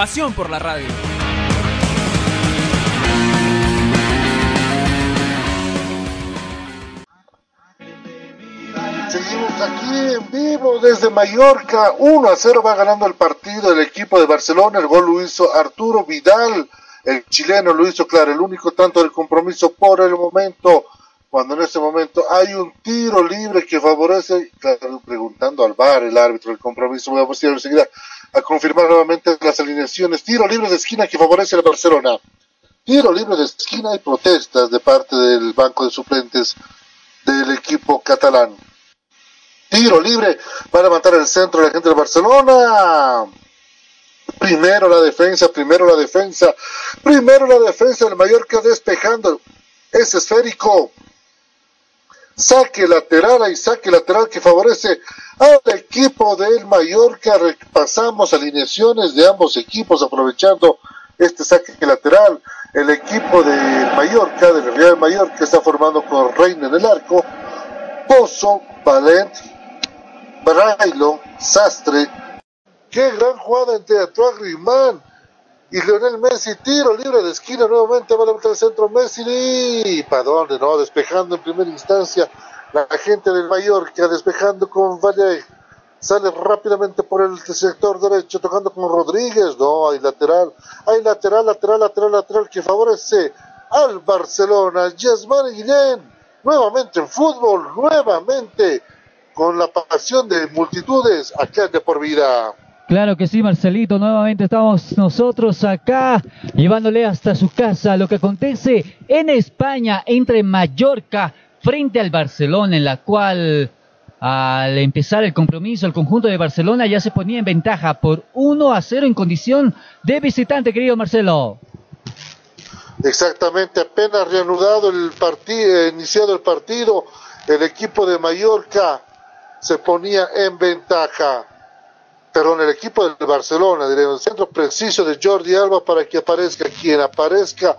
Pasión por la radio. Seguimos aquí en vivo desde Mallorca. 1 a 0 va ganando el partido el equipo de Barcelona. El gol lo hizo Arturo Vidal. El chileno lo hizo, claro, el único tanto del compromiso por el momento. Cuando en este momento hay un tiro libre que favorece, claro, preguntando al VAR, el árbitro, el compromiso, voy a a confirmar nuevamente las alineaciones. Tiro libre de esquina que favorece al Barcelona. Tiro libre de esquina y protestas de parte del banco de suplentes del equipo catalán. Tiro libre para levantar el centro de la gente del Barcelona. Primero la defensa, primero la defensa, primero la defensa del Mallorca despejando. Es esférico. Saque lateral y saque lateral que favorece al equipo del Mallorca. Repasamos alineaciones de ambos equipos aprovechando este saque lateral. El equipo de Mallorca, del Real Mallorca, está formando con Reina en el arco. Pozo, Valent, Brailo, Sastre. Qué gran jugada entre Griezmann y Lionel Messi. Tiro libre de esquina nuevamente. Va a levantar el centro Messi. ¿Y para dónde? No, despejando en primera instancia la gente del Mallorca. Despejando con Valle. Sale rápidamente por el sector derecho, tocando con Rodríguez. No, hay lateral. Hay lateral, lateral, lateral, lateral que favorece al Barcelona. Yasmán Guillén. Nuevamente en fútbol. Nuevamente con la pasión de multitudes acá de por vida. Claro que sí, Marcelito. Nuevamente estamos nosotros acá llevándole hasta su casa lo que acontece en España entre Mallorca frente al Barcelona, en la cual al empezar el compromiso el conjunto de Barcelona ya se ponía en ventaja por 1 a 0 en condición de visitante, querido Marcelo. Exactamente, apenas reanudado el partido, iniciado el partido, el equipo de Mallorca se ponía en ventaja. Perdón, el equipo del Barcelona, diré, el centro preciso de Jordi Alba para que aparezca quien aparezca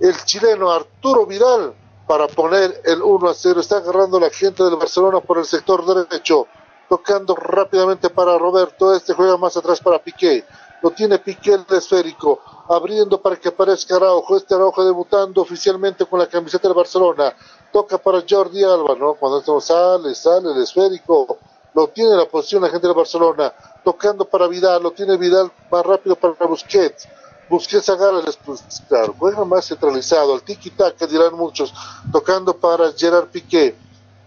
el chileno Arturo Vidal para poner el 1 a 0. Está agarrando la gente del Barcelona por el sector derecho, tocando rápidamente para Roberto. Este juega más atrás para Piqué. Lo tiene Piqué el esférico, abriendo para que aparezca Araujo. Este Araujo debutando oficialmente con la camiseta del Barcelona. Toca para Jordi Alba, ¿no? Cuando esto sale, sale el esférico. Lo tiene la posición la gente del Barcelona. Tocando para Vidal, lo tiene Vidal más rápido para Busquets. Busquets agarra el claro, juega más centralizado, el tiki-taka dirán muchos, tocando para Gerard Piqué,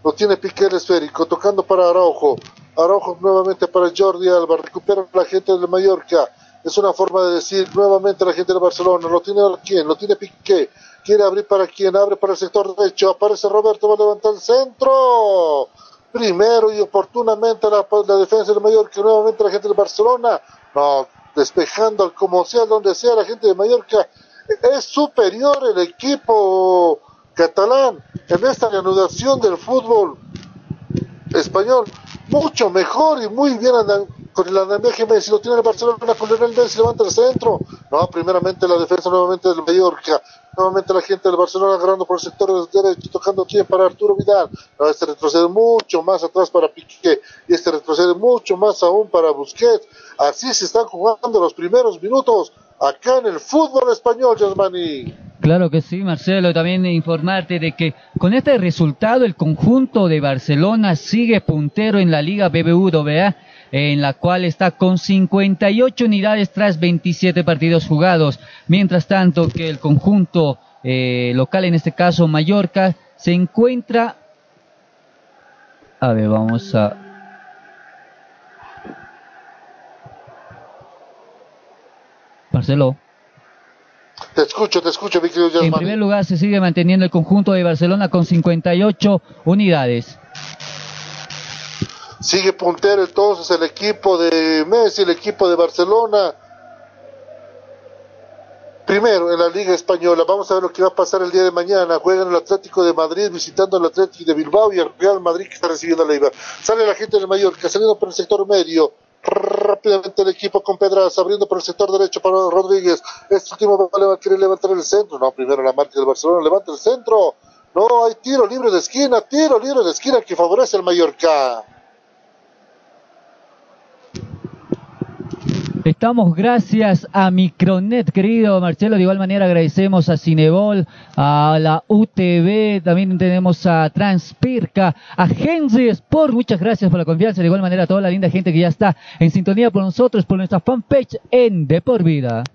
lo tiene Piqué el esférico, tocando para Araujo, Araujo nuevamente para Jordi Alba, recupera la gente de Mallorca, es una forma de decir nuevamente la gente de Barcelona, lo tiene quién, lo tiene Piqué, quiere abrir para quién, abre para el sector derecho, aparece Roberto, va a levantar el centro, primero y oportunamente la, la defensa de Mallorca, nuevamente la gente de Barcelona, no, despejando como sea, donde sea la gente de Mallorca, es superior el equipo catalán en esta reanudación del fútbol español, mucho mejor y muy bien con el andamiaje Messi, lo tiene el Barcelona con Lionel Messi, levanta el centro, no, primeramente la defensa nuevamente del Mallorca, nuevamente la gente del Barcelona agarrando por el sector derecho, tocando quién para Arturo Vidal, no, este retrocede mucho más atrás para Piqué, y este retrocede mucho más aún para Busquets, así se están jugando los primeros minutos acá en el fútbol español, Yasmani. Claro que sí, Marcelo. También informarte de que con este resultado el conjunto de Barcelona sigue puntero en la Liga BBVA, en la cual está con 58 unidades tras 27 partidos jugados. Mientras tanto que el conjunto eh, local, en este caso Mallorca, se encuentra... A ver, vamos a... Marcelo. Te escucho, te escucho, En primer lugar se sigue manteniendo el conjunto de Barcelona con 58 unidades. Sigue puntero entonces el equipo de Messi, el equipo de Barcelona. Primero, en la Liga Española, vamos a ver lo que va a pasar el día de mañana. Juegan el Atlético de Madrid visitando el Atlético de Bilbao y el Real Madrid que está recibiendo la Liga. Sale la gente del Mallorca, saliendo por el sector medio. Rápidamente el equipo con Pedraza, abriendo por el sector derecho para Rodríguez. Este último va a querer levantar el centro. No, primero la marca del Barcelona, levanta el centro. No, hay tiro libre de esquina, tiro libre de esquina que favorece al Mallorca. Estamos gracias a Micronet, querido Marcelo. De igual manera agradecemos a Cinebol, a la UTV, también tenemos a Transpirca, a Genzi Sport. Muchas gracias por la confianza. De igual manera a toda la linda gente que ya está en sintonía por nosotros, por nuestra fanpage en De Por Vida.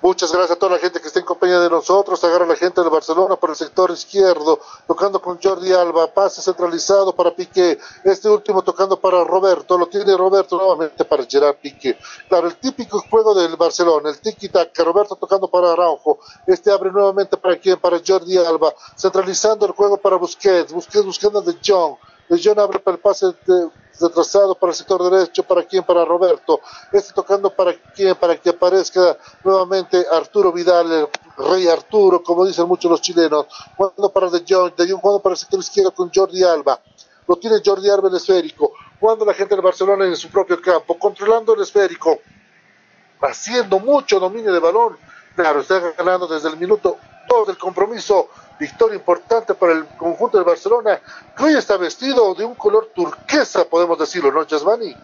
Muchas gracias a toda la gente que está en compañía de nosotros. Agarra la gente del Barcelona por el sector izquierdo, tocando con Jordi Alba. Pase centralizado para Piqué. Este último tocando para Roberto. Lo tiene Roberto nuevamente para Gerard Piqué. Claro, el típico juego del Barcelona, el tiki-taka. Roberto tocando para Araujo. Este abre nuevamente para quién? Para Jordi Alba. Centralizando el juego para Busquets. Busquets buscando de John. John abre para el pase de retrasado para el sector derecho, para quién, para Roberto, este tocando para quién, para que aparezca nuevamente Arturo Vidal, el rey Arturo, como dicen muchos los chilenos, jugando para De Jong, De Jong jugando para el sector izquierdo con Jordi Alba, lo tiene Jordi Alba el esférico, jugando la gente del Barcelona en su propio campo, controlando el esférico, haciendo mucho dominio de balón, claro, está ganando desde el minuto 2 del compromiso victoria importante para el conjunto de Barcelona, que hoy está vestido de un color turquesa, podemos decirlo, ¿no, Jasmani?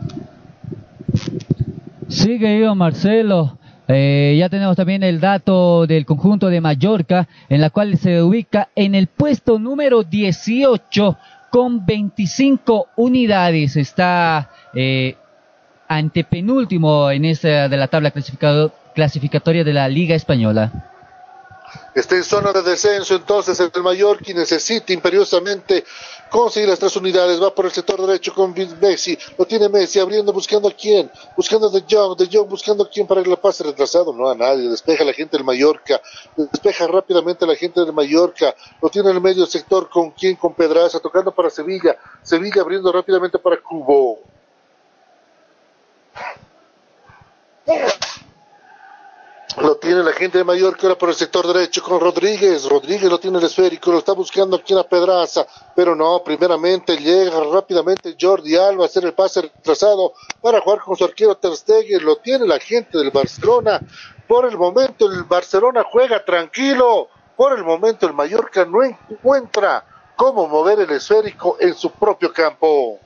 Sí, querido Marcelo. Eh, ya tenemos también el dato del conjunto de Mallorca, en la cual se ubica en el puesto número 18 con 25 unidades. Está eh, antepenúltimo en esta de la tabla clasificatoria de la Liga Española está en zona de descenso, entonces el Mallorca necesita imperiosamente conseguir las tres unidades, va por el sector derecho con Messi, lo tiene Messi abriendo, buscando a quién, buscando a De Jong, De Jong buscando a quién para que la pase retrasado, no a nadie, despeja la gente del Mallorca, despeja rápidamente la gente del Mallorca, lo tiene en el medio sector con quién, con Pedraza, tocando para Sevilla, Sevilla abriendo rápidamente para Cubo. Lo tiene la gente de Mallorca ahora por el sector derecho con Rodríguez. Rodríguez lo tiene el esférico, lo está buscando aquí en la Pedraza. Pero no, primeramente llega rápidamente Jordi Alba a hacer el pase retrasado para jugar con su arquero Ter Stegen. Lo tiene la gente del Barcelona. Por el momento el Barcelona juega tranquilo. Por el momento el Mallorca no encuentra cómo mover el esférico en su propio campo.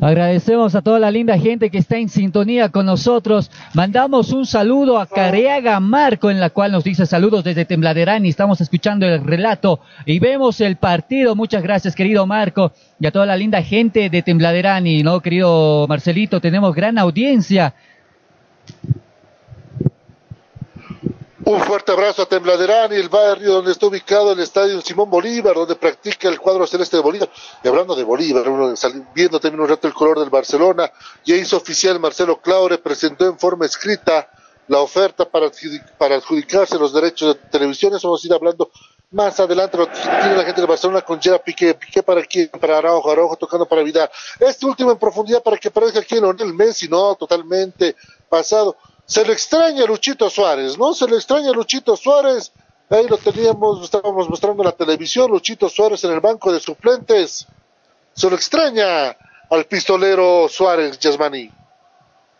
Agradecemos a toda la linda gente que está en sintonía con nosotros. Mandamos un saludo a Careaga Marco, en la cual nos dice saludos desde Tembladerani. Estamos escuchando el relato y vemos el partido. Muchas gracias, querido Marco, y a toda la linda gente de Tembladerani, ¿no, querido Marcelito? Tenemos gran audiencia. Un fuerte abrazo a Tembladerán y el barrio donde está ubicado el estadio Simón Bolívar, donde practica el cuadro celeste de Bolívar. Y hablando de Bolívar, viendo también un rato el color del Barcelona, ya hizo oficial Marcelo Claure, presentó en forma escrita la oferta para, para adjudicarse los derechos de televisión. Eso vamos a ir hablando más adelante. Lo tiene la gente de Barcelona con Gerard Piqué. Piqué para quién? Para Araujo, Araujo tocando para Vidal. Este último en profundidad para que aparezca aquí en el Messi, no, totalmente pasado se le extraña a Luchito Suárez, ¿no? Se le extraña a Luchito Suárez. Ahí lo teníamos, estábamos mostrando en la televisión, Luchito Suárez en el banco de suplentes. Se le extraña al pistolero Suárez, Yasmani.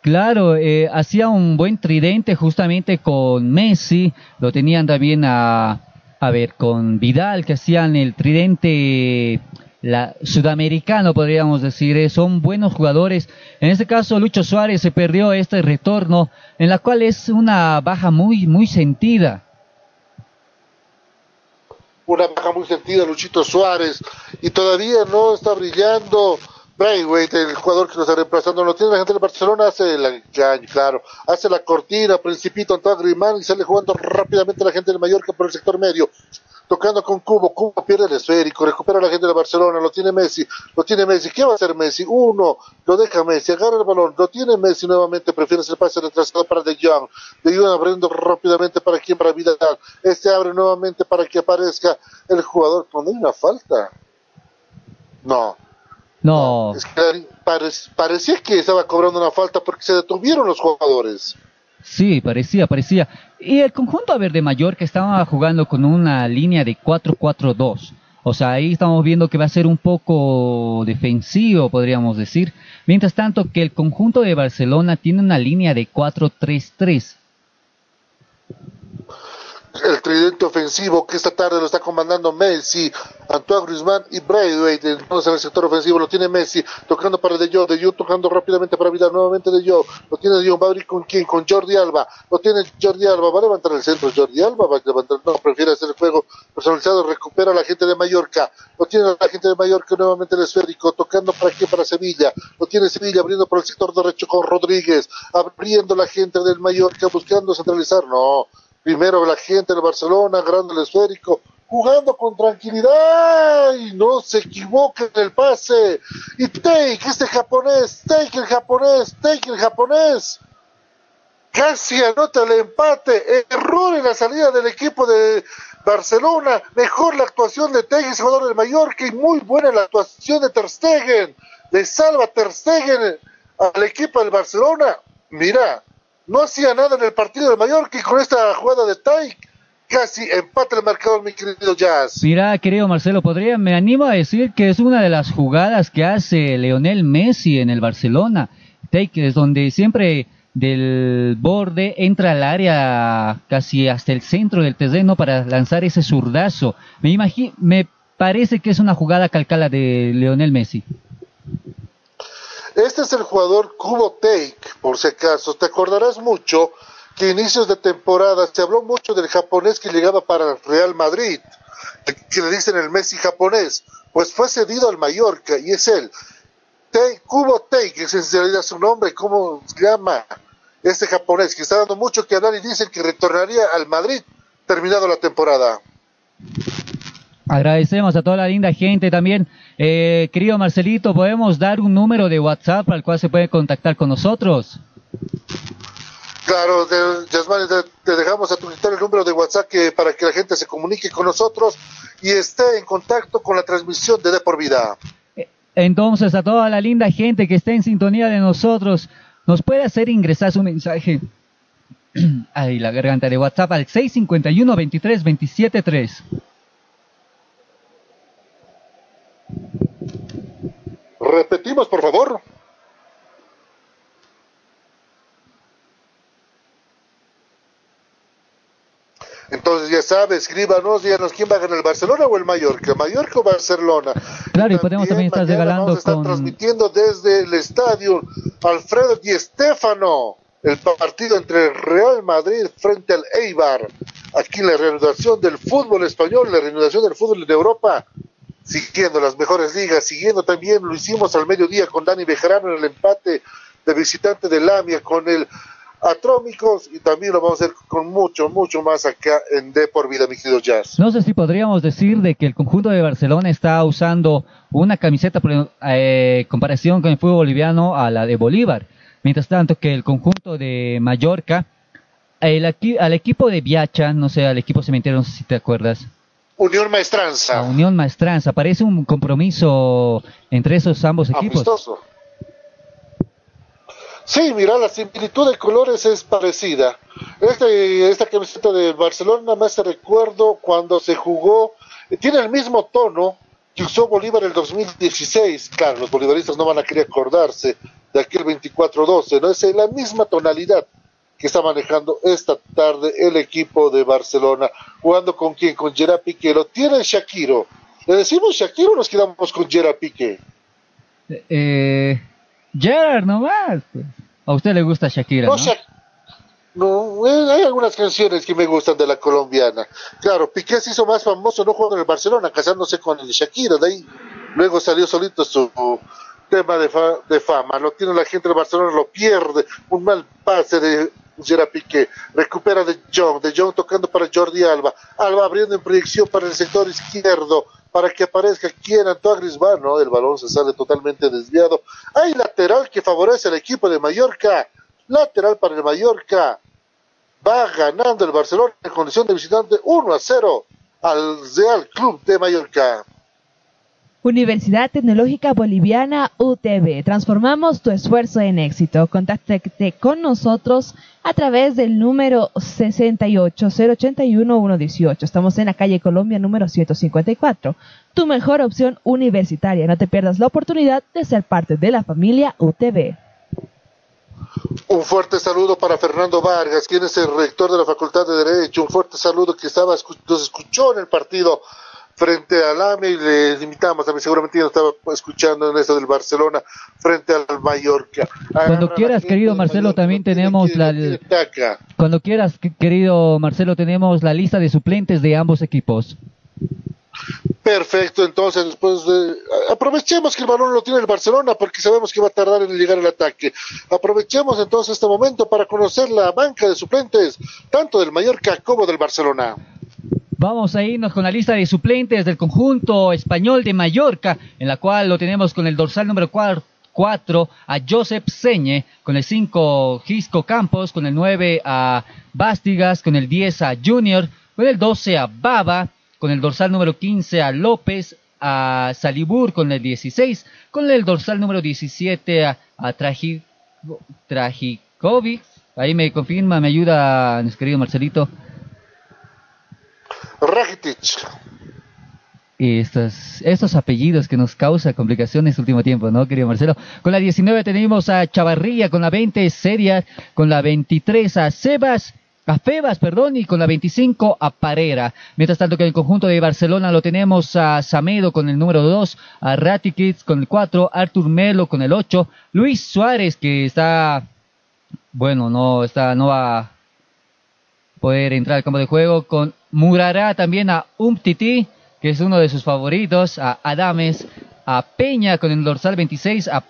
Claro, eh, hacía un buen tridente justamente con Messi, lo tenían también a, a ver, con Vidal, que hacían el tridente la sudamericano, podríamos decir, eh, son buenos jugadores. En este caso, Lucho Suárez se perdió este retorno, en la cual es una baja muy, muy sentida. Una baja muy sentida, Luchito Suárez, y todavía no está brillando. Braithwaite, el jugador que nos está reemplazando, lo tiene la gente de Barcelona, hace la, claro, hace la cortina, Principito, Antoine Grimán y sale jugando rápidamente la gente de Mallorca por el sector medio tocando con Cubo, Cubo pierde el esférico, recupera la gente de Barcelona, lo tiene Messi, lo tiene Messi, ¿qué va a hacer Messi? Uno, lo deja Messi, agarra el balón, lo tiene Messi nuevamente, prefiere hacer pase retrasado para De Jong, De Jong abriendo rápidamente para quien, para Vidal, este abre nuevamente para que aparezca el jugador, cuando hay una falta, no, no. Es que parecía que estaba cobrando una falta porque se detuvieron los jugadores. Sí, parecía, parecía. Y el conjunto, a ver, de Mallorca estaba jugando con una línea de 4-4-2. O sea, ahí estamos viendo que va a ser un poco defensivo, podríamos decir. Mientras tanto que el conjunto de Barcelona tiene una línea de 4-3-3 el tridente ofensivo que esta tarde lo está comandando Messi, Antoine Griezmann y Braithwaite. Entonces en el sector ofensivo lo tiene Messi tocando para De Jong, De Jong tocando rápidamente para Vidal, nuevamente De Jong, lo tiene De Jong, va a abrir con quién, con Jordi Alba, lo tiene Jordi Alba, va a levantar el centro Jordi Alba, va a levantar, no, prefiere hacer el juego personalizado, recupera a la gente de Mallorca, lo tiene la gente de Mallorca nuevamente el esférico, tocando para qué, para Sevilla, lo tiene Sevilla abriendo por el sector derecho con Rodríguez, abriendo la gente del Mallorca, buscando centralizar, no, Primero la gente de Barcelona agarrando el esférico, jugando con tranquilidad y no se equivoca en el pase. Y Take, este japonés, Take el japonés, Take el japonés. Casi anota el empate. Error en la salida del equipo de Barcelona. Mejor la actuación de ese jugador del Mallorca, y muy buena la actuación de Ter Stegen. Le salva Ter Stegen al equipo del Barcelona. Mira, no hacía nada en el partido de Mallorca y con esta jugada de Taik casi empate el marcador, mi querido Jazz. Mira, querido Marcelo, podría, me animo a decir que es una de las jugadas que hace Leonel Messi en el Barcelona. Take es donde siempre del borde entra al área casi hasta el centro del terreno para lanzar ese zurdazo. Me imagino, me parece que es una jugada calcala de Leonel Messi. Este es el jugador Kubo Take, por si acaso. Te acordarás mucho que inicios de temporada se habló mucho del japonés que llegaba para Real Madrid, que le dicen el Messi japonés. Pues fue cedido al Mallorca y es él. Kubo Take, es en realidad su nombre, ¿cómo se llama? Este japonés que está dando mucho que hablar y dicen que retornaría al Madrid terminado la temporada. Agradecemos a toda la linda gente también. Eh, querido Marcelito, ¿podemos dar un número de WhatsApp al cual se puede contactar con nosotros? Claro, Yasmani, te, dejamos a tu el número de WhatsApp que, para que la gente se comunique con nosotros y esté en contacto con la transmisión de De Por Vida. Eh, entonces, a toda la linda gente que esté en sintonía de nosotros, nos puede hacer ingresar su mensaje. Ahí, la garganta de WhatsApp al 651 23 27 3. Repetimos, por favor. Entonces ya sabe, escríbanos, díganos quién va a ganar el Barcelona o el Mallorca, Mallorca o Barcelona. Claro, y podemos también estar regalando a estar transmitiendo desde el estadio Alfredo Di Stéfano el partido entre el Real Madrid frente al Eibar. Aquí la reanudación del fútbol español, la reanudación del fútbol de Europa siguiendo las mejores ligas, siguiendo también, lo hicimos al mediodía con Dani Bejarano en el empate de visitante de Lamia con el Atrómicos y también lo vamos a hacer con mucho, mucho más acá en De por Vida, mi querido Jazz. No sé si podríamos decir de que el conjunto de Barcelona está usando una camiseta eh, comparación con el fútbol boliviano a la de Bolívar, mientras tanto que el conjunto de Mallorca, el, al equipo de Viacha, no sé, al equipo cementero, no sé si te acuerdas, Unión Maestranza. Unión Maestranza, parece un compromiso entre esos ambos equipos. Sí, mira, la similitud de colores es parecida. Este, esta camiseta de Barcelona me hace recuerdo cuando se jugó, tiene el mismo tono que usó Bolívar en el 2016. Claro, los bolivaristas no van a querer acordarse de aquel 24-12, ¿no? Es la misma tonalidad que está manejando esta tarde el equipo de Barcelona, jugando con quién, con Gerard Piqué, lo tiene Shakiro. ¿Le decimos Shakiro o nos quedamos con Gerard Piqué? Eh, Gerard nomás. Pues. A usted le gusta Shakira, ¿no? no, eh, hay algunas canciones que me gustan de la colombiana. Claro, Piqué se hizo más famoso no jugando en el Barcelona, casándose con el Shakira, de ahí luego salió solito su tema de, de fama. Lo tiene la gente de Barcelona, lo pierde, un mal pase de Gerard Piqué, recupera de Jong, de Jong tocando para Jordi Alba, Alba abriendo en proyección para el sector izquierdo, para que aparezca quien Antoine Griezmann, ¿no? El balón se sale totalmente desviado. Hay lateral que favorece al equipo de Mallorca, lateral para el Mallorca. Va ganando el Barcelona en condición de visitante 1 a 0 al Real Club de Mallorca. Universidad Tecnológica Boliviana UTB. Transformamos tu esfuerzo en éxito. Contáctate con nosotros a través del número 68-081-118. Estamos en la calle Colombia número 154. Tu mejor opción universitaria. No te pierdas la oportunidad de ser parte de la familia UTB. Un fuerte saludo para Fernando Vargas, quien es el rector de la Facultad de Derecho. Un fuerte saludo que estaba, nos escuchó en el partido frente al AME y le limitamos, también seguramente ya estaba escuchando en eso del Barcelona frente al Mallorca. Cuando quieras, querido Marcelo, también tenemos la... Cuando quieras, querido Marcelo, tenemos la lista de suplentes de ambos equipos. Perfecto, entonces después de... aprovechemos que el balón lo tiene el Barcelona porque sabemos que va a tardar en llegar el ataque. Aprovechemos entonces este momento para conocer la banca de suplentes, tanto del Mallorca como del Barcelona. Vamos a irnos con la lista de suplentes del conjunto español de Mallorca, en la cual lo tenemos con el dorsal número 4 a Josep Señe, con el 5 Gisco Campos, con el 9 a Bastigas, con el 10 a Junior, con el 12 a Baba, con el dorsal número 15 a López, a Salibur con el 16, con el dorsal número 17 a, a. Ahí me confirma, me ayuda, nuestro querido Marcelito. Rakitic. Y estos, estos apellidos que nos causa complicaciones este último tiempo, ¿no, querido Marcelo? Con la 19 tenemos a Chavarría, con la 20 Seria, con la 23 a Sebas, a Febas, perdón, y con la 25 a Parera. Mientras tanto que en el conjunto de Barcelona lo tenemos a Samedo con el número 2, a Ratikits con el 4, Artur Melo con el 8, Luis Suárez que está, bueno, no está, no va a poder entrar al campo de juego con Murará también a Umtiti, que es uno de sus favoritos, a Adames, a Peña con el dorsal 26, a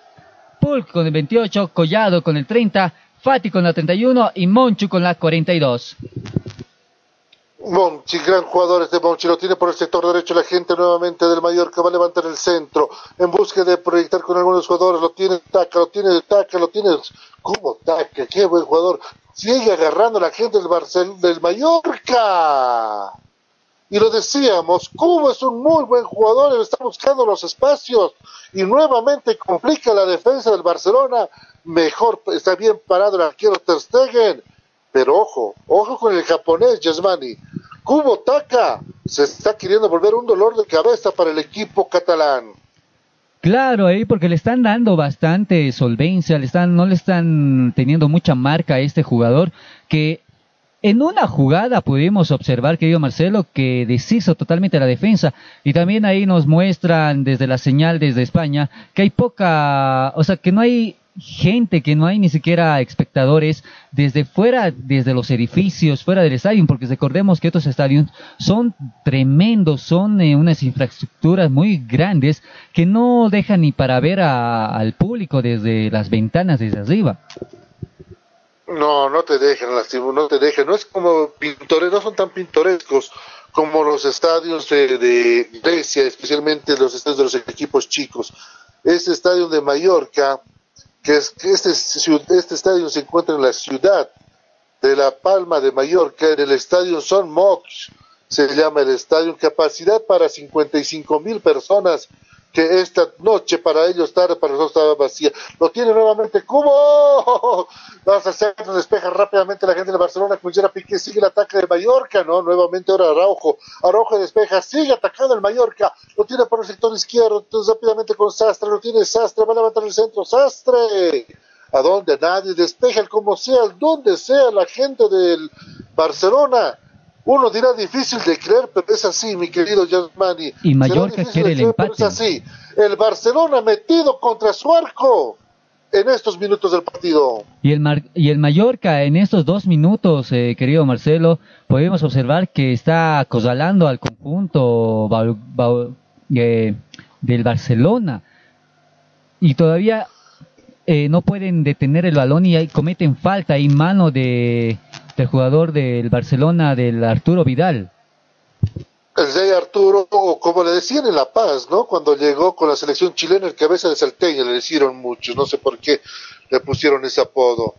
Pulk con el 28, Collado con el 30, Fati con la 31 y Monchu con la 42. Monchi, gran jugador este Monchi, lo tiene por el sector derecho la gente nuevamente del Mallorca, va a levantar el centro en busca de proyectar con algunos jugadores, lo tiene Taca, lo tiene Taca, lo tiene como Taca, qué buen jugador, sigue agarrando la gente del, del Mallorca. Y lo decíamos, Cubo es un muy buen jugador, está buscando los espacios y nuevamente complica la defensa del Barcelona. Mejor está bien parado el arquero Ter Stegen, pero ojo, ojo con el japonés Yasmani. Cubo Taka se está queriendo volver un dolor de cabeza para el equipo catalán. Claro, ahí porque le están dando bastante solvencia, le están, no le están teniendo mucha marca a este jugador que en una jugada pudimos observar, querido Marcelo, que deshizo totalmente la defensa. Y también ahí nos muestran desde la señal desde España que hay poca, o sea, que no hay gente, que no hay ni siquiera espectadores desde fuera, desde los edificios, fuera del estadio, porque recordemos que estos estadios son tremendos, son eh, unas infraestructuras muy grandes que no dejan ni para ver al público desde las ventanas desde arriba. No, no te dejan, no te dejan, no es como pintores, no son tan pintorescos como los estadios de, de Grecia, especialmente los estadios de los equipos chicos. Este estadio de Mallorca, que es que este, este estadio se encuentra en la ciudad de La Palma de Mallorca, en el estadio Son Mox, se llama el estadio, capacidad para 55 mil personas que esta noche para ellos tarde, para nosotros estaba vacía. Lo tiene nuevamente Cubo. Vamos a hacer despeja rápidamente la gente de Barcelona. Cuchera Piqué sigue el ataque de Mallorca, ¿no? Nuevamente ahora Araujo. Araujo despeja, sigue atacando el Mallorca. Lo tiene por el sector izquierdo. Entonces rápidamente con Sastre. Lo tiene Sastre. Va a levantar el centro. Sastre. A donde nadie despeja el como sea, donde sea la gente del Barcelona uno dirá difícil de creer, pero es así, mi querido Yasmani. Y Mallorca quiere el empate. es así. El Barcelona metido contra su arco en estos minutos del partido. Y el, y el Mallorca en estos dos minutos, eh, querido Marcelo, podemos observar que está acorralando al conjunto eh, del Barcelona. Y todavía eh, no pueden detener el balón y cometen falta y mano de del jugador del Barcelona, del Arturo Vidal. El rey Arturo, como le decían en La Paz, ¿no? Cuando llegó con la selección chilena, el cabeza de salteña, le hicieron muchos, no sé por qué le pusieron ese apodo.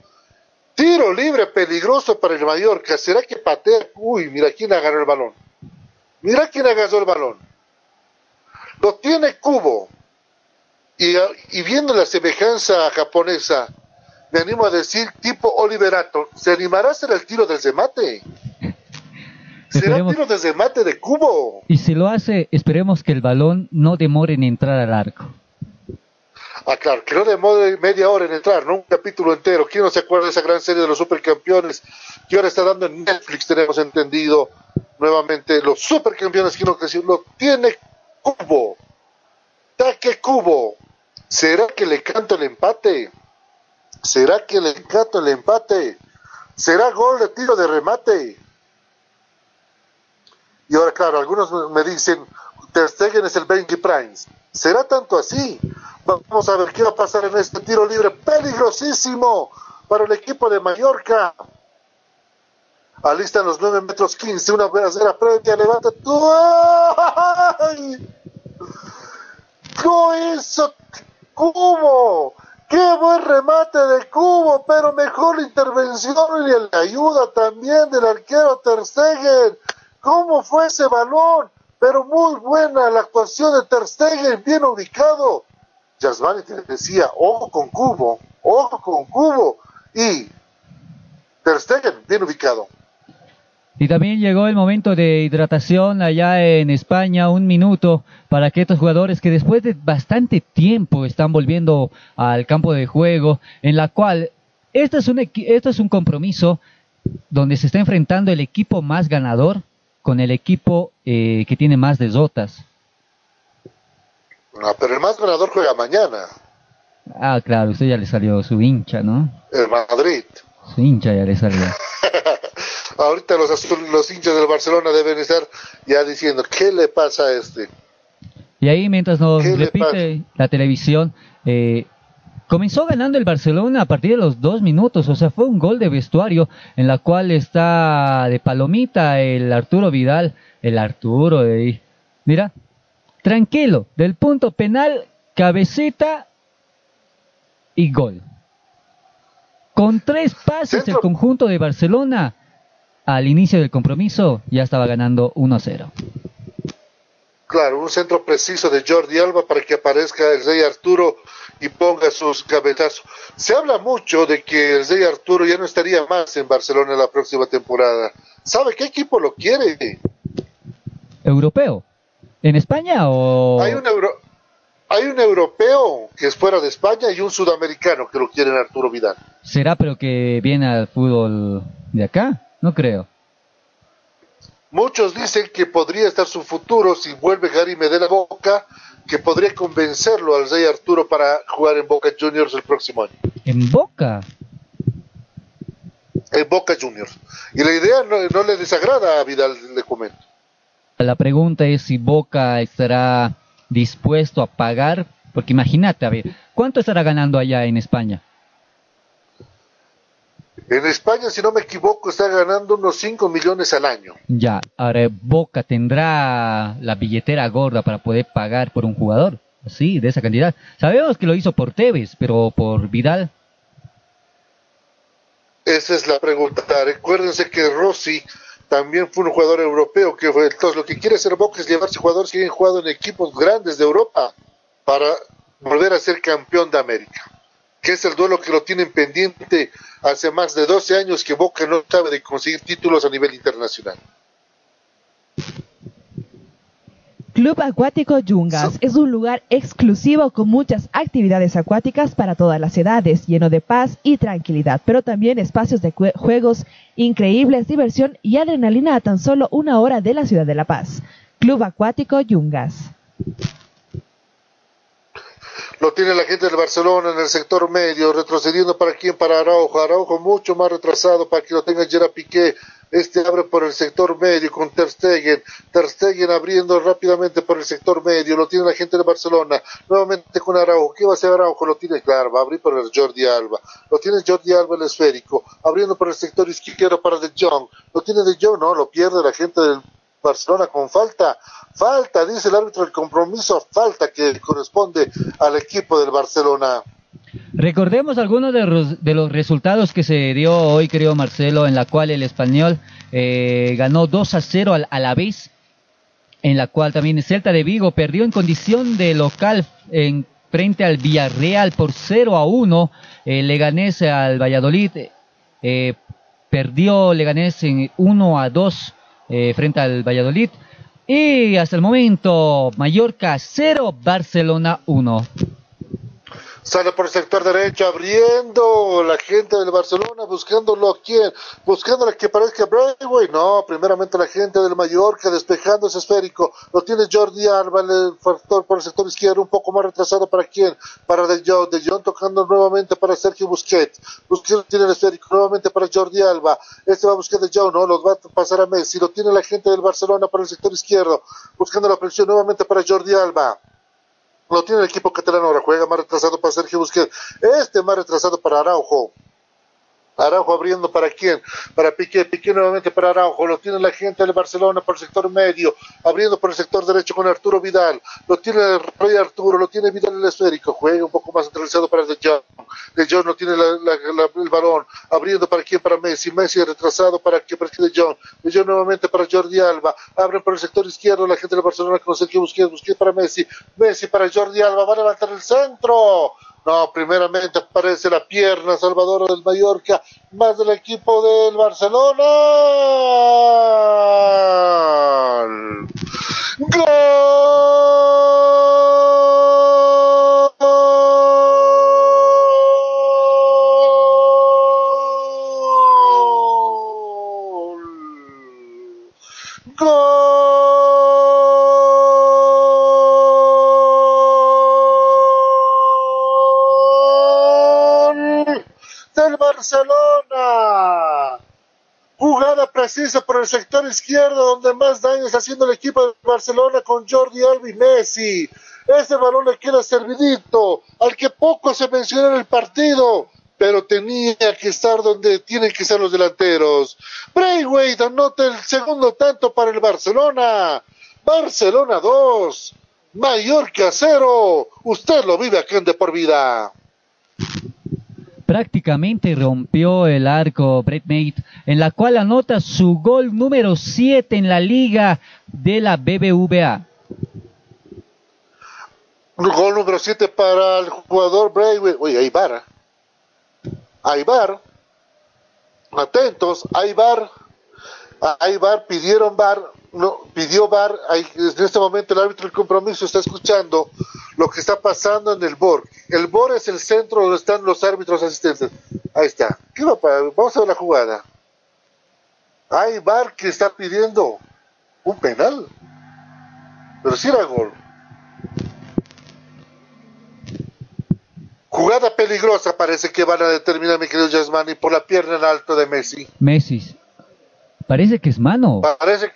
Tiro libre peligroso para el Mallorca. ¿Será que patea? Uy, mira quién agarró el balón. Mira quién agarró el balón. Lo tiene Cubo. Y viendo la semejanza japonesa, me animo a decir, tipo Oliverato, ¿se animará a hacer el tiro desde mate? Será Esperemos- tiro desde mate de Cubo. Y si lo hace, esperemos que el balón no demore en entrar al arco. Ah, claro, que no demore media hora en entrar, ¿no? Un capítulo entero. ¿Quién no se acuerda de esa gran serie de los supercampeones que ahora está dando en Netflix? Tenemos entendido nuevamente los supercampeones que no creció. Lo tiene Cubo. Taque Cubo. ¿Será que le canto el empate? ¿Será que le canto el empate? ¿Será gol de tiro de remate? Y ahora, claro, algunos me- dicen, Ter Stegen es el Benji Primes. ¿Será tanto así? Vamos a ver qué va a pasar en este tiro libre peligrosísimo para el equipo de Mallorca. Alistan los 9 metros 15, una verdadera previa, levanta tú. ¡Ay! ¿Qué hizo Cubo? ¡Qué buen remate de Cubo! Pero mejor intervención y la ayuda también del arquero Ter Stegen. ¿Cómo fue ese balón? Pero muy buena la actuación de Ter Stegen, bien ubicado. Yasmani te decía, ojo con Cubo, ojo con Cubo. Y Ter Stegen, bien ubicado. Y también llegó el momento de hidratación allá en España, un minuto para que estos jugadores que después de bastante tiempo están volviendo al campo de juego, en la cual este es un, esto es un compromiso donde se está enfrentando el equipo más ganador con el equipo eh, que tiene más derrotas. Ah, pero el más ganador juega mañana, Ah, claro, usted ya le salió su hincha, ¿no? el Madrid. Su hincha ya le salió. Ahorita los, azul- los hinchas del Barcelona deben estar ya diciendo, ¿qué le pasa a este? Y ahí mientras nos ¿Qué le repite la televisión, eh, comenzó ganando el Barcelona a partir de los dos minutos, o sea, fue un gol de vestuario en la cual está de palomita el Arturo Vidal, el Arturo de ahí. Mira, tranquilo, del punto penal, cabecita y gol. Con tres pases el Centro. conjunto de Barcelona al inicio del compromiso ya estaba ganando 1-0. Claro, un centro preciso de Jordi Alba para que aparezca el Rey Arturo y ponga sus cabezazos. Se habla mucho de que el Rey Arturo ya no estaría más en Barcelona la próxima temporada. ¿Sabe qué equipo lo quiere? europeo. ¿En España o...? Hay un euro- hay un europeo que es fuera de España y un sudamericano que lo quieren Arturo Vidal. ¿Será pero que viene al fútbol de acá? No creo. Muchos dicen que podría estar su futuro si vuelve Gary Medela a Boca, que podría convencerlo al Rey Arturo para jugar en Boca Juniors el próximo año. ¿En Boca? En Boca Juniors. Y la idea no, no le desagrada a Vidal, le comento. La pregunta es si Boca estará dispuesto a pagar, porque imagínate, a ver, ¿cuánto estará ganando allá en España? En España, si no me equivoco, está ganando unos 5 millones al año. Ya, ahora Boca tendrá la billetera gorda para poder pagar por un jugador, sí, de esa cantidad. Sabemos que lo hizo por Tevez, pero por Vidal, Esa es la pregunta. Recuérdense que Rossi también fue un jugador europeo. que fue Entonces, lo que quiere hacer Boca es llevarse jugadores que hayan jugado en equipos grandes de Europa para volver a ser campeón de América. Que es el duelo que lo tienen pendiente hace más de 12 años que Boca no sabe de conseguir títulos a nivel internacional. Club Acuático Yungas es un lugar exclusivo con muchas actividades acuáticas para todas las edades, lleno de paz y tranquilidad, pero también espacios de juegos increíbles, diversión y adrenalina a tan solo una hora de la ciudad de La Paz. Club Acuático Yungas. Lo tiene la gente del Barcelona en el sector medio, retrocediendo para quién, para Araujo. Araujo mucho más retrasado para que lo tenga Gerard Piqué. Este abre por el sector medio con Ter Stegen. Ter Stegen abriendo rápidamente por el sector medio. Lo tiene la gente de Barcelona. Nuevamente con Araujo. ¿Qué va a hacer Araujo? Lo tiene claro. Va a abrir por el Jordi Alba. Lo tiene Jordi Alba el esférico. Abriendo por el sector izquierdo para De Jong. Lo tiene De Jong. No, lo pierde la gente del Barcelona con falta. Falta, dice el árbitro, el compromiso, falta que corresponde al equipo del Barcelona. Recordemos algunos de, los- de los resultados que se dio hoy, creo Marcelo, en la cual el español eh, ganó 2 a 0 al Alavés. en la cual también Celta de Vigo perdió en condición de local en frente al Villarreal por 0 a 1. Eh, Leganés al Valladolid eh, perdió Leganés en 1 a 2 eh, frente al Valladolid. Y hasta el momento, Mallorca 0, Barcelona 1. Sale por el sector derecho, abriendo la gente del Barcelona, buscándolo a quién, buscando a que parezca Braithwaite. No, primeramente la gente del Mallorca, despejando ese esférico. Lo tiene Jordi Alba, el factor por el sector izquierdo, un poco más retrasado para quién, para De Jong. De Jong tocando nuevamente para Sergio Busquets. Busquets tiene el esférico nuevamente para Jordi Alba. Este va a buscar De Jong, no, los va a pasar a Messi. Lo tiene la gente del Barcelona por el sector izquierdo, buscando la presión nuevamente para Jordi Alba. Lo tiene el equipo catalán ahora, juega más retrasado para Sergio Busquets. Este más retrasado para Araujo. Araujo abriendo para quién? Para Piqué, Piqué nuevamente para Araujo, lo tiene la gente del Barcelona por el sector medio, abriendo por el sector derecho con Arturo Vidal, lo tiene el Rey Arturo, lo tiene Vidal el esférico, juega un poco más centralizado para De Jong, De Jong no tiene el balón, abriendo para quién, para Messi, Messi retrasado para que para De Jong, De Jong nuevamente para Jordi Alba, abren por el sector izquierdo la gente del Barcelona con Sergio Busquets, Busquets para Messi, Messi para Jordi Alba, va a levantar el centro, no, primeramente aparece la pierna salvadora del Mallorca, más del equipo del Barcelona. ¡Gol! Barcelona. Jugada precisa por el sector izquierdo, donde más daño está haciendo el equipo de Barcelona con Jordi Alba y Messi. Ese balón le queda servidito, al que poco se menciona en el partido, pero tenía que estar donde tienen que estar los delanteros. Braithwaite anota el segundo tanto para el Barcelona. Barcelona 2, Mallorca 0. Usted lo vive aquí en De Por Vida. Prácticamente rompió el arco Brett Mate, en la cual anota su gol número 7 en la liga de la BBVA. Gol número 7 para el jugador Braithwaite. Oye, hay bar. Hay bar. Atentos, hay bar. Hay bar, pidieron bar, no, pidió bar. Hay, en este momento el árbitro del compromiso está escuchando lo que está pasando en el BOR. El BOR es el centro donde están los árbitros asistentes. Ahí está. ¿Qué va para? Vamos a ver la jugada. Hay bar que está pidiendo un penal. Pero si era gol. Jugada peligrosa parece que van a determinar, mi querido Yasmani, por la pierna en alto de Messi. Messi. Parece que es mano. Parece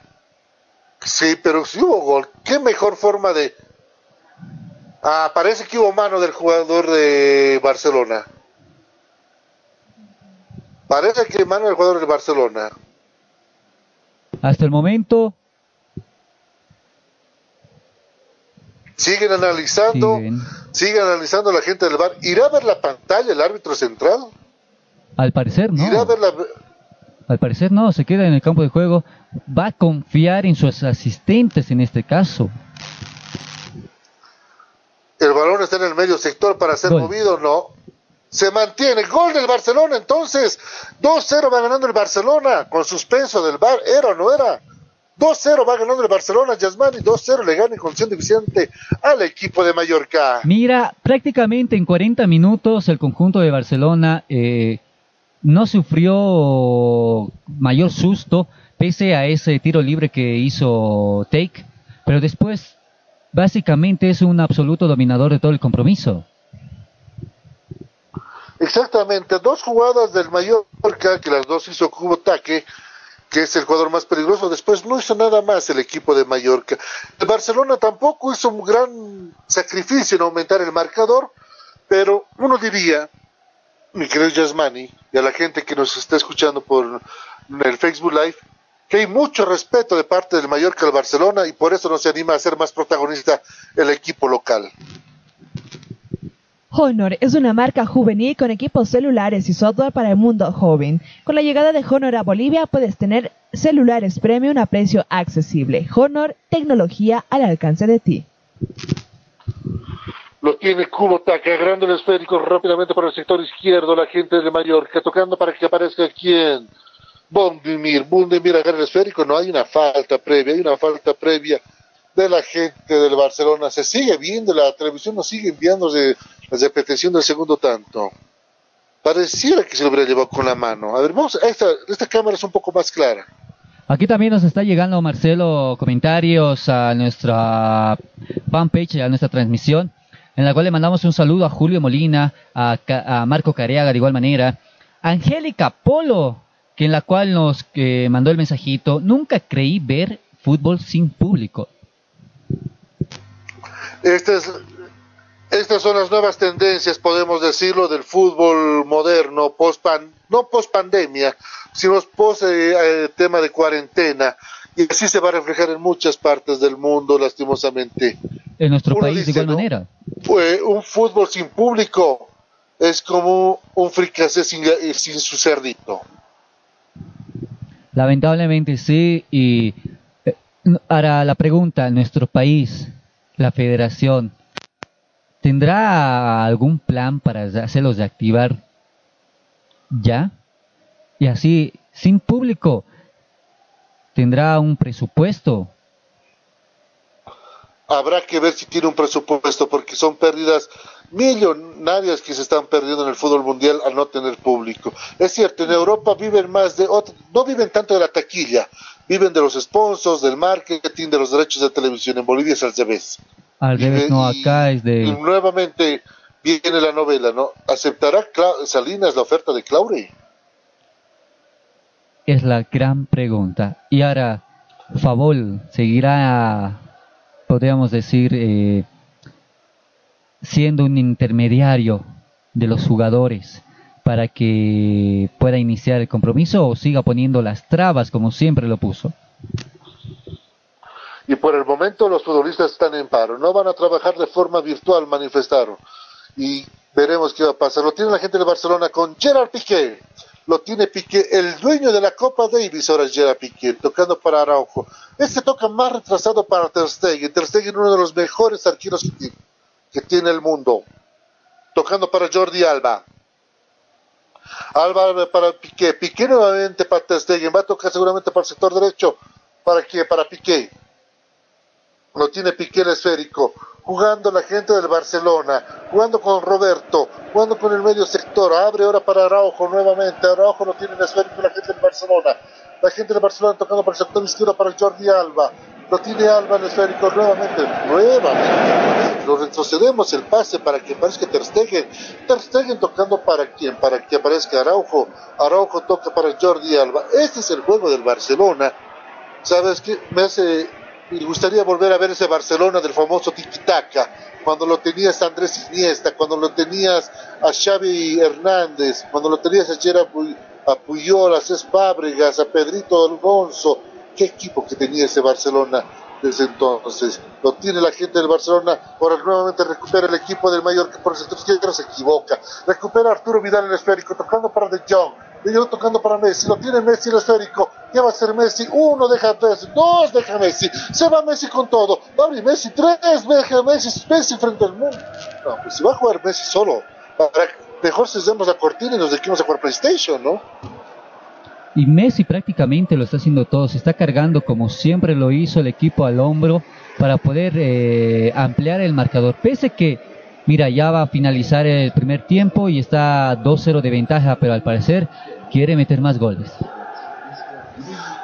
Sí, pero si hubo gol. ¿Qué mejor forma de...? Ah, parece que hubo mano del jugador de Barcelona. Parece que mano del jugador de Barcelona. Hasta el momento. Siguen analizando, Siguen. sigue analizando la gente del bar. ¿Irá a ver la pantalla el árbitro central? Al parecer no. ¿Irá a ver la... Al parecer no, se queda en el campo de juego. Va a confiar en sus asistentes en este caso. El balón está en el medio sector para ser Gol. movido, no. Se mantiene. Gol del Barcelona, entonces. 2-0 va ganando el Barcelona. Con suspenso del bar. ¿Era o no era? 2-0 va ganando el Barcelona. Yasmani 2-0 le gana en condición de Vicente al equipo de Mallorca. Mira, prácticamente en 40 minutos el conjunto de Barcelona eh, no sufrió mayor susto pese a ese tiro libre que hizo Take, pero después básicamente es un absoluto dominador de todo el compromiso. Exactamente. Dos jugadas del Mallorca, que las dos hizo Cubo Taque, que es el jugador más peligroso. Después no hizo nada más el equipo de Mallorca. El Barcelona tampoco hizo un gran sacrificio en aumentar el marcador, pero uno diría, mi querido Yasmani, y a la gente que nos está escuchando por el Facebook Live, que hay mucho respeto de parte del Mallorca al Barcelona y por eso no se anima a ser más protagonista el equipo local. Honor es una marca juvenil con equipos celulares y software para el mundo joven. Con la llegada de Honor a Bolivia puedes tener celulares premium a precio accesible. Honor, tecnología al alcance de ti. Lo tiene Kubotaka, agarrando el esférico rápidamente por el sector izquierdo, la gente de Mallorca, tocando para que aparezca quien. Bondimir, Bondimir agarra el esférico, no hay una falta previa, hay una falta previa de la gente del Barcelona. Se sigue viendo, la televisión nos sigue enviando de, la repetición del segundo tanto. Pareciera que se lo hubiera llevado con la mano. A ver, vamos, esta, esta cámara es un poco más clara. Aquí también nos está llegando, Marcelo, comentarios a nuestra fanpage, a nuestra transmisión, en la cual le mandamos un saludo a Julio Molina, a, a Marco Careaga de igual manera, Angélica Polo, que en la cual nos eh, mandó el mensajito, nunca creí ver fútbol sin público. Estas, estas son las nuevas tendencias, podemos decirlo, del fútbol moderno, post -pan, no post pandemia, sino post eh, eh, tema de cuarentena. Y así se va a reflejar en muchas partes del mundo, lastimosamente. En nuestro país, de igual manera. Pues un fútbol sin público es como un fricase sin, sin su cerdito. Lamentablemente sí, y eh, ahora la pregunta, nuestro país, la federación, ¿tendrá algún plan para hacerlos de activar ya? Y así, sin público, ¿tendrá un presupuesto? Habrá que ver si tiene un presupuesto, porque son pérdidas millonarias que se están perdiendo en el fútbol mundial al no tener público. Es cierto, en Europa viven más de, no viven tanto de la taquilla, viven de los sponsors, del marketing, de los derechos de televisión. En Bolivia es al revés. Al revés, no, acá es de... Y nuevamente viene la novela, ¿no? ¿Aceptará Salinas la oferta de Claure? Es la gran pregunta. Y ahora, Favol seguirá, podríamos decir, eh, siendo un intermediario de los jugadores para que pueda iniciar el compromiso o siga poniendo las trabas como siempre lo puso? Y por el momento los futbolistas están en paro, no van a trabajar de forma virtual, manifestaron. Y veremos qué va a pasar. Lo tiene la gente de Barcelona con Gerard Piqué. Lo tiene Piqué, el dueño de la Copa Davis, ahora Gerard Piqué, tocando para Araujo. Este toca más retrasado para Ter Stegen. Ter Stegen, uno de los mejores arqueros que tiene el mundo. Tocando para Jordi Alba. Alba para Piqué. Piqué nuevamente para Ter Va a tocar seguramente para el sector derecho. ¿Para qué? Para Piqué. Lo tiene Piqué el esférico. Jugando la gente del Barcelona. Jugando con Roberto. Jugando con el medio sector. Abre ahora para Araujo nuevamente. Araujo lo tiene el esférico la gente del Barcelona. La gente del Barcelona tocando para el sector izquierdo para Jordi Alba. Lo tiene Alba el esférico nuevamente. Nuevamente. Lo retrocedemos el pase para que aparezca Ter Stegen. Ter tocando para quién? Para que aparezca Araujo. Araujo toca para Jordi Alba. Este es el juego del Barcelona. ¿Sabes qué? Me hace... Me gustaría volver a ver ese Barcelona del famoso tiki-taka. Cuando lo tenías a Andrés Iniesta, cuando lo tenías a Xavi Hernández, cuando lo tenías a Gerard a Puyol, a Cés Fábregas, a Pedrito Alonso, qué equipo que tenía ese Barcelona desde entonces. Lo tiene la gente del Barcelona, ahora nuevamente recupera el equipo del Mallorca por el sector izquierdo, se equivoca. Recupera Arturo Vidal el esférico, tocando para De Jong. De Jong tocando para Messi, lo tiene Messi el esférico. ¿Qué va a hacer Messi? Uno deja Messi, dos deja Messi. Se va Messi con todo. Va a abrir Messi, tres deja Messi, Messi frente al mundo. No, pues si va a jugar Messi solo, para, mejor hacemos la cortina y nos dediquemos a jugar PlayStation, ¿no? Y Messi prácticamente lo está haciendo todo, se está cargando como siempre lo hizo el equipo al hombro para poder eh, ampliar el marcador. Pese que, mira, ya va a finalizar el primer tiempo y está 2-0 de ventaja, pero al parecer quiere meter más goles.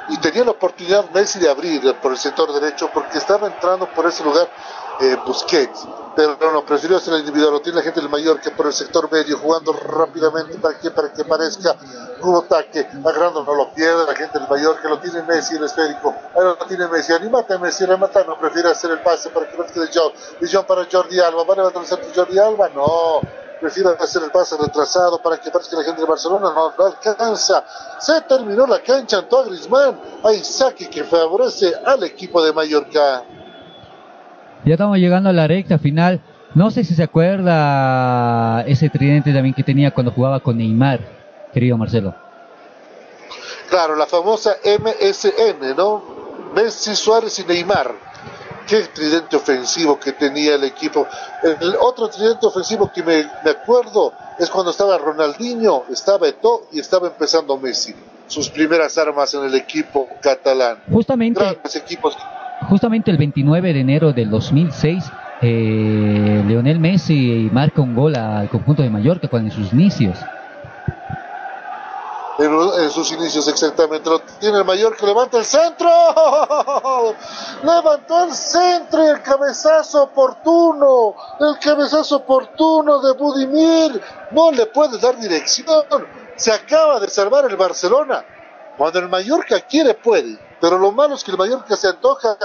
Y tenía la oportunidad Messi de abrir por el sector derecho porque estaba entrando por ese lugar eh, Busquets. Pero no, no, prefirió hacer el individual. Lo tiene la gente del que por el sector medio, jugando rápidamente para que, para que parezca un ataque. Agarrando, no lo pierde la gente del que lo tiene Messi, el esférico. Ahora lo tiene Messi. Animate a Messi, remata, no prefiere hacer el pase para que de John. De John para Jordi Alba. ¿Va a levantar Jordi Alba? No prefiere hacer el pase retrasado para que parezca la gente de Barcelona no, no alcanza. Se terminó la cancha, Antoine Griezmann. Hay saque que favorece al equipo de Mallorca. Ya estamos llegando a la recta final No sé si se acuerda ese tridente también que tenía cuando jugaba con Neymar, querido Marcelo. Claro, la famosa MSN, ¿no? Messi, Suárez y Neymar. Qué tridente ofensivo que tenía el equipo. El otro tridente ofensivo que me, me acuerdo es cuando estaba Ronaldinho, estaba Eto'o y estaba empezando Messi. Sus primeras armas en el equipo catalán. Justamente, Grandes equipos. Justamente el 29 de enero del 2006, eh, Leonel Messi marca un gol al conjunto de Mallorca cuando en sus inicios. En, sus inicios exactamente. Lo tiene el mayor que levanta el centro. Levantó el centro y el cabezazo oportuno. El cabezazo oportuno de Budimir. No le puede dar dirección. Se acaba de salvar el Barcelona. Cuando el Mallorca quiere, puede. Pero lo malo es que el Mallorca se antoja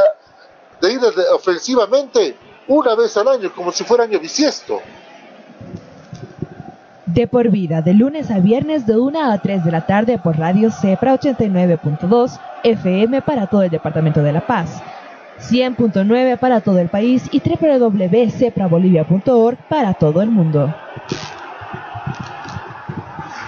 de ir ofensivamente una vez al año, como si fuera año bisiesto. De por vida, de lunes a viernes de 1 a 3 de la tarde por Radio Cepra 89.2 FM para todo el departamento de La Paz, 100.9 para todo el país y www.ceprabolivia.org para todo el mundo.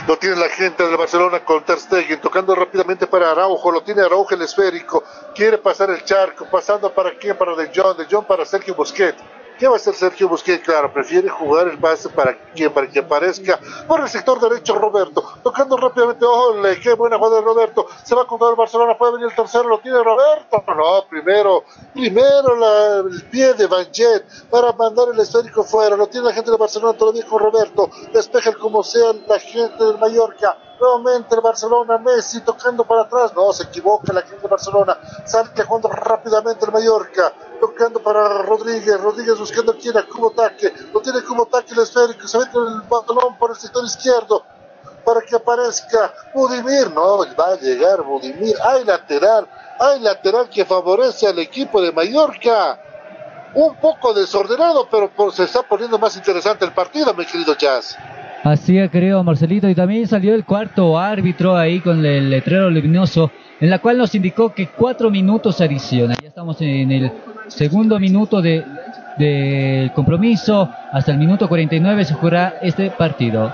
Lo tiene la gente del Barcelona con Ter Stegen, tocando rápidamente para Araujo, lo tiene Araujo el esférico, quiere pasar el charco, pasando para quién, para De Jong, De Jong para Sergio Busquets. ¿Qué va a hacer Sergio Busquets? Claro, prefiere jugar el pase para quién, para que aparezca por el sector derecho Roberto, tocando rápidamente, ¡ole! ¡Qué buena jugada de Roberto! Se va a contar el Barcelona, puede venir el tercero, lo tiene Roberto. No, primero, primero el pie de Van Jet para mandar el esférico fuera, lo tiene la gente de Barcelona todavía con Roberto, despeja como sea la gente del Mallorca, nuevamente el Barcelona, Messi tocando para atrás, no, se equivoca la gente de Barcelona, sale jugando rápidamente el Mallorca, tocando para Rodríguez, Rodríguez buscando quién a como ataque, lo tiene como ataque el esférico, se mete el balón por el sector izquierdo, para que aparezca Budimir, no, va a llegar Budimir, hay lateral, hay lateral que favorece al equipo de Mallorca, un poco desordenado, pero se está poniendo más interesante el partido, mi querido Jazz. Así es, Marcelito. Y también salió el cuarto árbitro ahí con el letrero luminoso, en la cual nos indicó que cuatro minutos adicionan. Ya estamos en el segundo minuto de del compromiso. Hasta el minuto 49 se jugará este partido.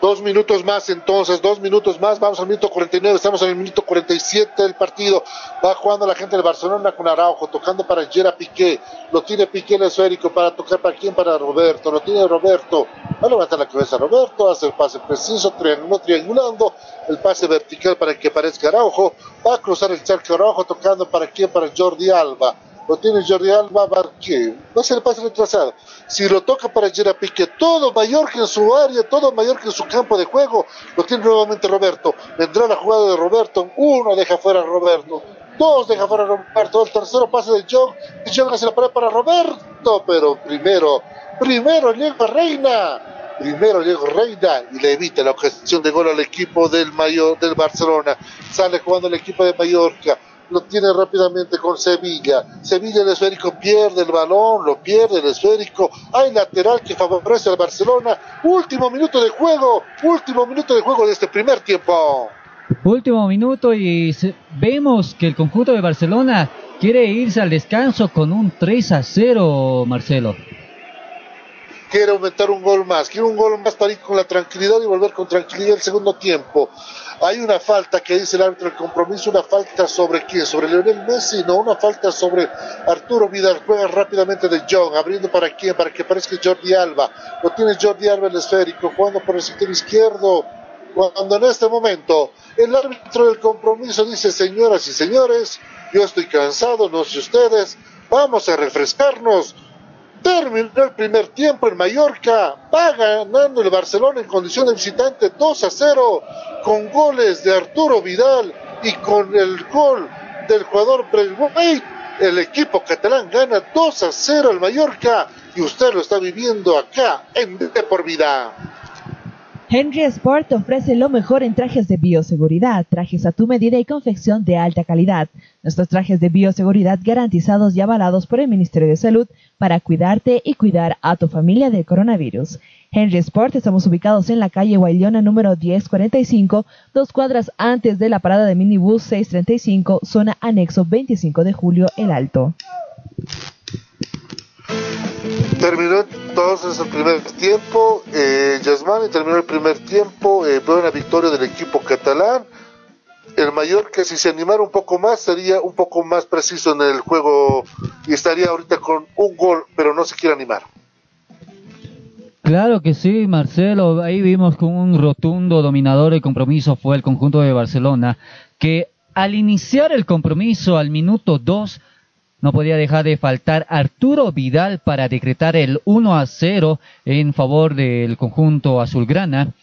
Dos minutos más entonces, dos minutos más, vamos al minuto 49, estamos en el minuto 47 del partido, va jugando la gente del Barcelona con Araujo, tocando para Gera Piqué, lo tiene Piqué el esférico para tocar para quién, para Roberto, lo tiene Roberto, va a levantar la cabeza Roberto, hace el pase preciso, triángulo, triangulando, el pase vertical para que aparezca Araujo, va a cruzar el charco Araujo, tocando para quién, para Jordi Alba, lo tiene Jordi Alba, va ¿qué? no se le pase retrasado. Si lo toca para Gerard Piqué, todo mayor que en su área, todo mayor que en su campo de juego, lo tiene nuevamente Roberto. Vendrá la jugada de Roberto, uno deja fuera a Roberto, dos deja fuera a Roberto, el tercero pase de John, y John hace la pared para Roberto, pero primero, primero llega Reina. Primero llega Reina y le evita la objeción de gol al equipo del Mayor, del Barcelona. Sale jugando el equipo de Mallorca lo tiene rápidamente con Sevilla. Sevilla el esférico pierde el balón, lo pierde el esférico. Hay lateral que favorece al Barcelona. Último minuto de juego, último minuto de juego de este primer tiempo. Último minuto y vemos que el conjunto de Barcelona quiere irse al descanso con un 3 a 0, Marcelo. Quiere aumentar un gol más, quiere un gol más para ir con la tranquilidad y volver con tranquilidad el segundo tiempo. Hay una falta que dice el árbitro del compromiso, una falta sobre quién, sobre Leonel Messi, no, una falta sobre Arturo Vidal. Juega rápidamente de John, abriendo para quién, para que aparezca Jordi Alba. Lo tiene Jordi Alba el esférico, jugando por el sector izquierdo. Cuando en este momento el árbitro del compromiso dice, señoras y señores, yo estoy cansado, no sé ustedes, vamos a refrescarnos. Terminó el primer tiempo en Mallorca, va ganando el Barcelona en condición de visitante 2 a 0 con goles de Arturo Vidal y con el gol del jugador Braithwaite. El equipo catalán gana 2 a 0 al Mallorca y usted lo está viviendo acá en De por Vida. Henry Sport ofrece lo mejor en trajes de bioseguridad, trajes a tu medida y confección de alta calidad. Nuestros trajes de bioseguridad garantizados y avalados por el Ministerio de Salud para cuidarte y cuidar a tu familia del coronavirus. Henry Sport, estamos ubicados en la calle Guayliona número 1045, dos cuadras antes de la parada de minibús 635, zona anexo 25 de julio, El Alto. Terminó entonces el primer tiempo, eh, Yasmani terminó el primer tiempo, eh, una victoria del equipo catalán. El mayor que si se animara un poco más sería un poco más preciso en el juego y estaría ahorita con un gol, pero no se quiere animar. Claro que sí, Marcelo. Ahí vimos con un rotundo dominador el compromiso fue el conjunto de Barcelona, que al iniciar el compromiso al minuto 2 no podía dejar de faltar Arturo Vidal para decretar el 1 a 0 en favor del conjunto azulgrana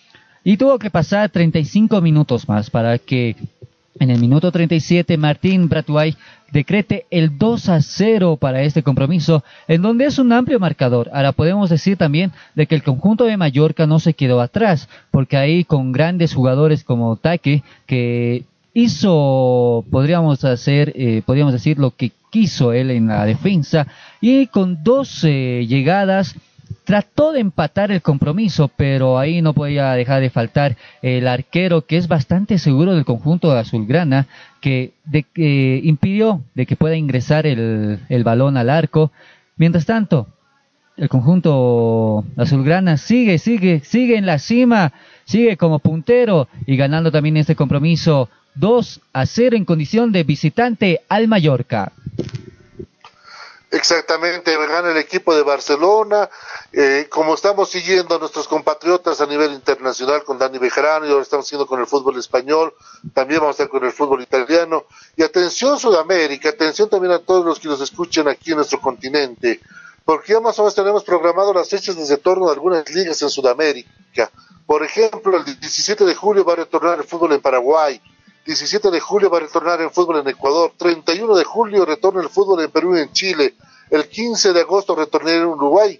y tuvo que pasar 35 minutos más para que en el minuto 37 Martín Bratuay decrete el 2 a 0 para este compromiso, en donde es un amplio marcador. Ahora podemos decir también de que el conjunto de Mallorca no se quedó atrás, porque ahí con grandes jugadores como Taque, que hizo, podríamos hacer, eh, podríamos decir lo que quiso él en la defensa y con dos eh, llegadas trató de empatar el compromiso, pero ahí no podía dejar de faltar el arquero que es bastante seguro del conjunto Azulgrana, que, de, impidió de que pueda ingresar el, el balón al arco. Mientras tanto, el conjunto azulgrana sigue, sigue, sigue en la cima, sigue como puntero y ganando también este compromiso 2 a 0 en condición de visitante al Mallorca. Exactamente, gana el equipo de Barcelona. Eh, como estamos siguiendo a nuestros compatriotas a nivel internacional con Dani Bejarano y ahora estamos siguiendo con el fútbol español, también vamos a estar con el fútbol italiano. Y atención Sudamérica, atención también a todos los que nos escuchen aquí en nuestro continente, porque ya más o menos tenemos programado las fechas de retorno de algunas ligas en Sudamérica. Por ejemplo, el 17 de julio va a retornar el fútbol en Paraguay. 17 de julio va a retornar el fútbol en Ecuador, 31 de julio retorna el fútbol en Perú y en Chile, el 15 de agosto retorna en Uruguay,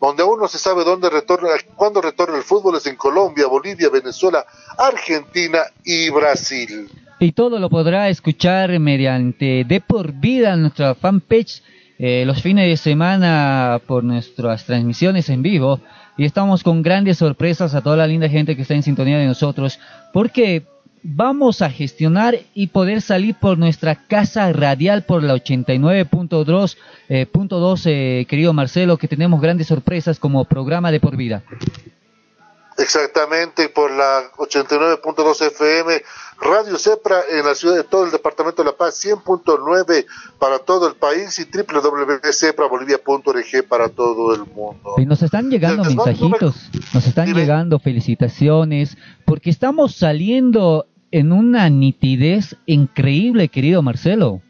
donde aún no se sabe dónde retorna, cuándo retorna el fútbol es en Colombia, Bolivia, Venezuela, Argentina y Brasil. Y todo lo podrá escuchar mediante De por Vida, nuestra fanpage, eh, los fines de semana por nuestras transmisiones en vivo. Y estamos con grandes sorpresas a toda la linda gente que está en sintonía de nosotros, porque vamos a gestionar y poder salir por nuestra casa radial por la 89.2, eh, eh, querido Marcelo, que tenemos grandes sorpresas como programa de por vida. Exactamente, por la 89.2 FM, Radio Cepra en la ciudad de todo el departamento de La Paz, 100.9 para todo el país y www.ceprabolivia.org para todo el mundo. Y nos están llegando mensajitos, nos están llegando felicitaciones, porque estamos saliendo en una nitidez increíble, querido Marcelo.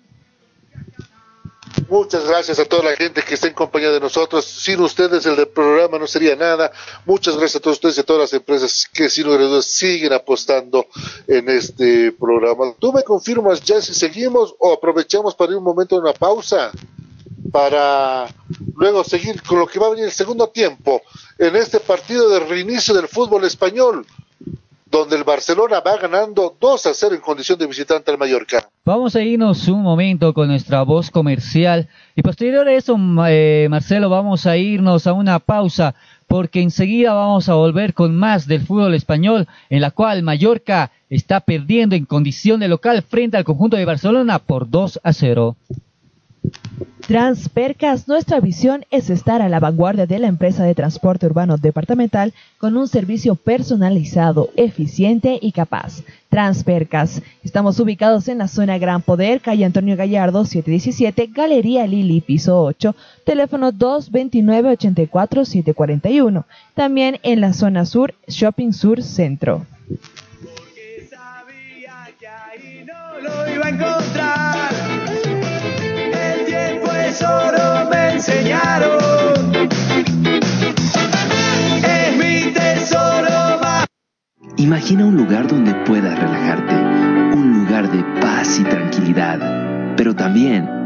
Muchas gracias a toda la gente que está en compañía de nosotros. Sin ustedes el programa no sería nada. Muchas gracias a todos ustedes y a todas las empresas que sin lugar siguen apostando en este programa. ¿Tú me confirmas ya si seguimos o aprovechamos para ir un momento de una pausa? Para luego seguir con lo que va a venir el segundo tiempo en este partido de reinicio del fútbol español donde el Barcelona va ganando 2 a 0 en condición de visitante al Mallorca. Vamos a irnos un momento con nuestra voz comercial y posterior a eso, eh, Marcelo, vamos a irnos a una pausa porque enseguida vamos a volver con más del fútbol español, en la cual Mallorca está perdiendo en condición de local frente al conjunto de Barcelona por 2 a 0. Transpercas, nuestra visión es estar a la vanguardia de la empresa de transporte urbano departamental con un servicio personalizado, eficiente y capaz. Transpercas, estamos ubicados en la zona Gran Poder, calle Antonio Gallardo 717, Galería Lili, piso 8, teléfono 229-84-741. También en la zona sur, Shopping Sur Centro. Porque sabía que ahí no lo iba a encontrar tesoro me enseñaron. Es mi tesoro más. Imagina un lugar donde puedas relajarte, un lugar de paz y tranquilidad, pero también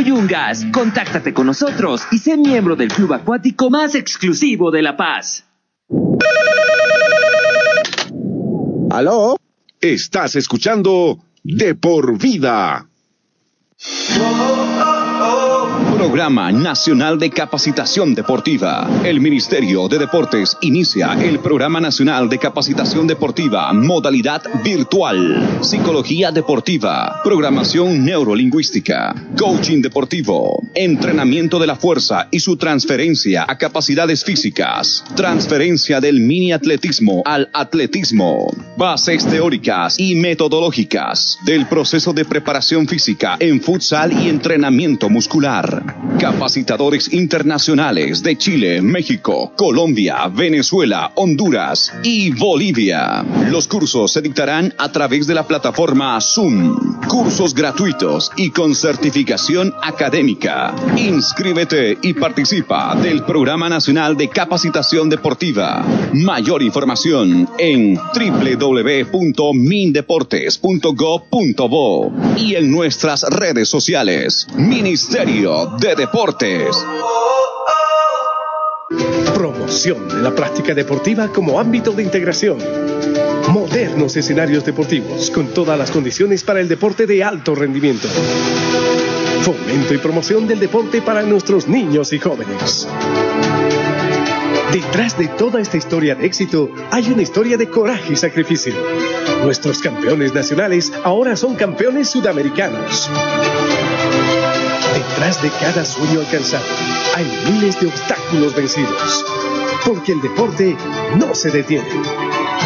Yungas. Contáctate con nosotros y sé miembro del club acuático más exclusivo de La Paz. ¿Aló? Estás escuchando De por vida. Programa Nacional de Capacitación Deportiva. El Ministerio de Deportes inicia el Programa Nacional de Capacitación Deportiva, modalidad virtual. Psicología deportiva, programación neurolingüística, coaching deportivo, entrenamiento de la fuerza y su transferencia a capacidades físicas, transferencia del mini atletismo al atletismo, bases teóricas y metodológicas del proceso de preparación física en futsal y entrenamiento muscular. Capacitadores internacionales de Chile, México, Colombia, Venezuela, Honduras y Bolivia. Los cursos se dictarán a través de la plataforma Zoom. Cursos gratuitos y con certificación académica. Inscríbete y participa del Programa Nacional de Capacitación Deportiva. Mayor información en www.mindeportes.gov.bo y en nuestras redes sociales. Ministerio de Deportes. Promoción de la práctica deportiva como ámbito de integración. Modernos escenarios deportivos con todas las condiciones para el deporte de alto rendimiento. Fomento y promoción del deporte para nuestros niños y jóvenes. Detrás de toda esta historia de éxito hay una historia de coraje y sacrificio. Nuestros campeones nacionales ahora son campeones sudamericanos. Detrás de cada sueño alcanzado hay miles de obstáculos vencidos. Porque el deporte no se detiene.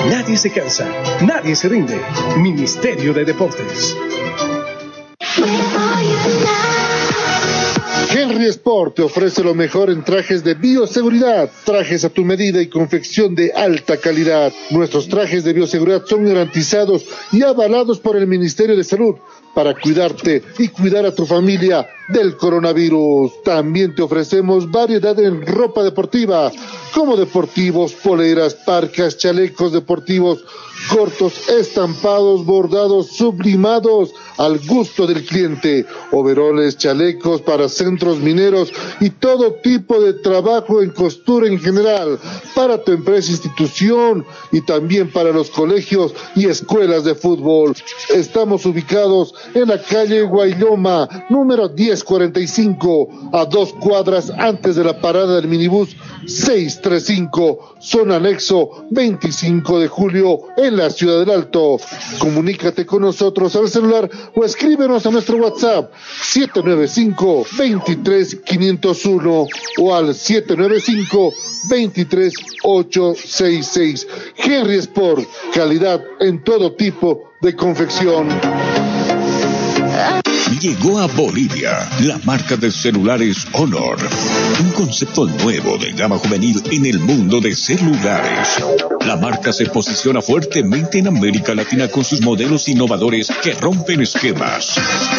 Nadie se cansa, nadie se rinde. Ministerio de Deportes. Henry Sport te ofrece lo mejor en trajes de bioseguridad, trajes a tu medida y confección de alta calidad. Nuestros trajes de bioseguridad son garantizados y avalados por el Ministerio de Salud para cuidarte y cuidar a tu familia del coronavirus. También te ofrecemos variedad en ropa deportiva, como deportivos, poleras, parcas, chalecos deportivos, cortos, estampados, bordados, sublimados al gusto del cliente, overoles, chalecos para centros mineros y todo tipo de trabajo en costura en general para tu empresa, institución y también para los colegios y escuelas de fútbol. Estamos ubicados en la calle Guayloma, número 1045, a dos cuadras antes de la parada del minibús 635, zona anexo 25 de julio en la ciudad del Alto. Comunícate con nosotros al celular o escríbenos a nuestro WhatsApp 795-23501 o al 795-23866. Henry Sport, calidad en todo tipo de confección. Llegó a Bolivia la marca de celulares Honor, un concepto nuevo de gama juvenil en el mundo de celulares. La marca se posiciona fuertemente en América Latina con sus modelos innovadores que rompen esquemas.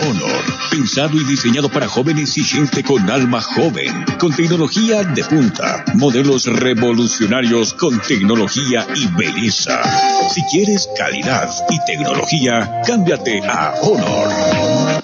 Honor, pensado y diseñado para jóvenes y gente con alma joven, con tecnología de punta, modelos revolucionarios con tecnología y belleza. Si quieres calidad y tecnología, cámbiate a Honor.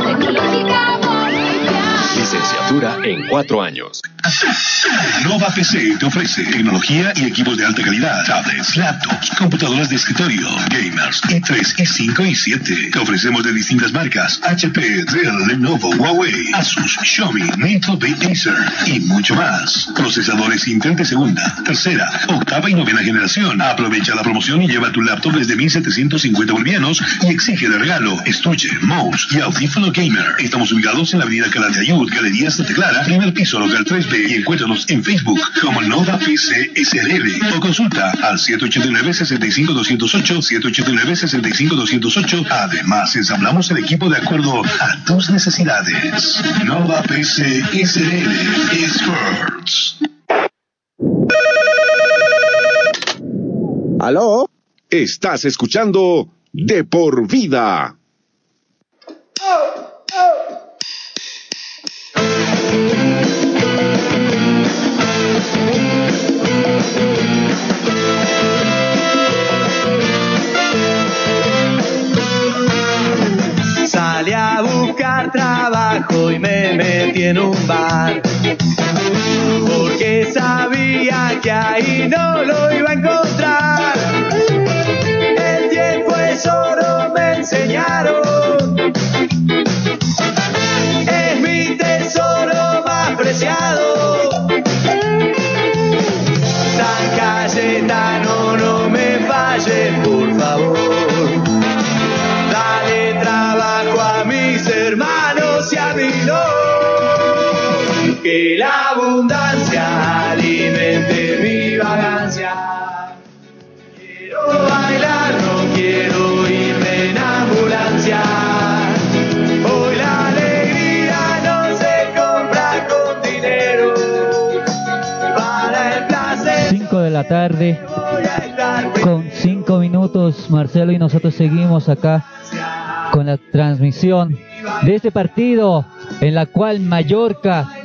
tecnológica. Licenciatura en cuatro años. Nova PC te ofrece tecnología y equipos de alta calidad, tablets, laptops, computadoras de escritorio, gamers, i3, i5 y 7. Te ofrecemos de distintas marcas, HP, Dell, Lenovo, Huawei, Asus, Xiaomi, Mate, Acer y mucho más. Procesadores Intel de segunda, tercera, octava y novena generación. Aprovecha la promoción y lleva tu laptop desde 1750 bolivianos y exige de regalo estuche, mouse y audífono gamer. Estamos ubicados en la avenida Calatayud, Galería Santa Clara, primer piso, local 3 y encuéntranos en Facebook como Nova PC SRL o consulta al 789-65208, 789-65208. Además, ensamblamos el equipo de acuerdo a tus necesidades. Nova PC SRL Experts. ¿Aló? Estás escuchando De por vida. Salí trabajo y me metí en un bar. Porque sabía que ahí no lo iba a encontrar. El tiempo es oro, me enseñaron. Que la abundancia alimente mi vagancia. Quiero bailar, no quiero irme en ambulancia. Hoy la alegría no se compra con dinero. Para el placer 5 de la tarde con 5 minutos Marcelo y nosotros seguimos acá con la transmisión de este partido en la cual Mallorca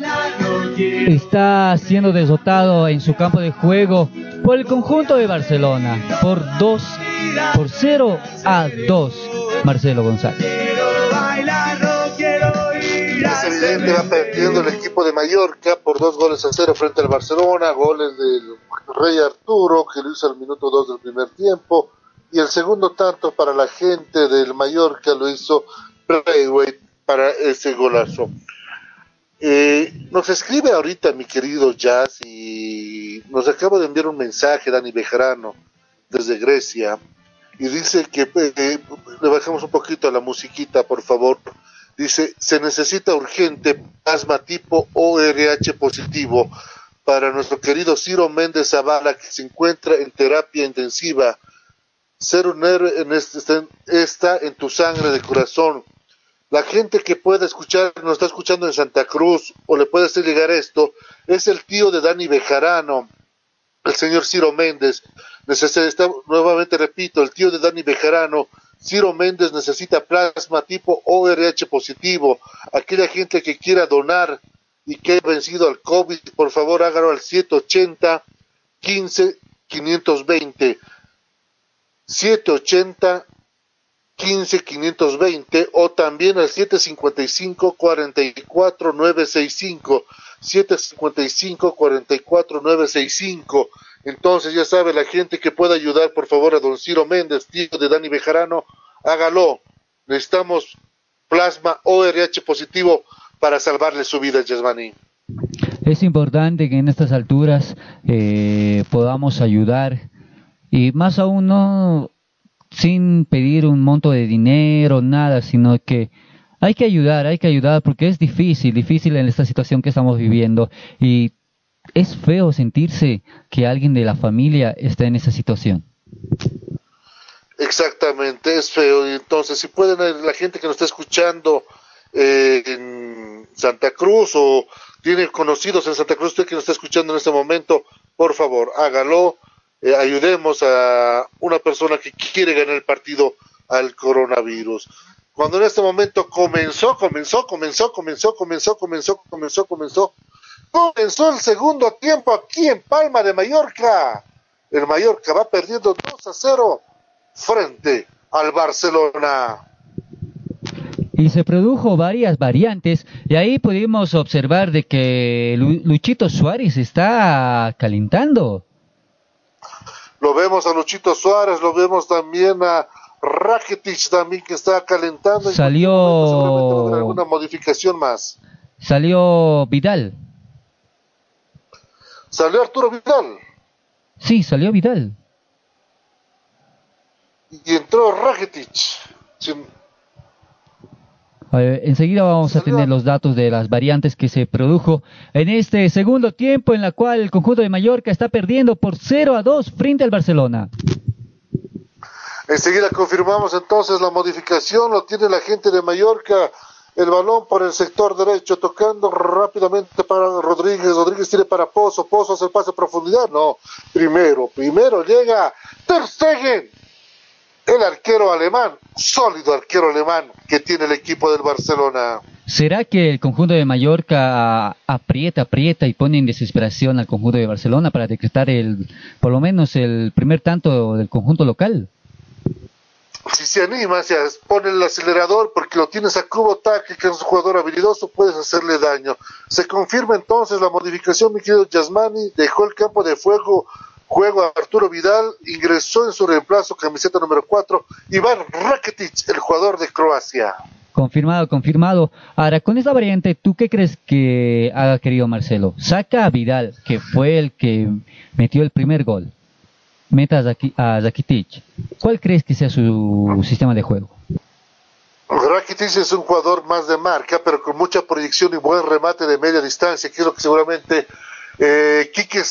está siendo derrotado en su campo de juego por el conjunto de Barcelona por 2 por 0 a 2 Marcelo González Es evidente, va perdiendo el equipo de Mallorca por dos goles a cero frente al Barcelona, goles del Rey Arturo, que lo hizo al minuto dos del primer tiempo, y el segundo tanto para la gente del Mallorca lo hizo Braithwaite para ese golazo. Eh, nos escribe ahorita mi querido Jazz y nos acaba de enviar un mensaje Dani Bejarano desde Grecia y dice que eh, le bajamos un poquito la musiquita por favor. Dice se necesita urgente plasma tipo ORH positivo para nuestro querido Ciro Méndez Zavala que se encuentra en terapia intensiva. Ser un héroe en este, está en tu sangre de corazón la gente que pueda escuchar, nos está escuchando en Santa Cruz o le puede hacer llegar esto, es el tío de Dani Bejarano, el señor Ciro Méndez. Necesita, nuevamente repito, el tío de Dani Bejarano, Ciro Méndez necesita plasma tipo ORH positivo. Aquella gente que quiera donar y que haya vencido al COVID, por favor hágalo al 780 15 520. 780 15 520 o también al 755 44 965 755 44 965 entonces ya sabe la gente que pueda ayudar por favor a don Ciro Méndez tío de Dani Bejarano hágalo. Necesitamos plasma ORH positivo para salvarle su vida Yasmani. Es importante que en estas alturas eh, podamos ayudar y más aún no sin pedir un monto de dinero, nada, sino que hay que ayudar, hay que ayudar porque es difícil, difícil en esta situación que estamos viviendo y es feo sentirse que alguien de la familia está en esa situación. Exactamente, es feo. Entonces, si pueden, eh, la gente que nos está escuchando eh, en Santa Cruz o tiene conocidos en Santa Cruz, usted que nos está escuchando en este momento, por favor, hágalo. Eh, ayudemos a una persona que quiere ganar el partido al coronavirus. Cuando en este momento comenzó, comenzó, comenzó, comenzó, comenzó, comenzó, comenzó, comenzó, comenzó el segundo tiempo aquí en Palma de Mallorca. El Mallorca va perdiendo 2 a 0 frente al Barcelona. Y se produjo varias variantes y ahí pudimos observar de que Luchito Suárez está calentando. Lo vemos a Luchito Suárez, lo vemos también a Rakitic también que está calentando. Salió alguna modificación más. Salió Vidal. Salió Arturo Vidal. Sí, salió Vidal. Y entró Rakitic. Enseguida vamos a tener los datos de las variantes que se produjo en este segundo tiempo en la cual el conjunto de Mallorca está perdiendo por 0 a 2 frente al Barcelona. Enseguida confirmamos entonces la modificación, lo tiene la gente de Mallorca, el balón por el sector derecho, tocando rápidamente para Rodríguez, Rodríguez tiene para Pozo, Pozo hace el pase a profundidad, no, primero, primero llega Ter Stegen, el arquero alemán, sólido arquero alemán que tiene el equipo del Barcelona. ¿Será que el conjunto de Mallorca aprieta, aprieta y pone en desesperación al conjunto de Barcelona para decretar el, por lo menos el primer tanto del conjunto local? si se anima, se pone el acelerador porque lo tienes a Cubo Taki, que es un jugador habilidoso, puedes hacerle daño. Se confirma entonces la modificación, mi querido Yasmani, dejó el campo de fuego, juego Arturo Vidal, ingresó en su reemplazo, camiseta número 4, Iván Rakitic, el jugador de Croacia. Confirmado, confirmado. Ahora, con esta variante, ¿tú qué crees que haga querido Marcelo? Saca a Vidal, que fue el que metió el primer gol meta a Rakitic, ¿cuál crees que sea su sistema de juego? Rakitic es un jugador más de marca, pero con mucha proyección y buen remate de media distancia, que es lo que seguramente eh, Quique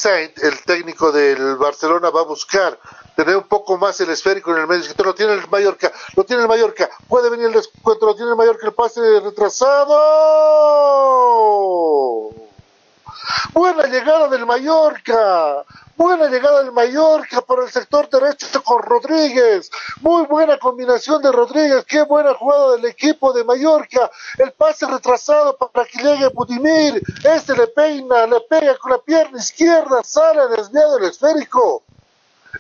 el técnico del Barcelona, va a buscar. Tener un poco más el esférico en el medio. Lo tiene el Mallorca, lo tiene el Mallorca. Puede venir el descuento, lo tiene el Mallorca, el pase retrasado. Buena llegada del Mallorca. Buena llegada del Mallorca por el sector derecho con Rodríguez. Muy buena combinación de Rodríguez. Qué buena jugada del equipo de Mallorca. El pase retrasado para que llegue Budimir. Este le peina, le pega con la pierna izquierda. Sale desviado el esférico.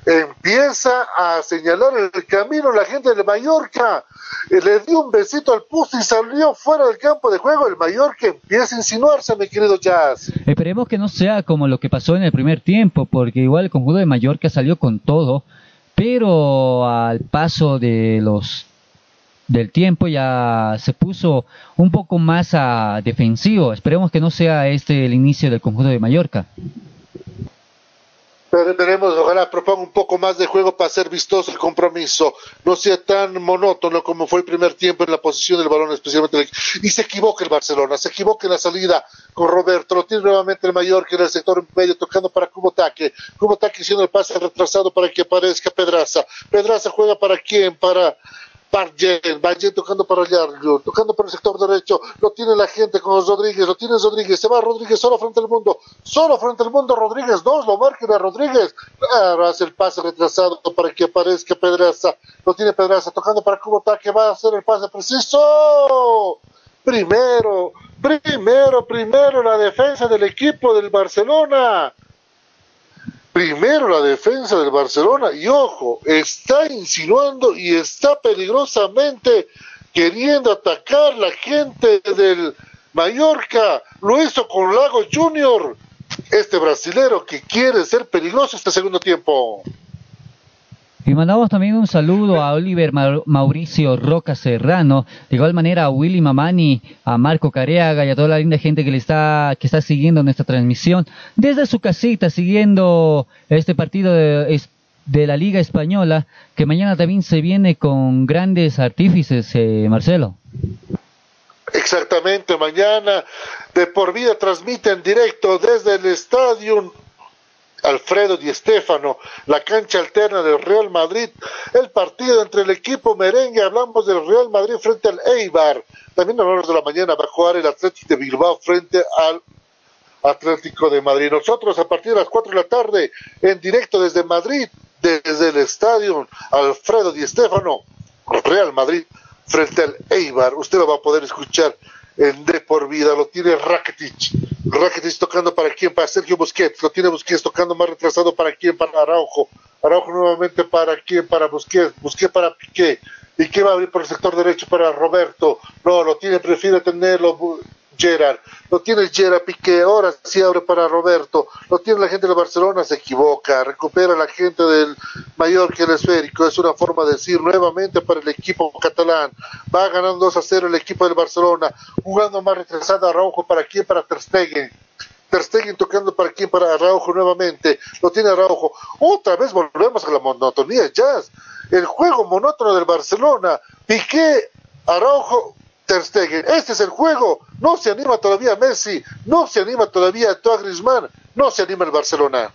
Empieza a señalar el camino la gente de Mallorca le dio un besito al puso y salió fuera del campo de juego. El que empieza a insinuarse, mi querido Jazz. Esperemos que no sea como lo que pasó en el primer tiempo, porque igual el conjunto de Mallorca salió con todo, pero al paso de los del tiempo ya se puso un poco más a defensivo. Esperemos que no sea este el inicio del conjunto de Mallorca. Veremos, ojalá proponga un poco más de juego para ser vistoso el compromiso, no sea tan monótono como fue el primer tiempo en la posición del balón, especialmente. Y se equivoca el Barcelona, se equivoca en la salida con Roberto, lo tiene nuevamente el mayor que en el sector medio tocando para Cubotaque, Cubotaque haciendo el pase retrasado para que aparezca Pedraza. Pedraza juega para quién, para Bargen, Bargen tocando para allá, tocando para el sector derecho, lo tiene la gente con Rodríguez, lo tiene Rodríguez, se va Rodríguez solo frente al mundo, solo frente al mundo Rodríguez, dos, lo marquen a Rodríguez, ahora hace el pase retrasado para que aparezca Pedraza, lo tiene Pedraza tocando para Cubota que va a hacer el pase preciso, primero, primero, primero la defensa del equipo del Barcelona, primero la defensa del Barcelona y ojo, está insinuando y está peligrosamente queriendo atacar la gente del Mallorca. Lo hizo con Lago Junior, este brasilero que quiere ser peligroso este segundo tiempo. Y mandamos también un saludo a Oliver Mauricio Roca Serrano, de igual manera a Willy Mamani, a Marco Careaga y a toda la linda gente que le está, que está siguiendo nuestra transmisión desde su casita, siguiendo este partido de, de la Liga Española, que mañana también se viene con grandes artífices, eh, Marcelo. Exactamente, mañana de por vida transmite en directo desde el estadio Alfredo Di Stéfano, la cancha alterna del Real Madrid, el partido entre el equipo merengue, hablamos del Real Madrid frente al Eibar, también a las horas de la mañana va a jugar el Atlético de Bilbao frente al Atlético de Madrid. Nosotros a partir de las 4 de la tarde, en directo desde Madrid, desde el estadio Alfredo Di Stéfano, Real Madrid frente al Eibar, usted lo va a poder escuchar en De por Vida, lo tiene Rakitic. Rakitic tocando para quién, para Sergio Busquets, lo tiene Busquets tocando más retrasado para quién, para Araujo. Araujo nuevamente para quién, para Busquets, Busquets para Piqué. ¿Y qué va a abrir por el sector derecho para Roberto? No, lo tiene, prefiere tenerlo Gerard, lo tiene Gerard Piqué, ahora sí abre para Roberto, lo tiene la gente de Barcelona, se equivoca, recupera la gente del Mallorca el esférico, es una forma de decir nuevamente para el equipo catalán, va ganando 2 a 0 el equipo del Barcelona, jugando más retrasado Araujo. Para quién, para Ter Stegen, Ter Stegen tocando para quién, para Araujo nuevamente, lo tiene Araujo, otra vez volvemos a la monotonía, Jazz, el juego monótono del Barcelona, Piqué, Araujo, Ter Stegen. Este es el juego. No se anima todavía Messi, no se anima todavía Toa Griezmann, no se anima el Barcelona.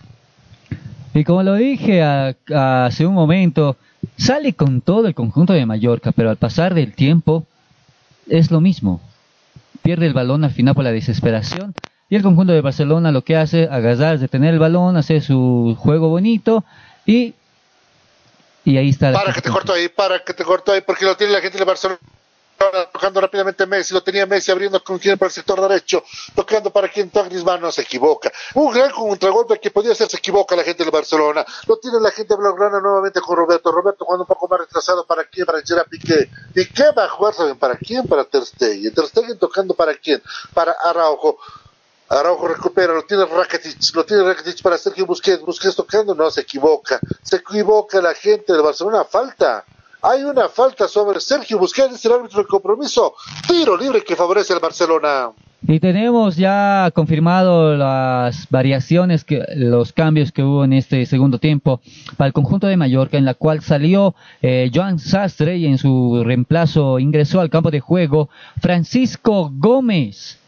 Y como lo dije hace un momento, sale con todo el conjunto de Mallorca, pero al pasar del tiempo es lo mismo. Pierde el balón al final por la desesperación y el conjunto de Barcelona lo que hace, agarrarse, tener el balón, hacer su juego bonito y, y ahí está. Para que te corto ahí, para que te corto ahí, porque lo tiene la gente de Barcelona tocando rápidamente Messi, lo tenía Messi abriendo con quien para el sector derecho, tocando para quien Griezmann no se equivoca. Un gran contragolpe que podía ser, se equivoca la gente de Barcelona. Lo tiene la gente Blaugrana nuevamente con Roberto. Roberto jugando un poco más retrasado para quién, para Gerard Piqué. Piqué va a jugar, ¿saben para quién? Para Ter Stegen. Ter Stegen tocando para quién? Para Araujo. Araujo recupera, lo tiene Rakitic, lo tiene Rakitic para Sergio Busquets, Busquets tocando, no se equivoca, se equivoca la gente de Barcelona, falta, hay una falta sobre Sergio Busquets, el árbitro de compromiso. Tiro libre que favorece al Barcelona. Y tenemos ya confirmado las variaciones, que, los cambios que hubo en este segundo tiempo para el conjunto de Mallorca, en la cual salió eh, Joan Sastre y en su reemplazo ingresó al campo de juego Francisco Gómez.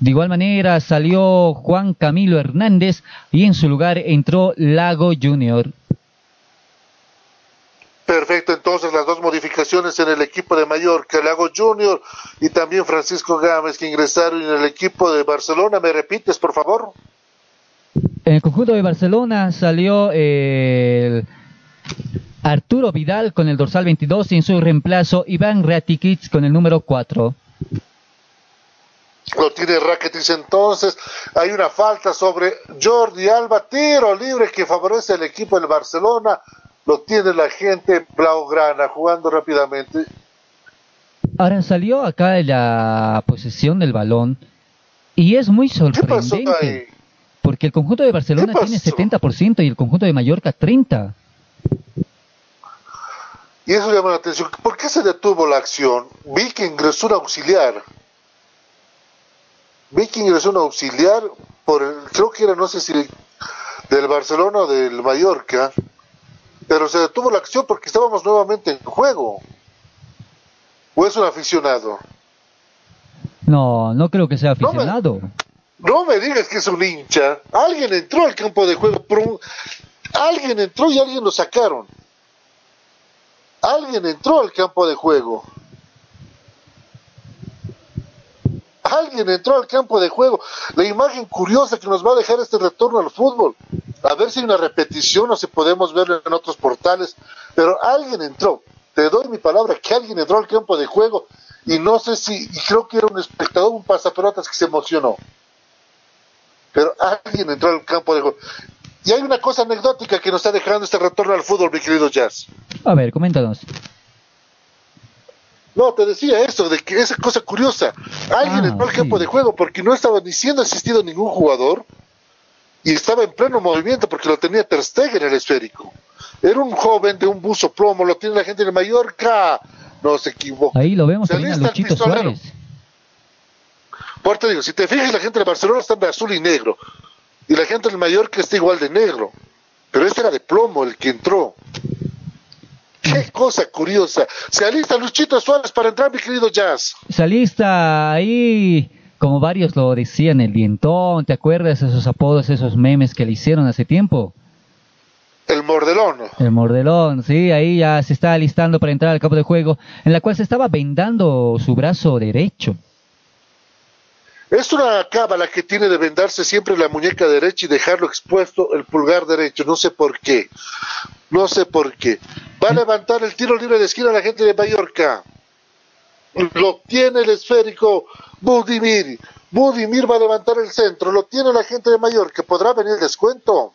De igual manera salió Juan Camilo Hernández y en su lugar entró Lago Junior. Perfecto, entonces las dos modificaciones en el equipo de Mallorca, Lago Junior y también Francisco Gámez que ingresaron en el equipo de Barcelona. ¿Me repites, por favor? En el conjunto de Barcelona salió el Arturo Vidal con el dorsal 22 y en su reemplazo Iván Ratikits con el número 4. Lo tiene Rakitic entonces. Hay una falta sobre Jordi Alba, tiro libre que favorece al equipo del Barcelona lo tiene la gente blaugrana jugando rápidamente. Ahora salió acá la posesión del balón y es muy sorprendente. Porque el conjunto de Barcelona tiene 70% y el conjunto de Mallorca 30%. Y eso llama la atención. ¿Por qué se detuvo la acción? Vi que ingresó un auxiliar. Vi que ingresó un auxiliar por el, creo que era, no sé si del Barcelona o del Mallorca pero se detuvo la acción porque estábamos nuevamente en juego. ¿O es un aficionado? No, no creo que sea aficionado. No me, digas que es un hincha. Alguien entró al campo de juego. alguien entró y alguien lo sacaron. Alguien entró al campo de juego. Alguien entró al campo de juego. La imagen curiosa que nos va a dejar este retorno al fútbol a ver si hay una repetición o si podemos verlo en otros portales, pero alguien entró, te doy mi palabra que alguien entró al campo de juego y no sé si, creo que era un espectador, un pasapelotas que se emocionó, pero alguien entró al campo de juego. Y hay una cosa anecdótica que nos está dejando este retorno al fútbol, mi querido Jazz. A ver, coméntanos. No, te decía eso, de que esa cosa curiosa. Alguien ah, entró al campo de juego porque no estaba ni siendo asistido ningún jugador y estaba en pleno movimiento porque lo tenía Ter Stegen el esférico. Era un joven de un buzo plomo, lo tiene la gente de Mallorca. No se equivoca. Ahí lo vemos Se también a Luchito. Suárez. Por te digo, si te fijas, la gente de Barcelona está de azul y negro. Y la gente del Mallorca está igual de negro. Pero este era de plomo el que entró. Qué cosa curiosa. Se alista Luchito Suárez para entrar, mi querido Jazz. Salista ahí, como varios lo decían, el dientón, ¿te acuerdas esos apodos, esos memes que le hicieron hace tiempo? El mordelón. El mordelón, sí, ahí ya se está alistando para entrar al campo de juego, en la cual se estaba vendando su brazo derecho. Es una cábala que tiene de vendarse siempre la muñeca derecha y dejarlo expuesto el pulgar derecho. No sé por qué. No sé por qué. Va a levantar el tiro libre de esquina la gente de Mallorca. Lo tiene el esférico Budimir. Budimir va a levantar el centro. Lo tiene la gente de Mallorca. ¿Podrá venir el descuento?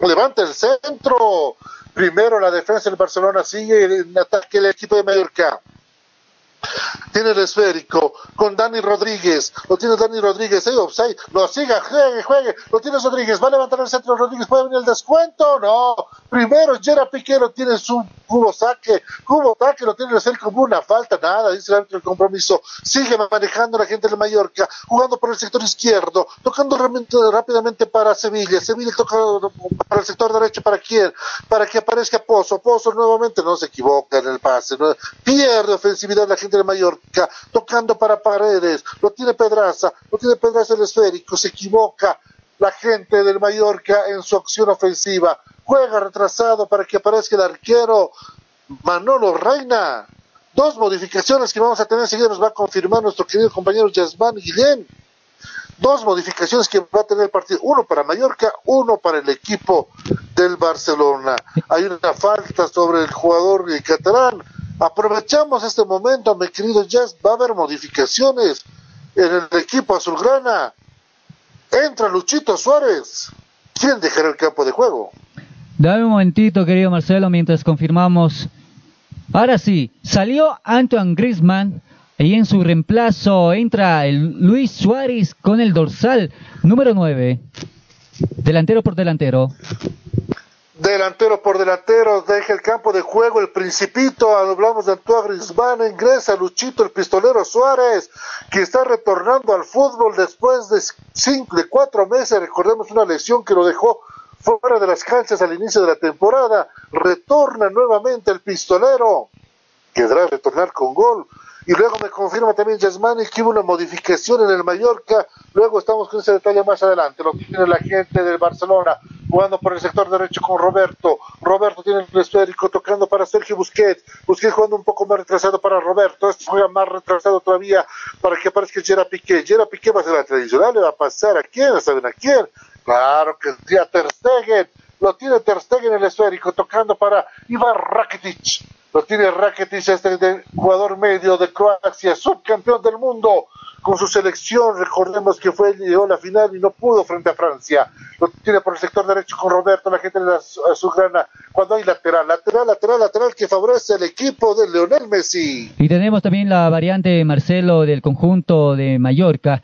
Levanta el centro. Primero la defensa del Barcelona sigue en ataque el equipo de Mallorca. Tiene el esférico con Dani Rodríguez. Lo tiene Dani Rodríguez. Hay offside. Lo siga, juegue, juegue. Lo tiene Rodríguez. Va a levantar el centro. Rodríguez puede venir el descuento. No. Primero Gera Piqué lo tiene su cubo saque. Cubo saque lo tiene el esférico una falta. Nada, dice el árbitro del compromiso. Sigue manejando la gente de Mallorca. Jugando por el sector izquierdo. Tocando rápidamente para Sevilla. Sevilla toca para el sector derecho. ¿Para quién? Para que aparezca Pozo. Pozo nuevamente no se equivoca en el pase. Pierde ofensividad la gente de Mallorca, tocando para Paredes, lo tiene Pedraza, lo tiene Pedraza el esférico, se equivoca la gente del Mallorca en su acción ofensiva, juega retrasado para que aparezca el arquero Manolo Reina. Dos modificaciones que vamos a tener enseguida nos va a confirmar nuestro querido compañero Yasmán Guillén. Dos modificaciones que va a tener el partido, uno para Mallorca, uno para el equipo del Barcelona. Hay una falta sobre el jugador catalán. Aprovechamos este momento, mi querido Jazz, va a haber modificaciones en el equipo azulgrana. Entra Luchito Suárez. ¿Quién dejará el campo de juego? Dame un momentito, querido Marcelo, mientras confirmamos. Ahora sí, salió Antoine Griezmann y en su reemplazo entra el Luis Suárez con el dorsal número 9. Delantero por delantero. Delantero por delantero, deja el campo de juego el Principito, hablamos de Antoine Griezmann, ingresa Luchito el pistolero Suárez, que está retornando al fútbol después de cinco, de cuatro meses, recordemos una lesión que lo dejó fuera de las canchas al inicio de la temporada, retorna nuevamente el pistolero, quedará retornar con gol, y luego me confirma también Yasmani que hubo una modificación en el Mallorca. Luego estamos con ese detalle más adelante. Lo tiene la gente del Barcelona jugando por el sector derecho con Roberto. Roberto tiene el esférico tocando para Sergio Busquets. Busquets jugando un poco más retrasado para Roberto. Este juega más retrasado todavía para que aparezca Gerard Piqué. Gerard Piqué va a ser la tradicional. Le va a pasar a quién, ¿saben a quién? Claro que es a Ter Stegen. Lo tiene Ter Stegen en el esférico tocando para Ivan Rakitic. Lo tiene Rakitic, este de- jugador medio de Croacia, subcampeón del mundo con su selección. Recordemos que fue llegó a la final y no pudo frente a Francia. Lo tiene por el sector derecho con Roberto, la gente de la Azu- azulgrana. Cuando hay lateral, lateral, lateral, lateral que favorece al equipo de Leonel Messi. Y tenemos también la variante Marcelo del conjunto de Mallorca.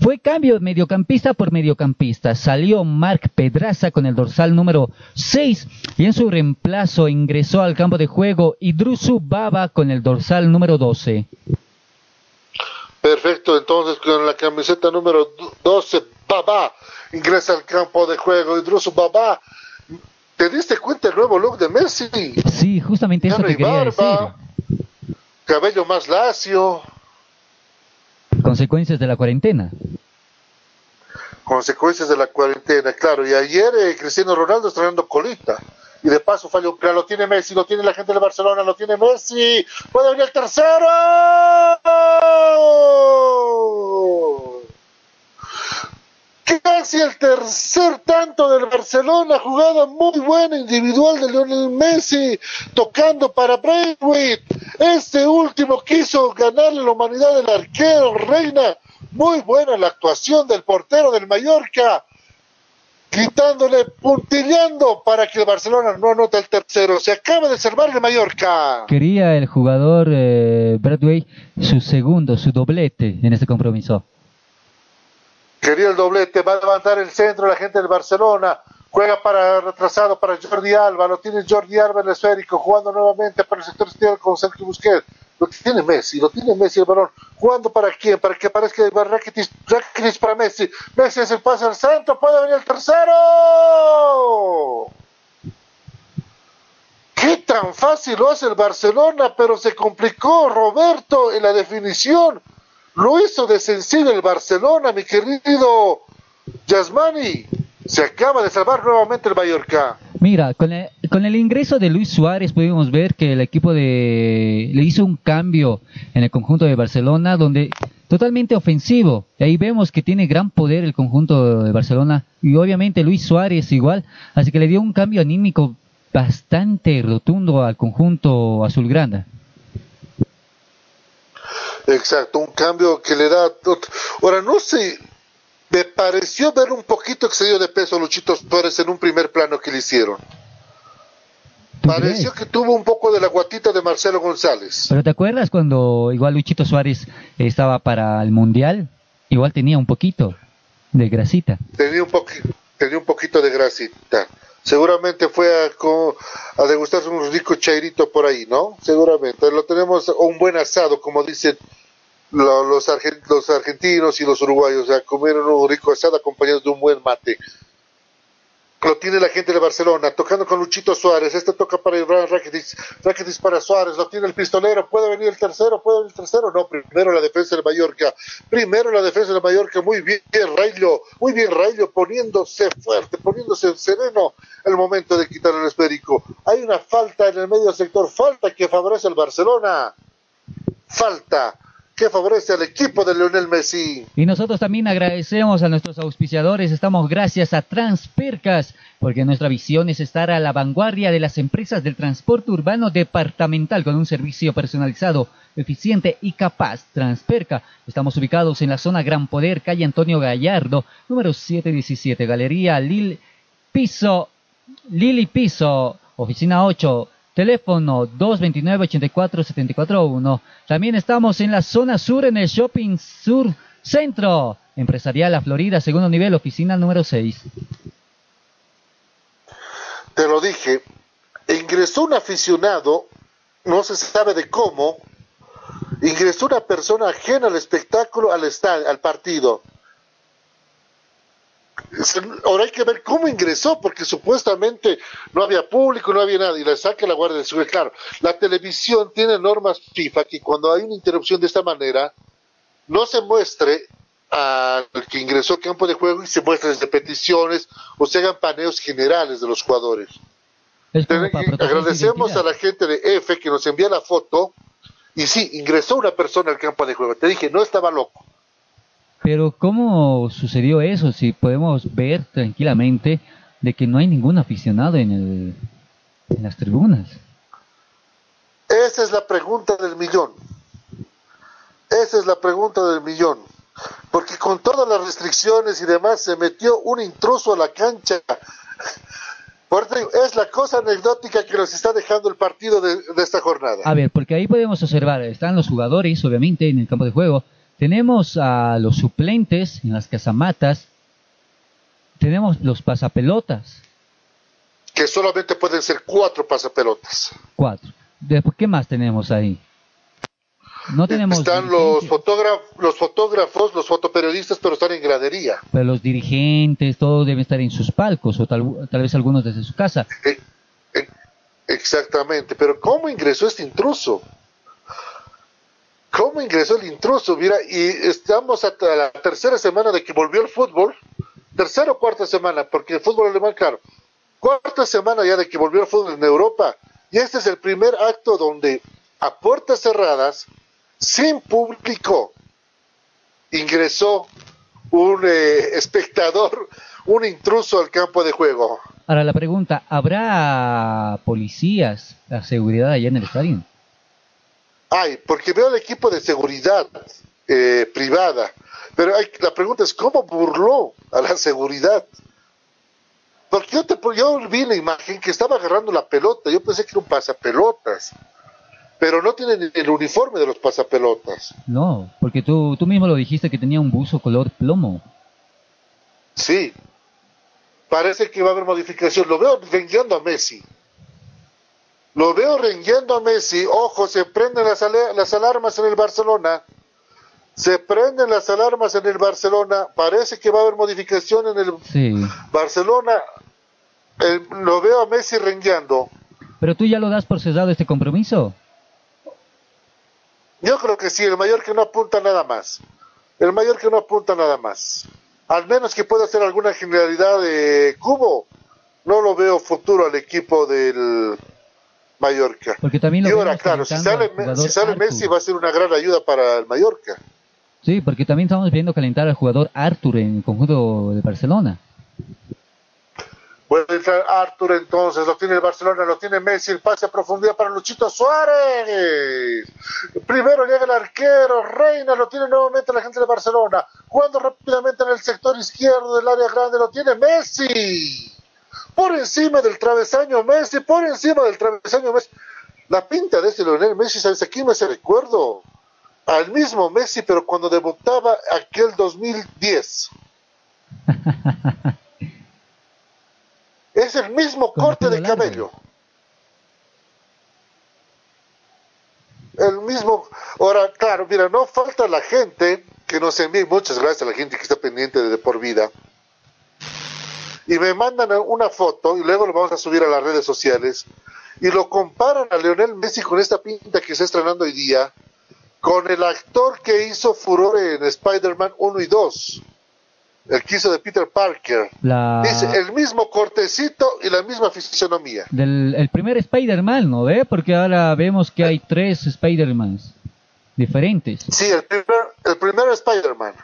Fue cambio mediocampista por mediocampista. Salió Marc Pedraza con el dorsal número 6 y en su reemplazo ingresó al campo de juego Idrusu Baba con el dorsal número 12. Perfecto, entonces con la camiseta número 12, Babá ingresa al campo de juego. Idrusu Babá, ¿te diste cuenta el nuevo look de Messi? Sí, justamente eso hay quería decir. barba, cabello más lacio, Consecuencias de la cuarentena. consecuencias de la cuarentena, claro. Y ayer eh, Cristiano Ronaldo estrenando colita. Y de paso falló. Lo tiene Messi, lo tiene la gente de Barcelona, lo tiene Messi. Puede venir el tercero. Casi el tercer tanto del Barcelona, jugada muy buena individual de Lionel Messi, tocando para Braithwaite. Este último quiso ganarle la humanidad del arquero Reina. Muy buena la actuación del portero del Mallorca, quitándole, puntillando para que el Barcelona no anote el tercero. Se acaba de salvar el Mallorca. Quería el jugador eh, Bradway su segundo, su doblete en este compromiso. Quería el doblete, va a levantar el centro la gente del Barcelona. Juega para retrasado para Jordi Alba, lo tiene Jordi Alba en el esférico, jugando nuevamente para el sector izquierdo con Sergio Busquets. Lo tiene Messi, lo tiene Messi el balón. ¿Jugando para quién? Para que aparezca Rakitic, Rakitic para Messi. Messi es el pase al centro, puede venir el tercero. ¿Qué tan fácil lo hace el Barcelona? Pero se complicó Roberto en la definición. Lo hizo de sencillo el Barcelona, mi querido Yasmani. Se acaba de salvar nuevamente el Mallorca. Mira, con el, con el ingreso de Luis Suárez pudimos ver que el equipo de le hizo un cambio en el conjunto de Barcelona donde totalmente ofensivo. Y ahí vemos que tiene gran poder el conjunto de Barcelona y obviamente Luis Suárez igual, así que le dio un cambio anímico bastante rotundo al conjunto azulgrana. Exacto, un cambio que le da. Ahora, no sé, me pareció ver un poquito excedido de peso a Luchito Suárez en un primer plano que le hicieron. Pareció que tuvo un poco de la guatita de Marcelo González. Pero ¿te acuerdas cuando igual Luchito Suárez estaba para el Mundial? Igual tenía un poquito de grasita. Tenía un, tenía un poquito de grasita. Seguramente fue a, a degustarse un rico chairito por ahí, ¿no? Seguramente. Lo tenemos un buen asado, como dicen los, argentinos y los uruguayos. O sea, un rico asado acompañado de un buen mate. Lo tiene la gente de Barcelona, tocando con Luchito Suárez. Este toca para Ibrahim Rakitic. Rakitic para Suárez. Lo tiene el pistolero. ¿Puede venir el tercero? ¿Puede venir el tercero? No, primero la defensa de Mallorca. Primero la defensa de Mallorca. Muy bien, Rayo. Muy bien, Rayo, poniéndose fuerte, poniéndose sereno el momento de quitar el esférico. Hay una falta en el medio sector. Falta que favorece al Barcelona. Falta que favorece al equipo de Lionel Messi. Y nosotros también agradecemos a nuestros auspiciadores, estamos gracias a Transpercas, porque nuestra visión es estar a la vanguardia de las empresas del transporte urbano departamental con un servicio personalizado, eficiente y capaz. Transperca, estamos ubicados en la zona Gran Poder, calle Antonio Gallardo, número 717, Galería Lil Piso, Lili Piso, oficina 8 Teléfono 229-84-741. También estamos en la zona sur, en el Shopping Sur Centro. Empresarial La Florida, segundo nivel, oficina número 6. Te lo dije. Ingresó un aficionado, no se sabe de cómo. Ingresó una persona ajena al espectáculo, al, al partido ahora hay que ver cómo ingresó, porque supuestamente no había público, no había nada, y le saca la Guardia de Seguridad. Claro, la televisión tiene normas FIFA que cuando hay una interrupción de esta manera, no se muestre al que ingresó al campo de juego y se muestre desde peticiones o se hagan paneos generales de los jugadores. Agradecemos a la gente de F que nos envía la foto y sí, ingresó una persona al campo de juego. Te dije, no estaba loco. Pero ¿cómo sucedió eso? Si podemos ver tranquilamente de que no hay ningún aficionado en, el, en las tribunas. Esa es la pregunta del millón. Esa es la pregunta del millón. Porque con todas las restricciones y demás se metió un intruso a la cancha. Es la cosa anecdótica que nos está dejando el partido de, de esta jornada. A ver, porque ahí podemos observar, están los jugadores, obviamente, en el campo de juego, tenemos a los suplentes en las casamatas. Tenemos los pasapelotas. Que solamente pueden ser cuatro pasapelotas. Cuatro. Después, ¿qué más tenemos ahí? No tenemos. Están los fotógrafos, los fotógrafos, los fotoperiodistas, pero están en gradería. Pero los dirigentes, todos deben estar en sus palcos, o tal, tal vez algunos desde su casa. Eh, eh, exactamente, pero ¿cómo ingresó este intruso? ¿Cómo ingresó el intruso? Mira, y estamos hasta la tercera semana de que volvió el fútbol, tercera o cuarta semana, porque el fútbol alemán, claro, cuarta semana ya de que volvió el fútbol en Europa, y este es el primer acto donde a puertas cerradas, sin público, ingresó un eh, espectador, un intruso al campo de juego. Ahora la pregunta, ¿habrá policías, la seguridad allá en el estadio? Ay, porque veo el equipo de seguridad eh, privada, pero la pregunta es, ¿cómo burló a la seguridad? Porque yo, te, yo vi la imagen que estaba agarrando la pelota, yo pensé que era un pasapelotas, pero no tiene el uniforme de los pasapelotas. No, porque tú, tú mismo lo dijiste que tenía un buzo color plomo. Sí, parece que va a haber modificación. Lo veo rengueando a Messi. Lo veo rengueando a Messi. Ojo, se prenden las, las alarmas en el Barcelona. Se prenden las alarmas en el Barcelona. Parece que va a haber modificación en el Barcelona. lo veo a Messi rengueando. ¿Pero tú ya lo das por cesado este compromiso? Yo creo que sí, el mayor que no apunta nada más. El mayor que no apunta nada más. Al menos que pueda hacer alguna generalidad de Cubo. No lo veo futuro al equipo del Mallorca. Porque también y ahora, claro, si sale, si sale Messi va a ser una gran ayuda para el Mallorca. Sí, porque también estamos viendo calentar al jugador Artur en el conjunto de Barcelona. Puede entrar Arthur entonces, lo tiene el Barcelona, lo tiene Messi, el pase a profundidad para Luchito Suárez. Primero llega el arquero, Reina, lo tiene nuevamente la gente de Barcelona. Jugando rápidamente en el sector izquierdo del área grande, lo tiene Messi. Por encima del travesaño Messi, por encima del travesaño Messi. La pinta de este Lionel Messi, ¿sabes aquí me hace recuerdo? Al mismo Messi, pero cuando debutaba aquel 2010. Es el mismo corte de cabello. El mismo. Ahora, claro, mira, no falta la gente que nos envíe. Muchas gracias a la gente que está pendiente de, por vida. Y me mandan una foto y luego lo vamos a subir a las redes sociales. Y lo comparan a Leonel Messi con esta pinta que está estrenando hoy día. Con el actor que hizo furor en Spider-Man 1 y 2 el quiso de Peter Parker. Dice el mismo cortecito y la misma fisionomía. Del el primer Spider-Man, ¿no ve? Porque ahora vemos que hay tres Spider-Mans diferentes. Sí, el primer, el primer Spider-Man.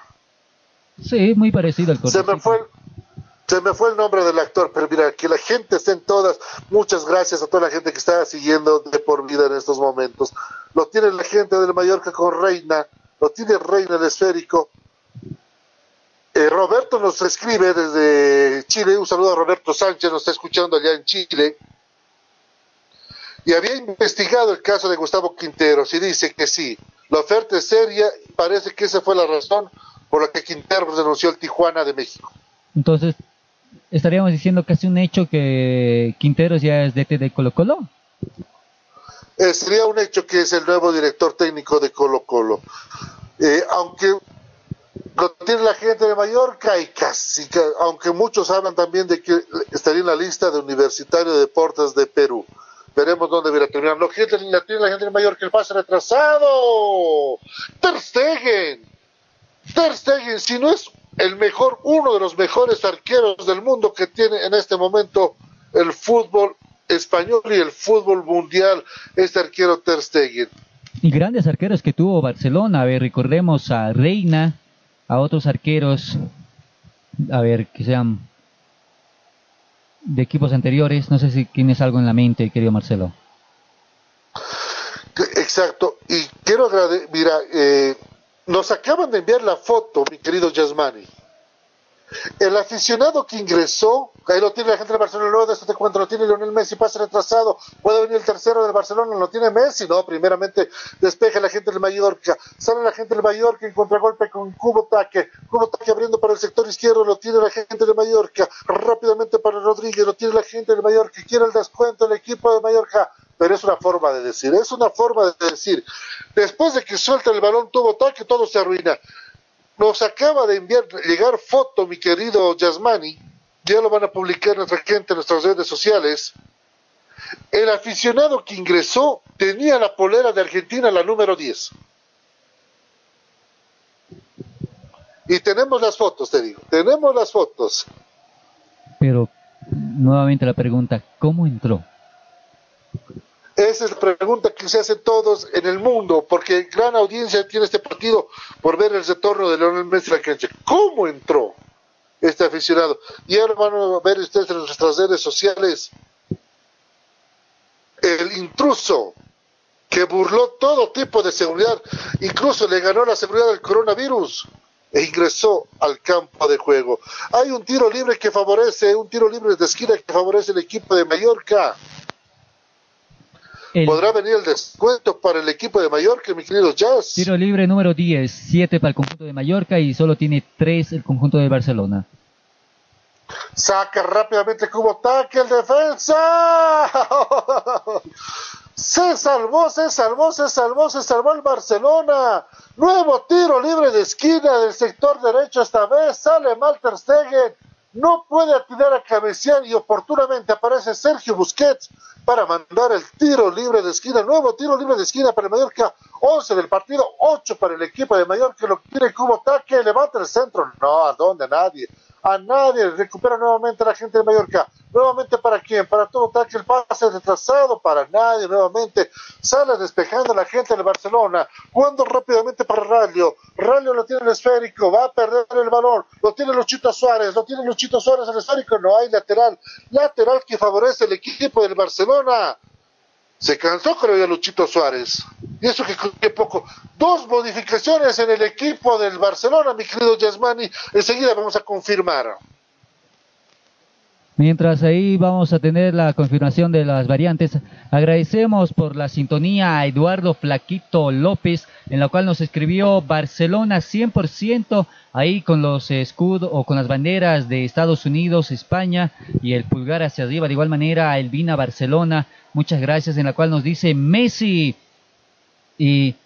Sí, muy parecido al cortecito. Se me fue se me fue el nombre del actor, pero mira, que la gente esté en todas. Muchas gracias a toda la gente que está siguiendo de por vida en estos momentos. Lo tiene la gente del Mallorca con Reina, lo tiene Reina el esférico, eh, Roberto nos escribe desde Chile, un saludo a Roberto Sánchez, nos está escuchando allá en Chile, y había investigado el caso de Gustavo Quinteros y dice que sí, la oferta es seria y parece que esa fue la razón por la que Quinteros denunció al Tijuana de México. Entonces, estaríamos diciendo es un hecho que Quinteros ya es DT de Colo Colo. Eh, sería un hecho que es el nuevo director técnico de Colo Colo. Eh, aunque lo tiene la gente de Mallorca y casi, aunque muchos hablan también de que estaría en la lista de Universitario de Deportes de Perú. Veremos dónde viene a terminar. Que la tiene la gente de Mallorca, el pase retrasado. Ter Stegen, si no es el mejor, uno de los mejores arqueros del mundo que tiene en este momento el fútbol español y el fútbol mundial, este arquero Ter Stegen. Y grandes arqueros que tuvo Barcelona, a ver, recordemos a Reina, a otros arqueros, a ver, que sean de equipos anteriores. No sé si tienes algo en la mente, querido Marcelo. Exacto. Y quiero agradecer, mira, eh, nos acaban de enviar la foto, mi querido Yasmani. El aficionado que ingresó, ahí lo tiene la gente de Barcelona, de esto te cuento, lo tiene Lionel Messi, pase retrasado, puede venir el tercero del Barcelona, lo tiene Messi, no, primeramente despeja la gente del Mallorca, sale la gente del Mallorca en contragolpe con Cubo Taque, Cubo Taque abriendo para el sector izquierdo, lo tiene la gente de Mallorca, rápidamente para Rodríguez, lo tiene la gente del Mallorca, quiere el descuento el equipo de Mallorca, pero es una forma de decir, es una forma de decir, después de que suelta el balón Cubo Taque, todo se arruina. Nos acaba de enviar, llegar foto, mi querido Yasmani, ya lo van a publicar nuestra gente en nuestras redes sociales. El aficionado que ingresó tenía la polera de Argentina, la número 10. Y tenemos las fotos, te digo, tenemos las fotos. Pero nuevamente la pregunta, ¿cómo entró? Esa es la pregunta que se hacen todos en el mundo, porque gran audiencia tiene este partido por ver el retorno de Leonel Messi a la. ¿Cómo entró este aficionado? Y ahora van a ver ustedes en nuestras redes sociales el intruso que burló todo tipo de seguridad, incluso le ganó la seguridad del coronavirus e ingresó al campo de juego. Hay un tiro libre que favorece, un tiro libre de esquina que favorece el equipo de Mallorca. ¿Podrá venir el descuento para el equipo de Mallorca, mi querido Jazz? Tiro libre número 10, 7 para el conjunto de Mallorca y solo tiene 3 el conjunto de Barcelona. Saca rápidamente Cubo Taque el defensa. Se salvó, se salvó, se salvó, se salvó el Barcelona. Nuevo tiro libre de esquina del sector derecho. Esta vez sale Malter Stegen. No puede atinar a cabecear y oportunamente aparece Sergio Busquets para mandar el tiro libre de esquina. Nuevo tiro libre de esquina para el Mallorca. 11 del partido, 8 para el equipo de Mallorca. Lo quiere Cubo Taque. Levanta el centro. No, ¿a dónde? Nadie a nadie, recupera nuevamente la gente de Mallorca, nuevamente para quién, para todo que el pase retrasado, para nadie, nuevamente sale despejando la gente de Barcelona, jugando rápidamente para Rayo, Rayo lo tiene el esférico, va a perder el balón, lo tiene Luchito Suárez, lo tiene Luchito Suárez el esférico, no hay lateral, lateral que favorece el equipo del Barcelona, se cansó, creo yo, Luchito Suárez. Y eso que, que, poco. Dos modificaciones en el equipo del Barcelona, mi querido Yasmani. Enseguida vamos a confirmar. Mientras ahí vamos a tener la confirmación de las variantes, agradecemos por la sintonía a Eduardo Flaquito López, en la cual nos escribió Barcelona 100%, ahí con los escudos o con las banderas de Estados Unidos, España y el pulgar hacia arriba. De igual manera, Elvina Barcelona muchas gracias, en la cual nos dice Messi. Y,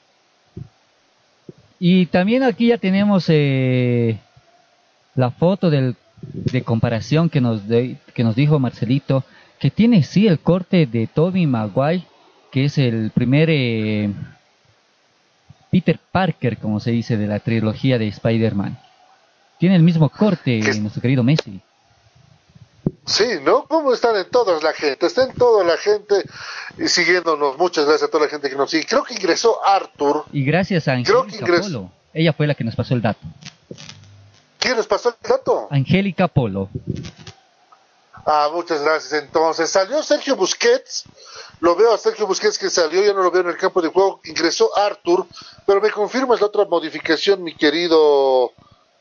y también aquí ya tenemos eh, la foto del, de comparación que nos, que nos dijo Marcelito, que tiene sí el corte de Toby Maguire, que es el primer eh, Peter Parker, como se dice, de la trilogía de Spider-Man. Tiene el mismo corte, nuestro querido Messi. Sí, ¿no? ¿Cómo están en todas la gente? Está en toda la gente y siguiéndonos. Muchas gracias a toda la gente que nos sigue. Creo que ingresó Arthur. Y gracias a Polo. Ella fue la que nos pasó el dato. ¿Quién nos pasó el dato? Angélica Polo. Ah, muchas gracias. Entonces, salió Sergio Busquets. Lo veo a Sergio Busquets que salió, ya no lo veo en el campo de juego. Ingresó Arthur, pero me confirmas la otra modificación, mi querido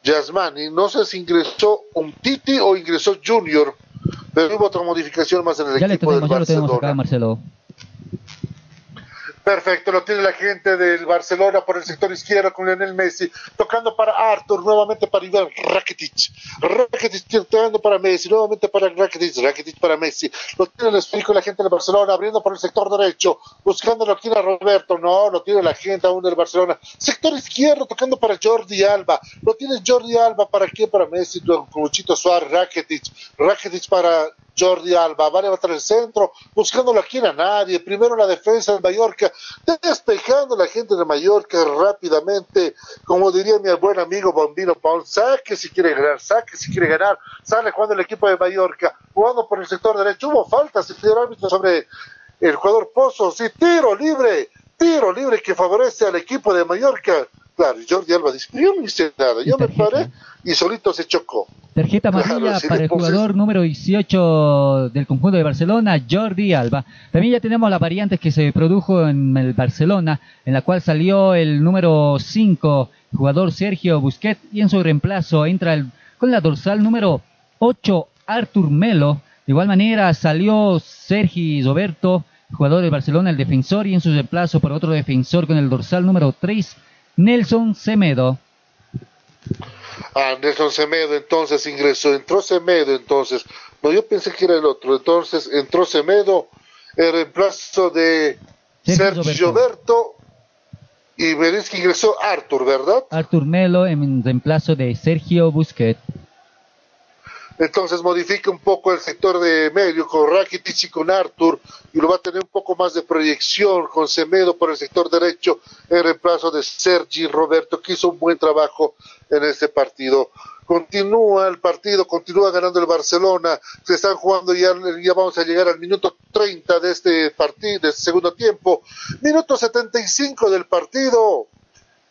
Yasmani. No sé si ingresó un Titi o ingresó Junior pero hubo otra modificación más en el ya equipo le tenemos, ya lo tenemos acá, Marcelo. Perfecto, lo tiene la gente del Barcelona por el sector izquierdo con Lionel Messi, tocando para Arthur, nuevamente para Iván Rakitic, Rakitic tocando para Messi, nuevamente para Rakitic, Rakitic para Messi, lo tiene el esférico la gente del Barcelona, abriendo por el sector derecho, buscando aquí a Roberto, no, lo tiene la gente aún del Barcelona, sector izquierdo tocando para Jordi Alba, lo tiene Jordi Alba, ¿para qué? Para Messi, con Luchito Suárez, Rakitic, Rakitic para Jordi Alba va a levantar el centro, buscando la a nadie. Primero la defensa de Mallorca, despejando la gente de Mallorca rápidamente. Como diría mi buen amigo Bombino Paul, saque si quiere ganar, saque si quiere ganar. Sale jugando el equipo de Mallorca, jugando por el sector derecho. Hubo faltas, el árbitro sobre el jugador Pozos y tiro libre, tiro libre que favorece al equipo de Mallorca. Claro, Jordi Alba dice, yo no hice nada, yo me paré y solito se chocó. Tarjeta amarilla para el jugador número 18 del conjunto de Barcelona, Jordi Alba. También ya tenemos la variante que se produjo en el Barcelona, en la cual salió el número 5, jugador Sergio Busquets, y en su reemplazo entra el, con la dorsal número 8, Artur Melo. De igual manera salió Sergi Roberto, jugador del Barcelona, el defensor, y en su reemplazo por otro defensor con el dorsal número 3, Nelson Semedo. Ah, Nelson Semedo entonces ingresó, entró Semedo entonces. No, yo pensé que era el otro. Entonces entró Semedo, el reemplazo de Sergio Berto. Y me dice que ingresó Artur, ¿verdad? Artur Melo en reemplazo de Sergio Busquets. Entonces modifica un poco el sector de medio con Rakitic y con Arthur y lo va a tener un poco más de proyección con Semedo por el sector derecho en reemplazo de Sergi Roberto que hizo un buen trabajo en este partido. Continúa el partido, continúa ganando el Barcelona, se están jugando ya, ya vamos a llegar al minuto 30 de este partido, de este segundo tiempo, minuto 75 del partido,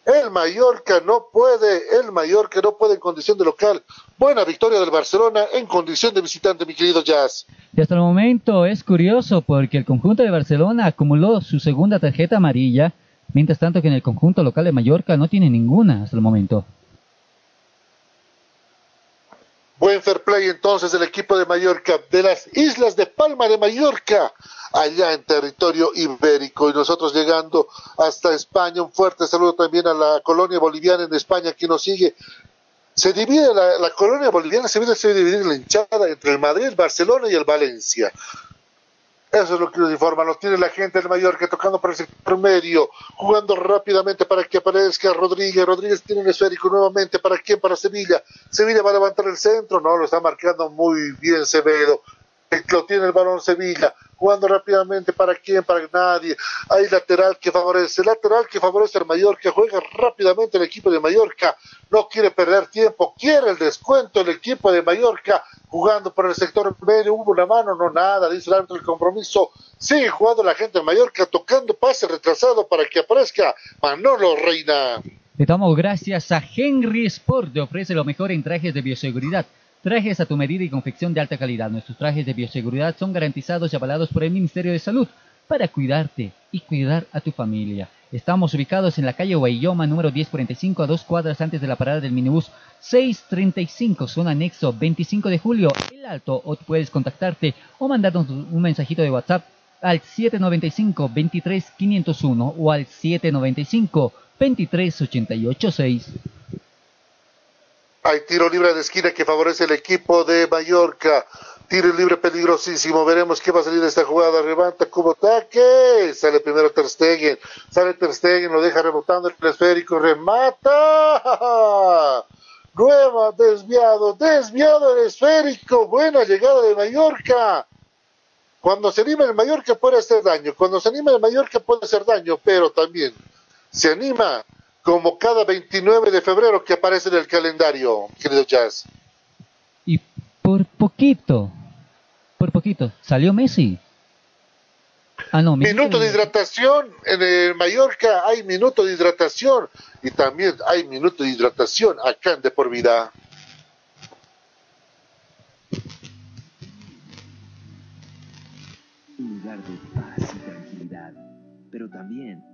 el Mallorca no puede, el Mallorca no puede en condición de local. Buena victoria del Barcelona en condición de visitante, mi querido Jazz. Y hasta el momento es curioso porque el conjunto de Barcelona acumuló su segunda tarjeta amarilla, mientras tanto que en el conjunto local de Mallorca no tiene ninguna hasta el momento. Buen fair play entonces del equipo de Mallorca, de las islas de Palma de Mallorca, allá en territorio ibérico. Y nosotros llegando hasta España, un fuerte saludo también a la colonia boliviana en España que nos sigue. se divide la, colonia boliviana, se divide, se divide la hinchada entre el Madrid, el Barcelona y el Valencia. Eso es lo que nos informa. Nos tiene la gente del Mallorca tocando para el sector medio, jugando rápidamente para que aparezca Rodríguez. Rodríguez tiene un esférico nuevamente. ¿Para quién? Para Sevilla. Sevilla va a levantar el centro. No, lo está marcando muy bien Sevedo. Lo tiene el balón Sevilla jugando rápidamente para quién, para nadie. Hay lateral que favorece, lateral que favorece al Mallorca, juega rápidamente el equipo de Mallorca, no quiere perder tiempo, quiere el descuento el equipo de Mallorca, jugando por el sector medio, hubo una mano, no nada, dice el árbitro del compromiso, sigue jugando la gente de Mallorca, tocando pase retrasado para que aparezca Manolo Reina. Le damos gracias a Henry Sport, te ofrece lo mejor en trajes de bioseguridad. Trajes a tu medida y confección de alta calidad. Nuestros trajes de bioseguridad son garantizados y avalados por el Ministerio de Salud para cuidarte y cuidar a tu familia. Estamos ubicados en la calle Guayoma número 1045 a dos cuadras antes de la parada del minibús 635, zona anexo 25 de julio, El Alto, o puedes contactarte o mandarnos un mensajito de WhatsApp al 795 23 501 o al 795 23 886. Hay tiro libre de esquina que favorece el equipo de Mallorca. Tiro libre peligrosísimo. Veremos qué va a salir de esta jugada. Levanta como ataque. Sale primero Ter Stegen. Sale Ter Stegen, lo deja rebotando el esférico. Remata. Nueva, desviado, desviado el esférico. Buena llegada de Mallorca. Cuando se anima el Mallorca puede hacer daño. Cuando se anima el Mallorca puede hacer daño, pero también se anima como cada 29 de febrero que aparece en el calendario, querido Jazz. Y por poquito, por poquito, salió Messi. Ah, no, minuto de hidratación en el Mallorca, hay minuto de hidratación y también hay minuto de hidratación acá en De Por Vida. Un lugar de paz y tranquilidad, pero también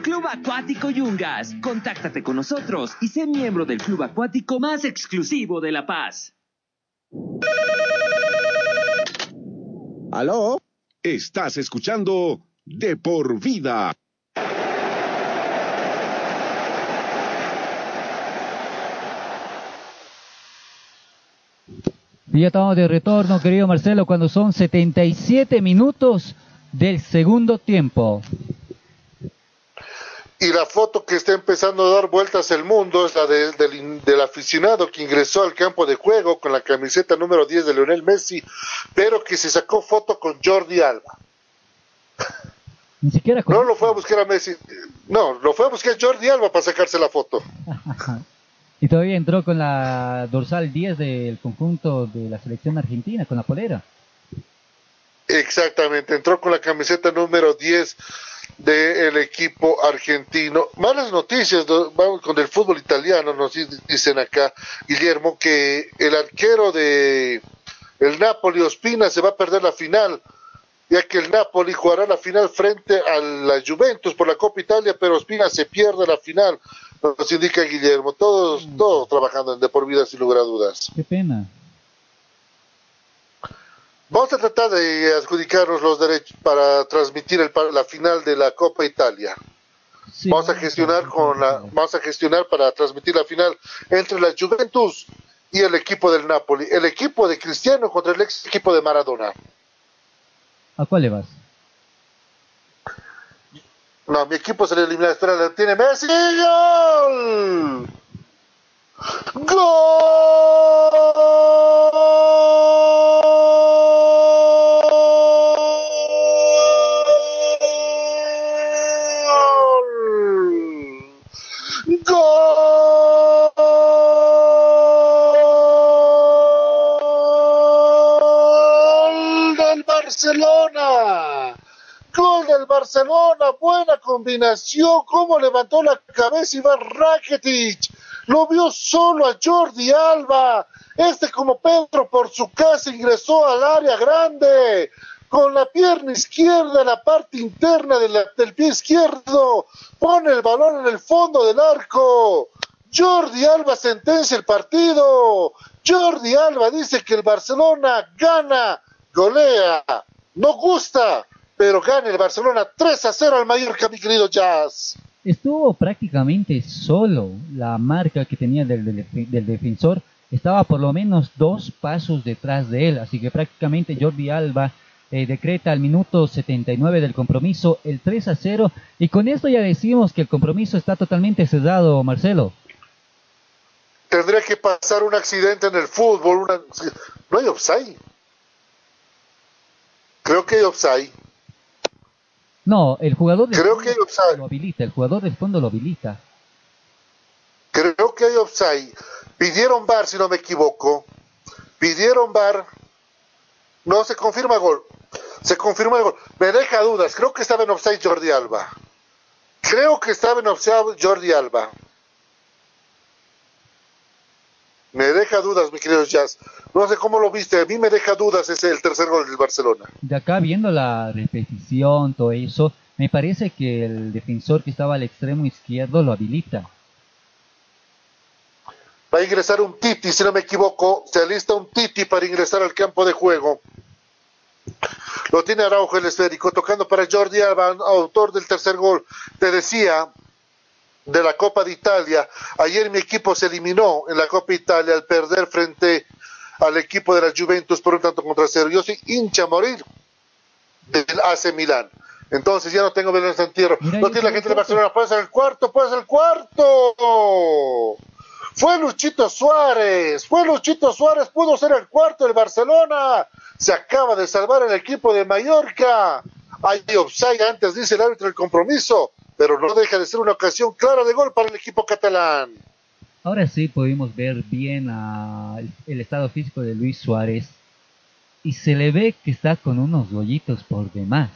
Club Acuático Yungas. Contáctate con nosotros y sé miembro del club acuático más exclusivo de La Paz. ¿Aló? Estás escuchando De por vida. Y ya estamos de retorno, querido Marcelo, cuando son 77 minutos del segundo tiempo. Y la foto que está empezando a dar vueltas el mundo es la de- del, del aficionado que ingresó al campo de juego con la camiseta número 10 de Lionel Messi, pero que se sacó foto con Jordi Alba. Ni siquiera con... No lo fue a buscar a Messi, no, lo fue a buscar Jordi Alba para sacarse la foto. Y todavía entró con la dorsal 10 del conjunto de la selección argentina, con la polera. Exactamente, entró con la camiseta número 10 del equipo argentino. Malas noticias, ¿no? vamos con el fútbol italiano, nos di- dicen acá, Guillermo, que el arquero de el Napoli, Ospina, se va a perder la final, ya que el Napoli jugará la final frente a la Juventus por la Copa Italia, pero Ospina se pierde la final, nos indica Guillermo. Todos, todos trabajando en de por vida sin lugar a dudas. Qué pena. Vamos a tratar de adjudicarnos los derechos para transmitir el, la final de la Copa Italia. vamos a gestionar con la, vamos a gestionar para transmitir la final entre la Juventus y el equipo del Napoli, el equipo de Cristiano contra el ex equipo de Maradona. ¿A cuál le vas? No, mi equipo se le elimina. Espera, ¿lo tiene Messi. ¡Gol! ¡Gol! Barcelona, buena combinación, cómo levantó la cabeza Iván Rakitic. Lo vio solo a Jordi Alba. Este como Pedro por su casa ingresó al área grande con la pierna izquierda la parte interna del pie izquierdo. Pone el balón en el fondo del arco. Jordi Alba sentencia el partido. Jordi Alba dice que el Barcelona gana, golea, no gusta, pero gana el Barcelona 3 a 0 al Mallorca, mi querido Jazz. Estuvo prácticamente solo. La marca que tenía del, del, defensor estaba por lo menos dos pasos detrás de él. Así que prácticamente Jordi Alba eh, decreta al minuto 79 del compromiso el 3 a 0. Y con esto ya decimos que el compromiso está totalmente cerrado, Marcelo tendría que pasar un accidente en el fútbol. No hay offside. Creo que hay offside. No, el jugador del Creo que hay lo habilita, el jugador del fondo lo habilita. Creo que hay offside. Pidieron bar, si no me equivoco. Pidieron bar. No, se confirma gol. Se confirma el gol. Me deja dudas. Creo que estaba en offside Jordi Alba. Creo que estaba en offside Jordi Alba. Me deja dudas, mi querido Jazz. No sé cómo lo viste, a mí me deja dudas ese el tercer gol del Barcelona. De acá viendo la repetición, todo eso, me parece que el defensor que estaba al extremo izquierdo lo habilita. Va a ingresar un Titi, si no me equivoco, se alista un Titi para ingresar al campo de juego. Lo tiene Araujo el esférico, tocando para Jordi Alba, autor del tercer gol. Te decía, de la Copa de Italia. Ayer mi equipo se eliminó en la Copa de Italia al perder frente al equipo de la Juventus por un tanto contra cero. Yo soy hincha a morir del AC Milán. Entonces ya no tengo en entierro. No tiene la gente de Barcelona. Puede ser el cuarto, puede ser el cuarto. Fue Luchito Suárez, fue Luchito Suárez, pudo ser el cuarto del Barcelona. Se acaba de salvar el equipo de Mallorca. Hay offside antes, dice el árbitro del compromiso pero no deja de ser una ocasión clara de gol para el equipo catalán. Ahora sí pudimos ver bien el estado físico de Luis Suárez y se le ve que está con unos rollitos por demás.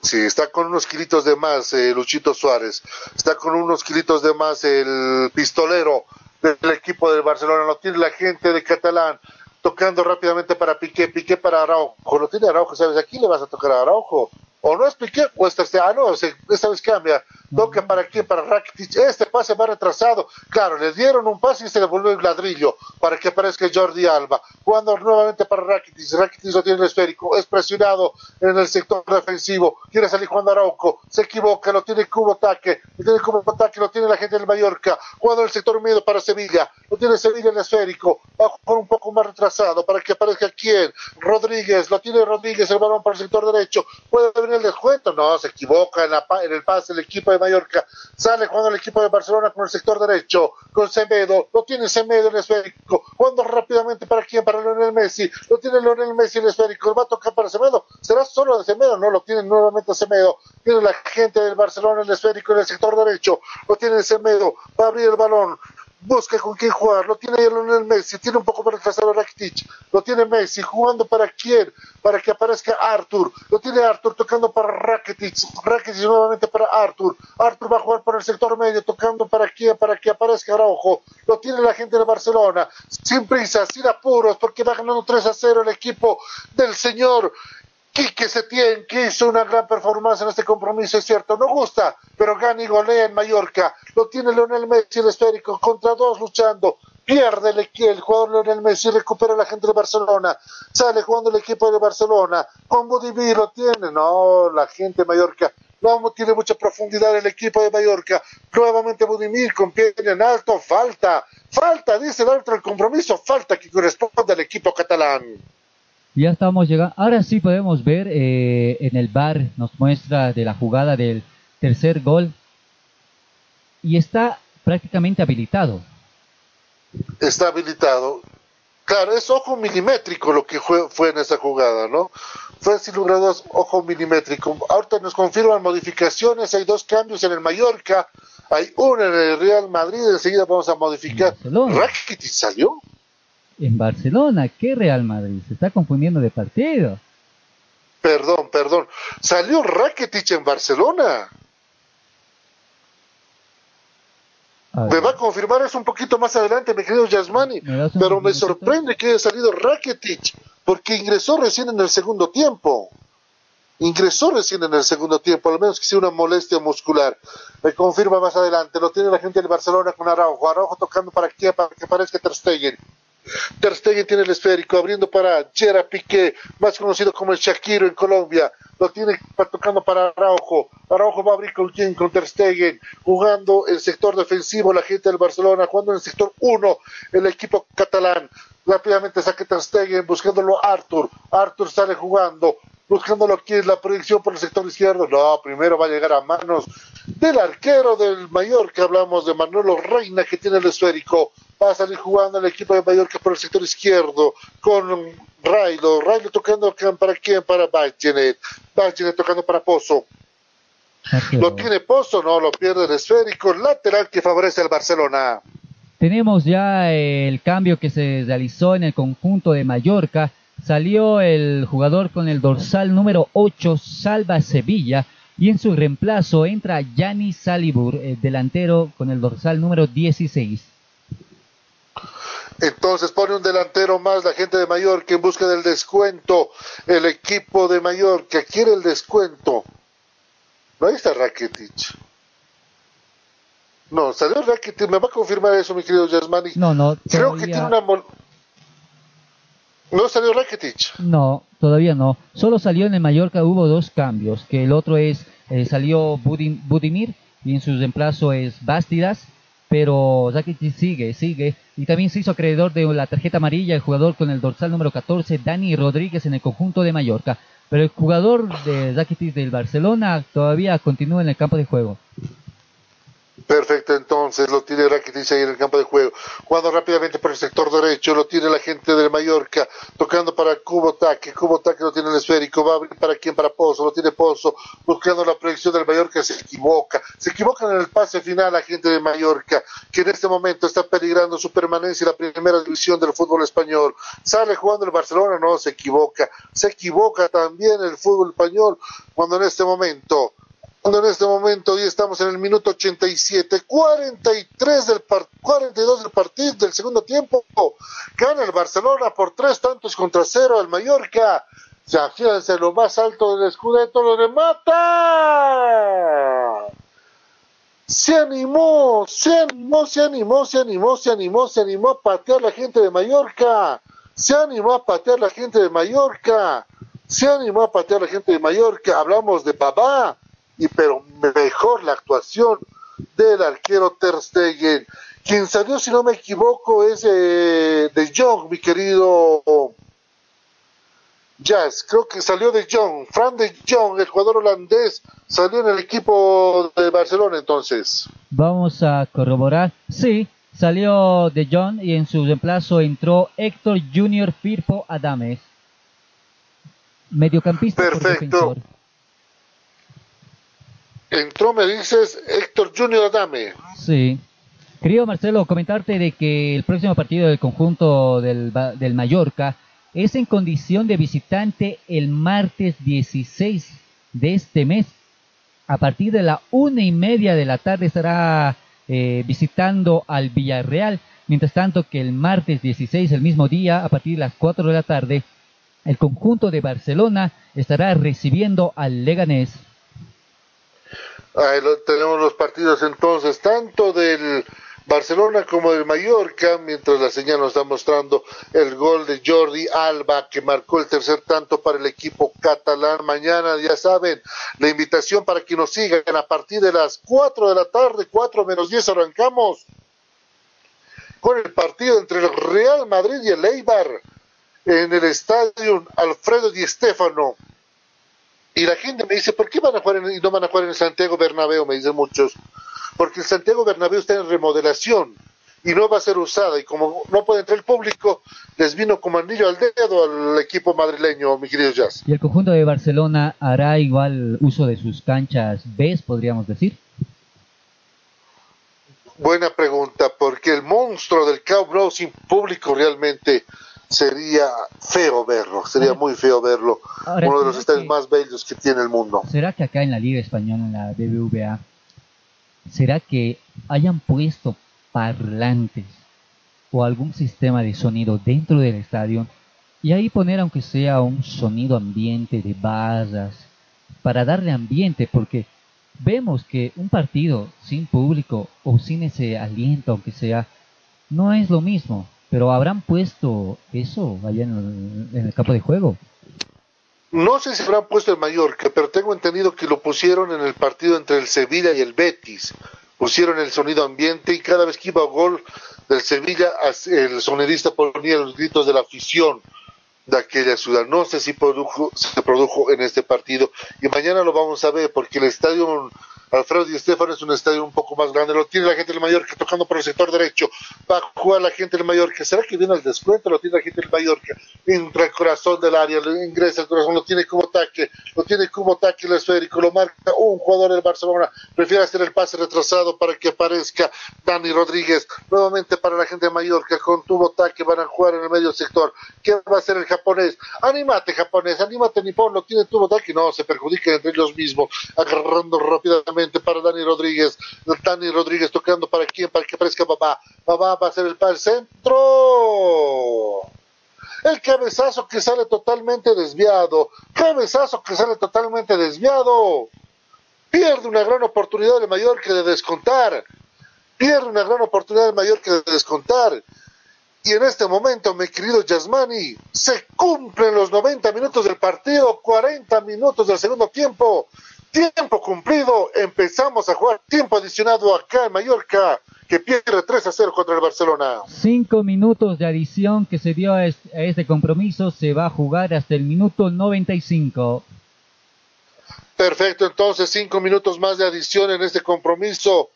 Sí, está con unos kilitos de más eh, Luchito Suárez, está con unos kilitos de más el pistolero del equipo del Barcelona, lo tiene la gente de Catalán, tocando rápidamente para Piqué, Piqué para Araujo, lo tiene Araujo, ¿sabes? Aquí le vas a tocar a Araujo, o no es Piqué, o esta, ah, no, esta vez cambia, toca para quién, para Rakitic, este pase va retrasado, claro, le dieron un pase y se le volvió el ladrillo para que aparezca Jordi Alba, cuando nuevamente para Rakitic, Rakitic lo tiene el esférico, es presionado en el sector defensivo, quiere salir Juan Arauco, se equivoca, lo tiene Cubo Ataque, lo tiene Cubo Ataque, lo tiene la gente del Mallorca, cuando el sector medio para Sevilla, lo tiene Sevilla en el esférico, va con un poco más retrasado para que aparezca quién, Rodríguez, lo tiene Rodríguez, el balón para el sector derecho, puede venir el descuento, no, se equivoca en, la, en el pase el equipo de Mallorca, sale jugando el equipo de Barcelona con el sector derecho, con Semedo, lo tiene Semedo el esférico, jugando rápidamente para quién, para Lionel Messi, lo tiene Lionel Messi el esférico, va a tocar para Semedo, será solo de Semedo, no, lo tiene nuevamente Semedo, tiene la gente del Barcelona el esférico en el sector derecho, lo tiene Semedo, va a abrir el balón, busca con quién jugar, lo tiene Lionel Messi, tiene un poco para retrasado Rakitic, lo tiene Messi, jugando para quién, para que aparezca Arthur, lo tiene Arthur tocando para Rakitic, Rakitic nuevamente para Arthur, Arthur va a jugar por el sector medio, tocando para quién, para que aparezca Araujo, lo tiene la gente de Barcelona, sin prisa, sin apuros, porque va ganando 3 a 0 el equipo del señor Quique Setién, que hizo una gran performance en este compromiso, es cierto, no gusta, pero gana y golea en Mallorca. Lo tiene Leonel Messi, el esférico, contra dos luchando. Pierde el, el jugador Leonel Messi, recupera la gente de Barcelona. Sale jugando el equipo de Barcelona. Con Budimir lo tiene. No, la gente de Mallorca no tiene mucha profundidad el equipo de Mallorca. Nuevamente Budimir con pie en alto. Falta, falta, dice el árbitro del compromiso. Falta que corresponde al equipo catalán. Ya estamos llegando. Ahora sí podemos ver eh, en el bar, nos muestra de la jugada del tercer gol. Y está prácticamente habilitado. Está habilitado. Claro, es ojo milimétrico lo que fue, en esa jugada, ¿no? Fue sin lugar a ojo milimétrico. Ahorita nos confirman modificaciones, hay dos cambios en el Mallorca, hay uno en el Real Madrid, enseguida vamos a modificar. ¿Rakitic salió? En Barcelona. ¿Qué Real Madrid? Se está confundiendo de partido. Perdón, perdón. Salió Rakitic en Barcelona. Me va a confirmar eso un poquito más adelante, mi querido Yasmani. Pero me sorprende que haya salido Rakitic, porque ingresó recién en el segundo tiempo. Ingresó recién en el segundo tiempo, al menos que sea una molestia muscular. Me confirma más adelante. Lo tiene la gente del Barcelona con Araujo. Araujo tocando para aquí, para que parezca Ter Stegen. Ter Stegen tiene el esférico, abriendo para Gerard Piqué, más conocido como el Shakiro en Colombia. Lo tiene tocando para Araujo. Araujo va a abrir con quién, con Ter Stegen, jugando el sector defensivo la gente del Barcelona, jugando en el sector 1 el equipo catalán. Rápidamente saque Ter Stegen, buscándolo Arthur. Arthur sale jugando, buscándolo aquí en la proyección por el sector izquierdo. No, primero va a llegar a manos del arquero del Mallorca. Hablamos de Manuelo Reina, que tiene el esférico. Va a salir jugando el equipo de Mallorca por el sector izquierdo con Railo. Railo tocando para quién? Para Bachenet. Bachenet tocando para Pozo. Lo tiene Pozo, no, lo pierde el esférico lateral que favorece al Barcelona. Tenemos ya el cambio que se realizó en el conjunto de Mallorca. Salió el jugador con el dorsal número 8, Salva Sevilla, y en su reemplazo entra Yanni Salibur, el delantero con el dorsal número 16. Entonces pone un delantero más la gente de Mallorca en busca del descuento. El equipo de Mallorca quiere el descuento. No, ahí está Rakitic. No, salió Rakitic. ¿Me va a confirmar eso, mi querido Yasmani? No, no. Creo que tiene una... ¿No salió Rakitic? No, todavía no. Solo salió en el Mallorca, hubo dos cambios. Que el otro es, eh, salió Budimir y en su reemplazo es Bastidas. Pero Rakitic sigue, sigue. Y también se hizo acreedor de la tarjeta amarilla el jugador con el dorsal número 14, Dani Rodríguez, en el conjunto de Mallorca. Pero el jugador de Rakitic del Barcelona todavía continúa en el campo de juego. Perfecto, entonces lo tiene Rakitic ahí en el campo de juego. Jugando rápidamente por el sector derecho, lo tiene la gente del Mallorca, tocando para Cubo Taque. Cubo lo tiene el esférico, va a abrir para quién, para Pozo, lo tiene Pozo, buscando la proyección del Mallorca, se equivoca. Se equivoca en el pase final la gente de Mallorca, que en este momento está peligrando su permanencia en la primera división del fútbol español. Sale jugando el Barcelona, no, se equivoca. Se equivoca también el fútbol español, cuando en este momento en este momento hoy estamos en el minuto 87, 43 del 42 del partido del segundo tiempo, gana el Barcelona por tres tantos contra cero al Mallorca. Fíjense, lo más alto del escudeto lo remata. Se animó, se animó, se animó, se animó, se animó, se animó a patear la gente de Mallorca. Se animó a patear la gente de Mallorca. Se animó a patear la gente de Mallorca. Hablamos de papá y pero mejor la actuación del arquero Ter Stegen. Quien salió, si no me equivoco, es eh, de Jong, mi querido Jazz. Creo que salió de Jong. Fran de Jong, el jugador holandés, salió en el equipo de Barcelona entonces. Vamos a corroborar. Sí, salió de Jong y en su reemplazo entró Héctor Junior Firpo Adames. Mediocampista. Perfecto. Entró, me dices, Héctor Junior Adame. Sí. Querido Marcelo, comentarte de que el próximo partido del conjunto del, del Mallorca es en condición de visitante el martes 16 de este mes. A partir de la una y media de la tarde estará eh, visitando al Villarreal. Mientras tanto que el martes 16, el mismo día, a partir de las 4 de la tarde, el conjunto de Barcelona estará recibiendo al Leganés. Tenemos los partidos entonces, tanto del Barcelona como del Mallorca, mientras la señal nos está mostrando el gol de Jordi Alba, que marcó el tercer tanto para el equipo catalán. Mañana, ya saben, la invitación para que nos sigan a partir de las 4 de la tarde, 4 menos 10 arrancamos con el partido entre el Real Madrid y el Eibar en el estadio Alfredo Di Stéfano. Y la gente me dice, ¿por qué van a jugar en, y no van a jugar en el Santiago Bernabéu? Me dicen muchos. Porque el Santiago Bernabéu está en remodelación y no va a ser usada. Y como no puede entrar el público, les vino como anillo al dedo al equipo madrileño, mi querido Jazz. ¿Y el conjunto de Barcelona hará igual uso de sus canchas B, podríamos decir? Buena pregunta, porque el monstruo del Camp sin público realmente sería feo verlo, sería muy feo verlo. Uno de los ¿será que- estadios más bellos que tiene el mundo. ¿Será que acá en la Liga Española, en la BBVA, será que hayan puesto parlantes o algún sistema de sonido dentro del estadio y ahí poner aunque sea un sonido ambiente de barras para darle ambiente porque vemos que un partido sin público o sin ese aliento aunque sea no es lo mismo pero habrán puesto eso allá en el, campo de juego no sé si habrán puesto el Mallorca, pero tengo entendido que lo pusieron en el partido entre el Sevilla y el Betis. Pusieron el sonido ambiente y cada vez que iba a gol del Sevilla, el sonidista ponía los gritos de la afición de aquella ciudad. No sé si produjo, se produjo en este partido y mañana lo vamos a ver porque el estadio Alfredo Di Stefano es un estadio un poco más grande, lo tiene la gente del Mallorca tocando por el sector derecho, va a jugar la gente del Mallorca, ¿será que viene al descuento? Lo tiene la gente del Mallorca, entra el corazón del área, ingresa el corazón, lo tiene como ataque, lo tiene como ataque el esférico, lo marca un jugador del Barcelona, prefiere hacer el pase retrasado para que aparezca Dani Rodríguez, nuevamente para la gente de Mallorca, con tubo ataque van a jugar en el medio sector, ¿qué va a hacer el japonés? Anímate japonés, anímate nipón, lo tiene tubo ataque, no, se perjudica entre ellos mismos, agarrando rápidamente para Dani Rodríguez. Dani Rodríguez tocando para quién, para que aparezca Babá. Babá va a ser el para el centro. El cabezazo que sale totalmente desviado. Cabezazo que sale totalmente desviado. Pierde una gran oportunidad de Mallorca de descontar. Pierde una gran oportunidad de Mallorca de descontar. Y en este momento, mi querido Yasmani, se cumplen los 90 minutos del partido, 40 minutos del segundo tiempo. Tiempo cumplido, empezamos a jugar tiempo adicionado acá en Mallorca, que pierde 3 a 0 contra el Barcelona. Cinco minutos de adición que se dio a este compromiso, se va a jugar hasta el minuto 95. Perfecto, entonces cinco minutos más de adición en este compromiso.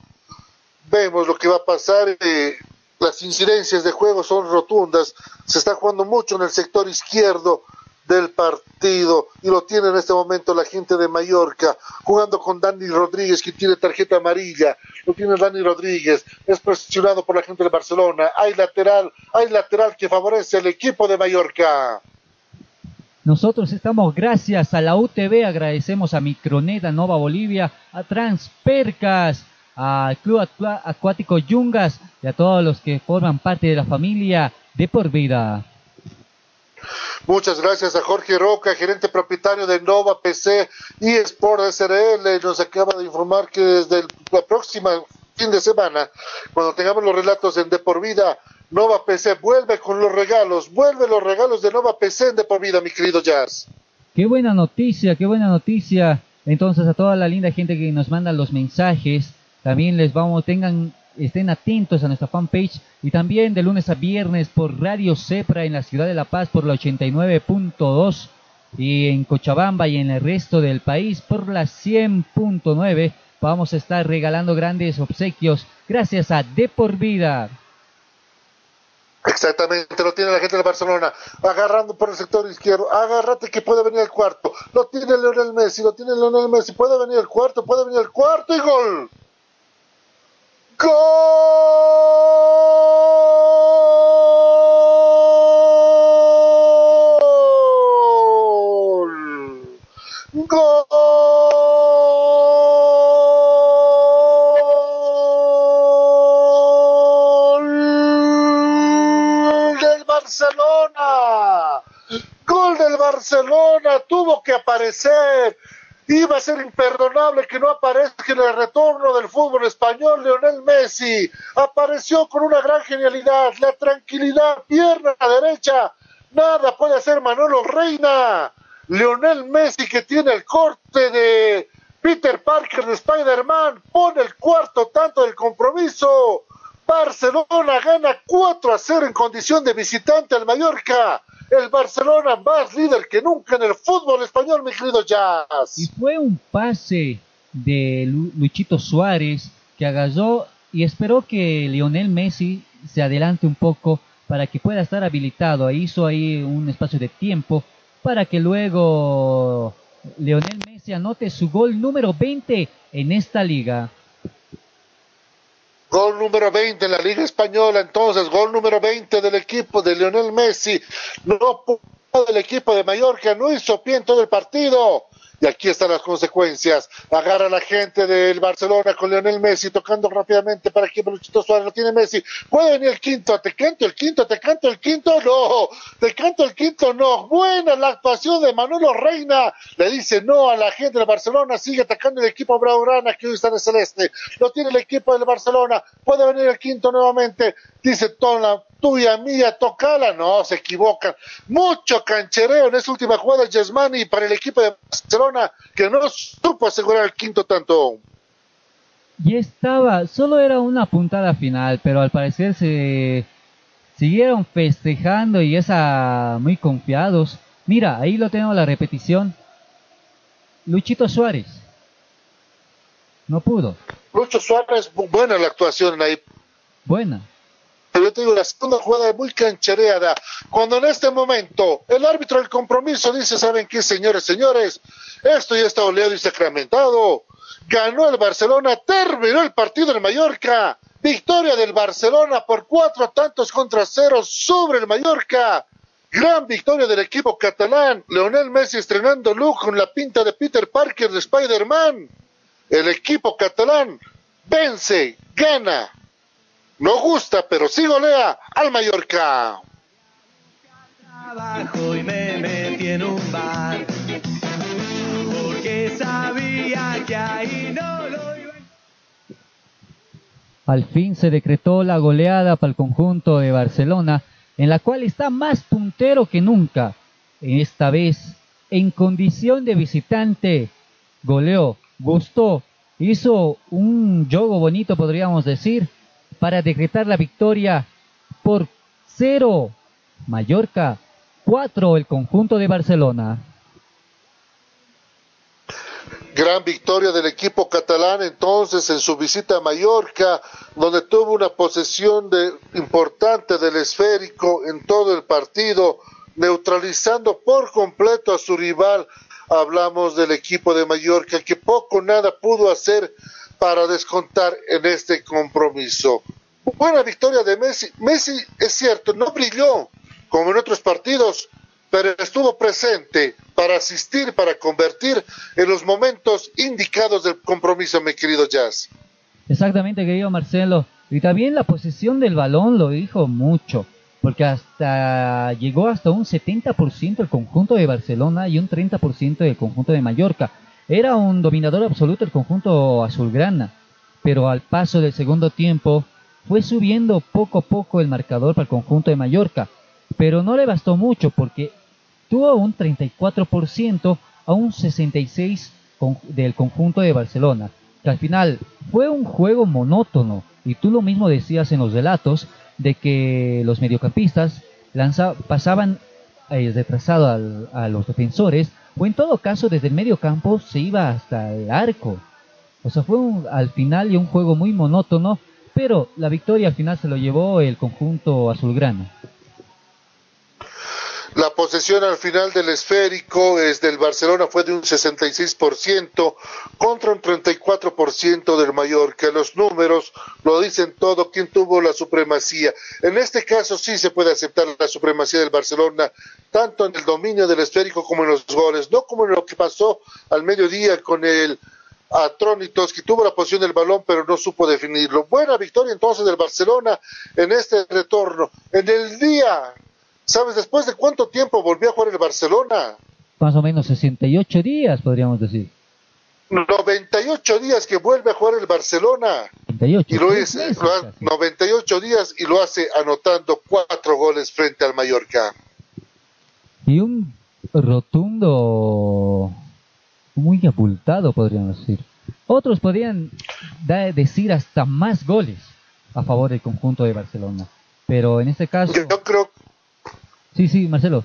Vemos lo que va a pasar. Eh, las incidencias de juego son rotundas. Se está jugando mucho en el sector izquierdo del partido. Y lo tiene en este momento la gente de Mallorca jugando con Dani Rodríguez que tiene tarjeta amarilla. Lo tiene Dani Rodríguez es presionado por la gente de Barcelona. Hay lateral hay lateral que favorece al equipo de Mallorca. Nosotros estamos gracias a la UTV agradecemos a Microneta Nova Bolivia a Transpercas al Club Acuático Yungas y a todos los que forman parte de la familia de por vida Muchas gracias a Jorge Roca, gerente propietario de Nova PC y Sport SRL. Nos acaba de informar que desde el próximo fin de semana, cuando tengamos los relatos en De Por Vida, Nova PC vuelve con los regalos, vuelve los regalos de Nova PC en De Por Vida, mi querido Jazz. Qué buena noticia, qué buena noticia. Entonces a toda la linda gente que nos manda los mensajes, también les vamos, tengan estén atentos a nuestra fanpage y también de lunes a viernes por Radio Cepra en la ciudad de La Paz por la 89.2 y en Cochabamba y en el resto del país por la 100.9 vamos a estar regalando grandes obsequios. Gracias a De por Vida. Exactamente, lo tiene la gente de Barcelona, agarrando por el sector izquierdo, agárrate que puede venir el cuarto, lo tiene Leonel Messi, lo tiene Leonel Messi, puede venir el cuarto, puede venir el cuarto y gol. ¡Gol! ¡Gol! del Barcelona. Gol del Barcelona. Tuvo que aparecer Iba a ser imperdonable que no aparezca el retorno del fútbol español Leonel Messi. Apareció con una gran genialidad, la tranquilidad, pierna derecha. Nada puede hacer Manolo Reina. Leonel Messi que tiene el corte de Peter Parker de Spider-Man pone el cuarto tanto del compromiso. Barcelona gana 4 a 0 en condición de visitante al Mallorca el Barcelona más líder que nunca en el fútbol español, mi querido Jazz. Y fue un pase de Luchito Suárez que agarró y esperó que Lionel Messi se adelante un poco para que pueda estar habilitado. Hizo ahí un espacio de tiempo para que luego Lionel Messi anote su gol número 20 en esta liga. Gol número 20 en la Liga Española, entonces, gol número 20 del equipo de Lionel Messi. No del equipo de Mallorca, no hizo pie en todo el partido. Y aquí están las consecuencias. Agarra a la gente del Barcelona con Lionel Messi tocando rápidamente para que Luchito Suárez lo tiene Messi. Puede venir el quinto, te canto el quinto, te canto el quinto, no, te canto el quinto, no. Buena la actuación de Manolo Reina. Le dice no a la gente del Barcelona, sigue atacando el equipo Braugrana que hoy está en el celeste. Lo tiene el equipo del Barcelona. Puede venir el quinto nuevamente. Dice Tona, tuya, mía, tocala. No, se equivocan. Mucho canchereo en esa última jugada de Yesmani para el equipo de Barcelona que no supo asegurar el quinto tanto. Y estaba, solo era una puntada final, pero al parecer se siguieron festejando y esa muy confiados. Mira, ahí lo tenemos la repetición. Luchito Suárez. No pudo. Lucho Suárez, buena la actuación ahí. Buena. Yo te digo, la segunda jugada muy canchereada. Cuando en este momento el árbitro del compromiso dice, ¿saben qué, señores, señores? Esto ya está oleado y sacramentado. Ganó el Barcelona, terminó el partido en Mallorca. Victoria del Barcelona por cuatro tantos contra cero sobre el Mallorca. Gran victoria del equipo catalán. Leonel Messi estrenando look con la pinta de Peter Parker de Spider-Man. El equipo catalán vence, gana. No gusta, pero sí golea al Mallorca. Trabajo y me metí en un bar. Porque sabía que ahí no lo iba Al fin se decretó la goleada para el conjunto de Barcelona, en la cual está más puntero que nunca. Esta vez, en condición de visitante, goleó, gustó, hizo un juego bonito, podríamos decir, para decretar la victoria por cero. Mallorca, cuatro el conjunto de Barcelona. Gran victoria del equipo catalán entonces en su visita a Mallorca, donde tuvo una posesión de, importante del esférico en todo el partido, neutralizando por completo a su rival. Hablamos del equipo de Mallorca que poco nada pudo hacer para descontar en este compromiso. Buena victoria de Messi. Messi, es cierto, no brilló como en otros partidos, pero estuvo presente para asistir, para convertir en los momentos indicados del compromiso, mi querido Jazz. Exactamente, querido Marcelo. Y también la posesión del balón lo dijo mucho, porque hasta llegó hasta un 70% el conjunto de Barcelona y un 30% del conjunto de Mallorca. Era un dominador absoluto el conjunto azulgrana, pero al paso del segundo tiempo fue subiendo poco a poco el marcador para el conjunto de Mallorca, pero no le bastó mucho porque tuvo un 34% a un 66% del conjunto de Barcelona, al final fue un juego monótono, y tú lo mismo decías en los relatos, de que los mediocampistas pasaban eh, retrasado a los defensores, o en todo caso desde el medio campo se iba hasta el arco. O sea, fue al final y un juego muy monótono, pero la victoria al final se lo llevó el conjunto azulgrana. La posesión al final del esférico es del Barcelona fue de un 66% contra un 34% del Mallorca. Los números lo dicen todo, quién tuvo la supremacía. En este caso sí se puede aceptar la supremacía del Barcelona, tanto en el dominio del esférico como en los goles, no como en lo que pasó al mediodía con el Atrónitos, que tuvo la posición del balón pero no supo definirlo. Buena victoria entonces del Barcelona en este retorno. En el día ¿Sabes después de cuánto tiempo volvió a jugar el Barcelona? Más o menos 68 días, podríamos decir. 98 días que vuelve a jugar el Barcelona. 98, y lo es, 98 días y lo hace anotando cuatro goles frente al Mallorca. Y un rotundo, muy abultado, podríamos decir. Otros podrían decir hasta más goles a favor del conjunto de Barcelona. Pero en este caso... Yo creo Sí, sí, Marcelo.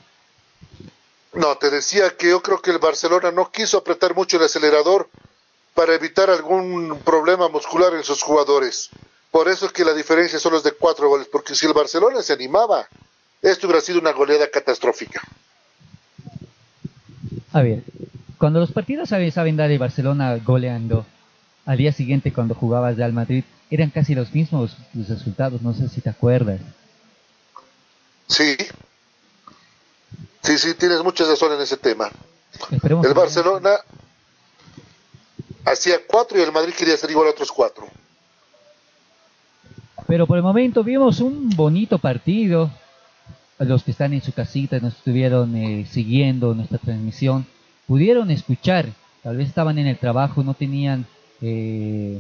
No, te decía que yo creo que el Barcelona no quiso apretar mucho el acelerador para evitar algún problema muscular en sus jugadores. Por eso es que la diferencia solo es de cuatro goles, porque si el Barcelona se animaba, esto hubiera sido una goleada catastrófica. A ver, cuando los partidos saben, saben dar de Barcelona goleando, al día siguiente cuando jugabas Real Madrid, eran casi los mismos los resultados, no sé si te acuerdas. Sí, Sí, sí, tienes mucha razón en ese tema. el Barcelona, hacía cuatro y el Madrid quería hacer igual a otros cuatro. Pero por el momento vimos un bonito partido. Los que están en su casita nos estuvieron eh, siguiendo nuestra transmisión, pudieron escuchar, tal vez estaban en el trabajo, no tenían eh,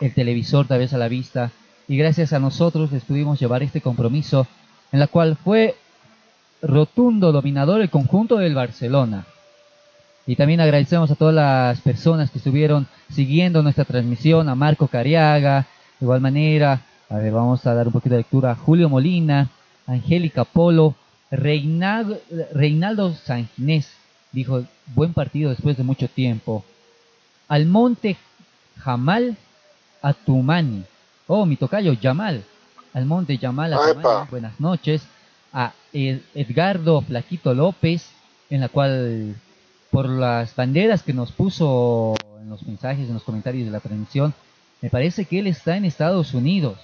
el televisor tal vez a la vista, y gracias a nosotros les pudimos llevar este compromiso, en la cual fue rotundo dominador el conjunto del Barcelona. Y también agradecemos a todas las personas que estuvieron siguiendo nuestra transmisión, a Marco Cariaga, de igual manera, a ver, vamos a dar un poquito de lectura a Julio Molina, Angélica Polo, Reinaldo, Reinaldo Sanginés, dijo, buen partido después de mucho tiempo. Almonte Jamal Atumani, oh, mi tocayo, Yamal, Almonte Yamal Atumani, buenas noches. A Edgardo Flaquito López, en la cual por las banderas que nos puso en los mensajes, en los comentarios de la transmisión, me parece que él está en Estados Unidos.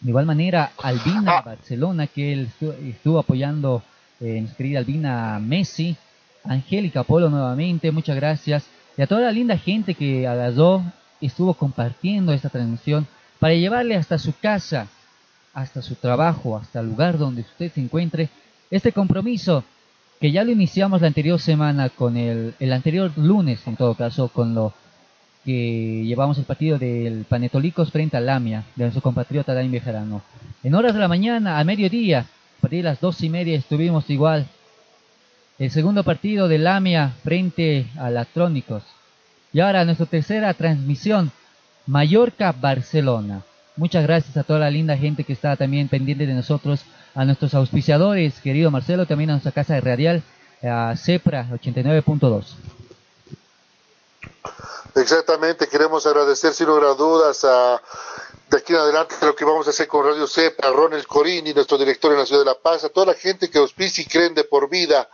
De igual manera, Albina ah. Barcelona, que él estuvo, apoyando eh, querida Albina Messi, Angélica Polo nuevamente, muchas gracias. Y a toda la linda gente que agarró, estuvo compartiendo esta transmisión para llevarle hasta su casa, hasta su trabajo, hasta el lugar donde usted se encuentre, este compromiso que ya lo iniciamos la anterior semana con el, anterior lunes, en todo caso, con lo que llevamos el partido del Panetolicos frente al Lamia, de nuestro compatriota Dain Bejarano. En horas de la mañana, a mediodía, a partir de las dos y media, estuvimos igual. El segundo partido del Lamia frente a Latrónicos. Y ahora nuestra tercera transmisión, Mallorca-Barcelona. Muchas gracias a toda la linda gente que está también pendiente de nosotros a nuestros auspiciadores, querido Marcelo, también a nuestra casa de radial, a CEPRA 89.2. Exactamente, queremos agradecer sin lugar a dudas a de aquí en adelante lo que vamos a hacer con Radio CEPRA, Ronald Corini, nuestro director en la ciudad de La Paz, a toda la gente que auspicia y creen de por vida,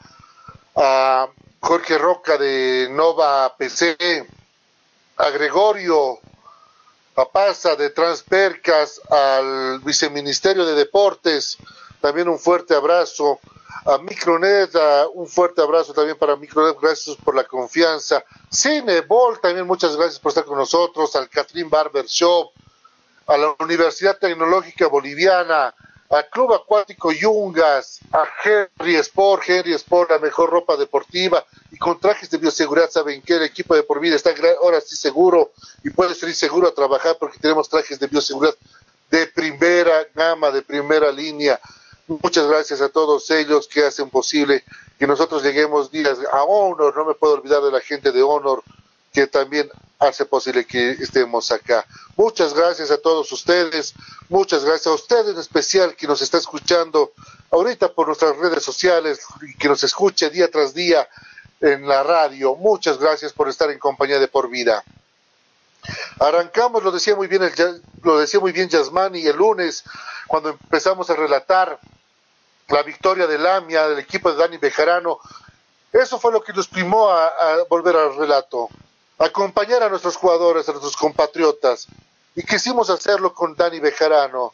a Jorge Roca de Nova PC, a Gregorio Papaza de Transpercas, al viceministerio de Deportes, también un fuerte abrazo. A Micronet, un fuerte abrazo también para Micronet, gracias por la confianza. Cinebol, también muchas gracias por estar con nosotros. Al Catrín Barber Shop, a la Universidad Tecnológica Boliviana, al Club Acuático Yungas, a Henry Sport, Henry Sport, la mejor ropa deportiva y con trajes de bioseguridad. Saben que el equipo de por vida está ahora sí seguro y puede ser seguro a trabajar porque tenemos trajes de bioseguridad de primera gama, de primera línea. Muchas gracias a todos ellos que hacen posible que nosotros lleguemos días a Honor. No me puedo olvidar de la gente de Honor que también hace posible que estemos acá. Muchas gracias a todos ustedes, muchas gracias a usted en especial que nos está escuchando ahorita por nuestras redes sociales y que nos escuche día tras día en la radio. Muchas gracias por estar en compañía de Por Vida. Arrancamos, lo decía muy bien, el, lo decía muy bien Yasmani el lunes, cuando empezamos a relatar la victoria del AMIA, del equipo de Dani Bejarano. Eso fue lo que nos primó a, volver al relato, acompañar a nuestros jugadores, a nuestros compatriotas. Y quisimos hacerlo con Dani Bejarano,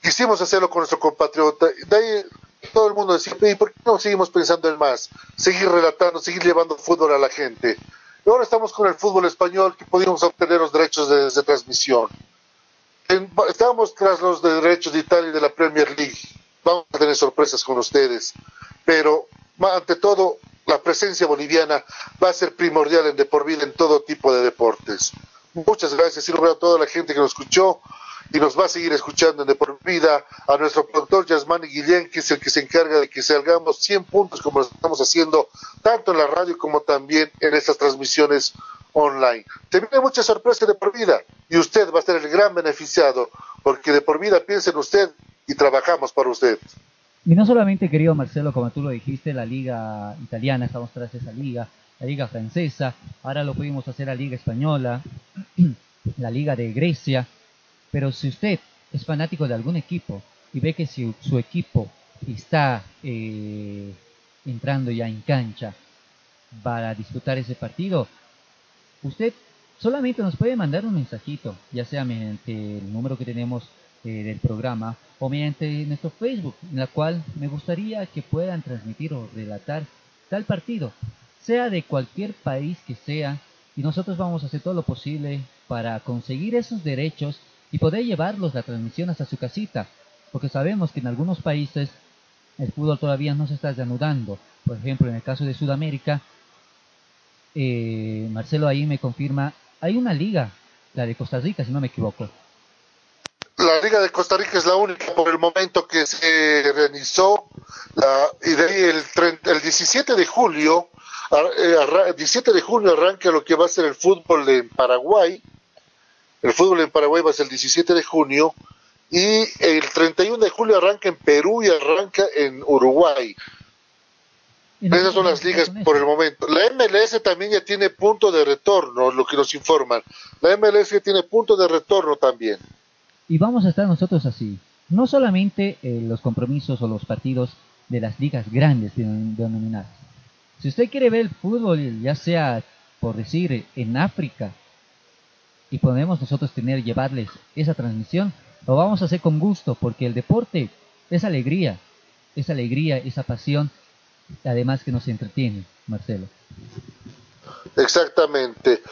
quisimos hacerlo con nuestro compatriota. De ahí todo el mundo decía, ¿y por qué no seguimos pensando en más? Seguir relatando, seguir llevando fútbol a la gente. Y ahora estamos con el fútbol español que pudimos obtener los derechos de, de transmisión. Estamos tras los derechos de Italia y de la Premier League vamos a tener sorpresas con ustedes, pero ante todo la presencia boliviana va a ser primordial en De por Vida en todo tipo de deportes. Muchas gracias y a toda la gente que nos escuchó y nos va a seguir escuchando en De por Vida, a nuestro productor Yasmani Guillén, que es el que se encarga de que salgamos 100 puntos como lo estamos haciendo, tanto en la radio como también en estas transmisiones online. Te viene mucha sorpresa de por vida y usted va a ser el gran beneficiado, porque de por vida piensa en usted y trabajamos para usted. Y no solamente, querido Marcelo, como tú lo dijiste, la liga italiana, estamos tras esa liga, la liga francesa, ahora lo pudimos hacer la liga española, la liga de Grecia, pero si usted es fanático de algún equipo y ve que si su equipo está eh, entrando ya en cancha para disputar ese partido, usted solamente nos puede mandar un mensajito, ya sea mediante el número que tenemos eh, del programa o mediante nuestro Facebook, en la cual me gustaría que puedan transmitir o relatar tal partido, sea de cualquier país que sea, Y nosotros vamos a hacer todo lo posible para conseguir esos derechos y poder llevarlos la transmisión hasta su casita. Porque sabemos que en algunos países el fútbol todavía no se está reanudando. Por ejemplo, en el caso de Sudamérica, eh, Marcelo ahí me confirma, hay una liga, la de Costa Rica, si no me equivoco. La Liga de Costa Rica es la única por el momento que se realizó la, y de ahí el, 30 el 17 de julio, eh, arra- 17 de junio arranca lo que va a ser el fútbol en Paraguay. El fútbol en Paraguay va a ser el 17 de junio y el 31 de julio arranca en Perú y arranca en Uruguay. Esas son las ligas por el momento. La MLS también ya tiene punto de retorno, lo que nos informan. La MLS ya tiene punto de retorno también. Y vamos a estar nosotros así. No solamente eh, los compromisos o los partidos de las ligas grandes denom- denominadas. Si usted quiere ver el fútbol, ya sea por decir en África, y podemos nosotros tener, llevarles esa transmisión, lo vamos a hacer con gusto, porque el deporte es alegría, es alegría, esa pasión, además que nos entretiene, Marcelo. Exactamente.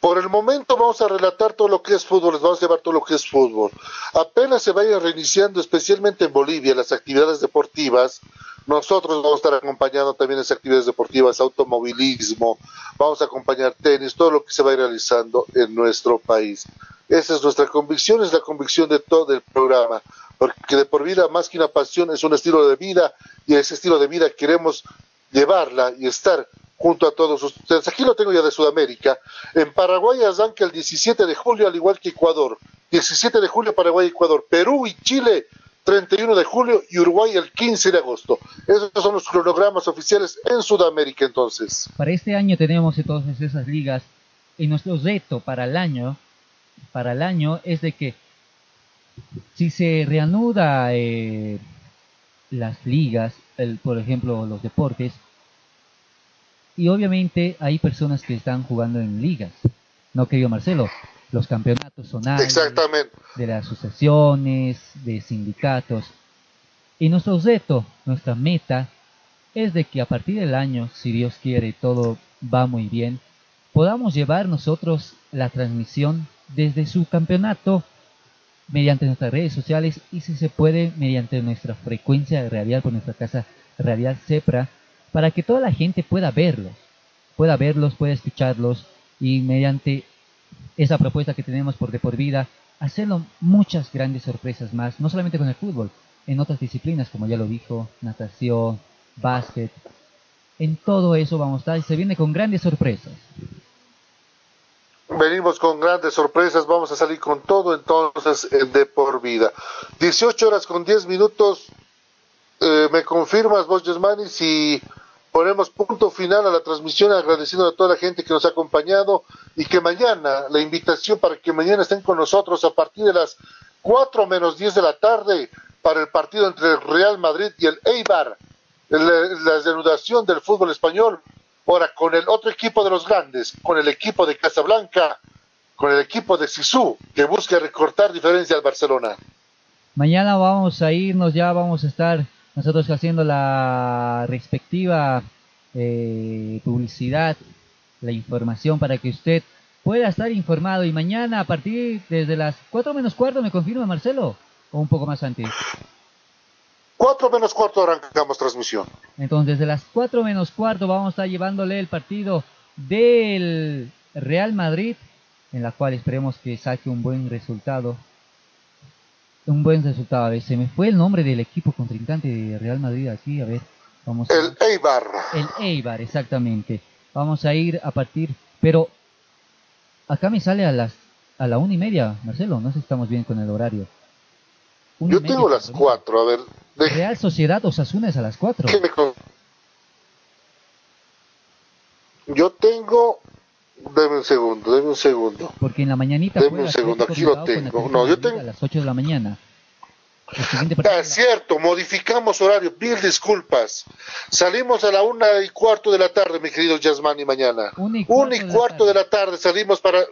Por el momento vamos a relatar todo lo que es fútbol, les vamos a llevar todo lo que es fútbol. Apenas se vaya reiniciando, especialmente en Bolivia, las actividades deportivas, nosotros vamos a estar acompañando también las actividades deportivas, automovilismo, vamos a acompañar tenis, todo lo que se va realizando en nuestro país. Esa es nuestra convicción, es la convicción de todo el programa, porque de por vida, más que una pasión, es un estilo de vida y ese estilo de vida queremos llevarla y estar junto a todos ustedes. Aquí lo tengo ya de Sudamérica. En Paraguay arranca el 17 de julio, al igual que Ecuador. 17 de julio, Paraguay, Ecuador. Perú y Chile, 31 de julio y Uruguay el 15 de agosto. Esos son los cronogramas oficiales en Sudamérica entonces. Para este año tenemos entonces esas ligas y nuestro reto para el año, para el año es de que si se reanuda eh, las ligas, el, por ejemplo los deportes, y obviamente hay personas que están jugando en ligas, no querido Marcelo, los campeonatos zonales Exactamente. de las asociaciones, de sindicatos. Y nuestro reto, nuestra meta, es de que a partir del año, si Dios quiere, todo va muy bien, podamos llevar nosotros la transmisión desde su campeonato mediante nuestras redes sociales y si se puede mediante nuestra frecuencia radial por nuestra casa radial Cepra para que toda la gente pueda verlos, pueda verlos, pueda escucharlos y mediante esa propuesta que tenemos por de por vida hacerlo muchas grandes sorpresas más, no solamente con el fútbol, en otras disciplinas como ya lo dijo, natación, básquet, en todo eso vamos a estar y se viene con grandes sorpresas. Venimos con grandes sorpresas, vamos a salir con todo entonces en de por vida. 18 horas con 10 minutos, eh, me confirmas vos, Yasmani, si ponemos punto final a la transmisión agradeciendo a toda la gente que nos ha acompañado y que mañana, la invitación para que mañana estén con nosotros a partir de las 4 menos 10 de la tarde para el partido entre el Real Madrid y el Eibar, la, reanudación del fútbol español. Ahora, con el otro equipo de los grandes, con el equipo de Casablanca, con el equipo de Sisu, que busca recortar diferencia al Barcelona. Mañana vamos a irnos, ya vamos a estar nosotros haciendo la respectiva eh, publicidad, la información para que usted pueda estar informado. Y mañana a partir desde las 4 menos cuarto, ¿me confirma Marcelo? ¿O un poco más antes? 4 menos cuarto arrancamos transmisión. Entonces, desde las 4 menos cuarto vamos a estar llevándole el partido del Real Madrid, en la cual esperemos que saque un buen resultado. Un buen resultado. A ver, se me fue el nombre del equipo contrincante de Real Madrid aquí. A ver, vamos. a- El Eibar. El Eibar, exactamente. Vamos a ir a partir, pero acá me sale a las a la una y media, Marcelo. No sé si estamos bien con el horario. Una Yo tengo las 4, a ver. Real Sociedad Osasuna es a las 4. déjeme con- Yo tengo. Deme un segundo, deme un segundo. Porque en la mañanita Deme un segundo, aquí lo tengo. No, yo tengo. a las 8 de la mañana. Ah, es cierto, modificamos horario, mil disculpas. Salimos a la una y cuarto de la tarde, mi querido Yasmani, mañana. Una y Una y cuarto de la tarde salimos para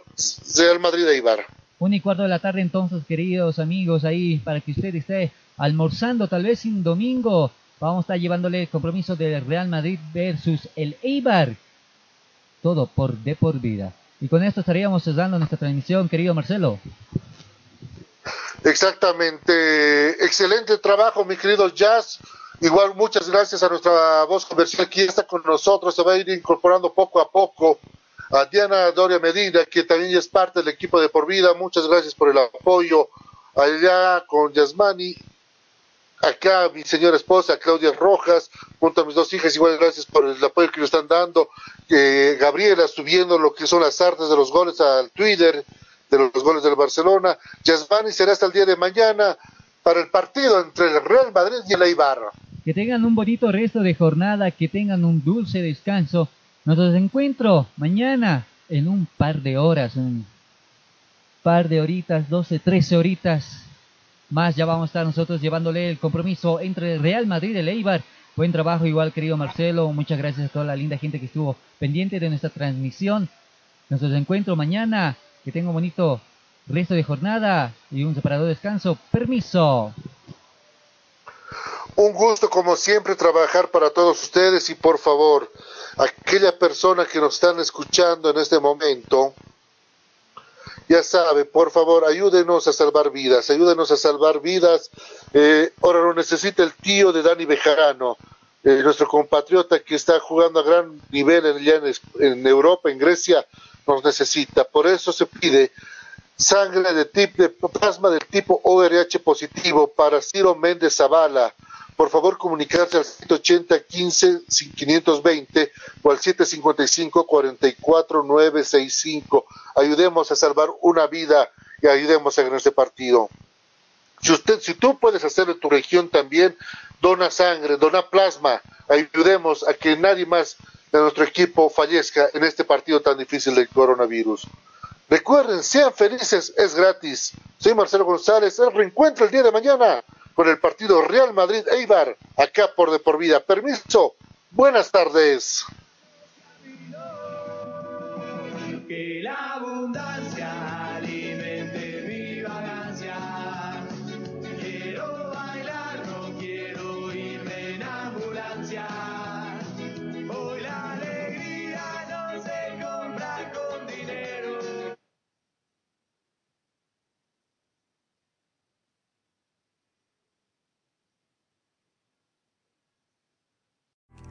Real Madrid e Eibar. Una y cuarto de la tarde entonces, queridos amigos, ahí para que usted esté almorzando, tal vez un domingo. Vamos a estar llevándole el compromiso del Real Madrid versus el Eibar. Todo por de por vida. Y con esto estaríamos cerrando nuestra transmisión, querido Marcelo. Exactamente. Excelente trabajo, mi querido Jazz. Igual muchas gracias a nuestra voz comercial que está con nosotros. Se va a ir incorporando poco a poco a Diana Doria Medina, que también es parte del equipo de Por Vida. Muchas gracias por el apoyo. Allá con Yasmani. Acá mi señora esposa, Claudia Rojas, junto a mis dos hijas, igual gracias por el apoyo que nos están dando. Eh, Gabriela subiendo lo que son las artes de los goles al Twitter de los goles del Barcelona. Yasmani será hasta el día de mañana para el partido entre el Real Madrid y el Eibar. Que tengan un bonito resto de jornada, que tengan un dulce descanso. Nos encuentro mañana en un par de horas, un par de horitas, 12, 13 horitas más. Ya vamos a estar nosotros llevándole el compromiso entre el Real Madrid y el Eibar. Buen trabajo igual, querido Marcelo. Muchas gracias a toda la linda gente que estuvo pendiente de nuestra transmisión. Nos encuentro mañana que tenga un bonito resto de jornada y un separado descanso. Permiso. Un gusto como siempre trabajar para todos ustedes y por favor, aquella persona que nos están escuchando en este momento, ya sabe, por favor, ayúdenos a salvar vidas, ayúdenos a salvar vidas. Eh, ahora lo necesita el tío de Dani Bejarano, eh, nuestro compatriota que está jugando a gran nivel en, Europa, en Grecia, nos necesita. Por eso se pide sangre de, tipo, de plasma del tipo ORH positivo para Ciro Méndez Zavala. Por favor, comunicarse al 180 15 520 o al 755 44 965. Ayudemos a salvar una vida y ayudemos a ganar este partido. Si usted, si tú puedes hacerlo en tu región también, dona sangre, dona plasma. Ayudemos a que nadie más de nuestro equipo fallezca en este partido tan difícil del coronavirus. Recuerden, sean felices, es gratis. Soy Marcelo González, el reencuentro el día de mañana con el partido Real Madrid-Eibar, acá por de por vida. Permiso, buenas tardes.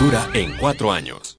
Licenciatura en cuatro años.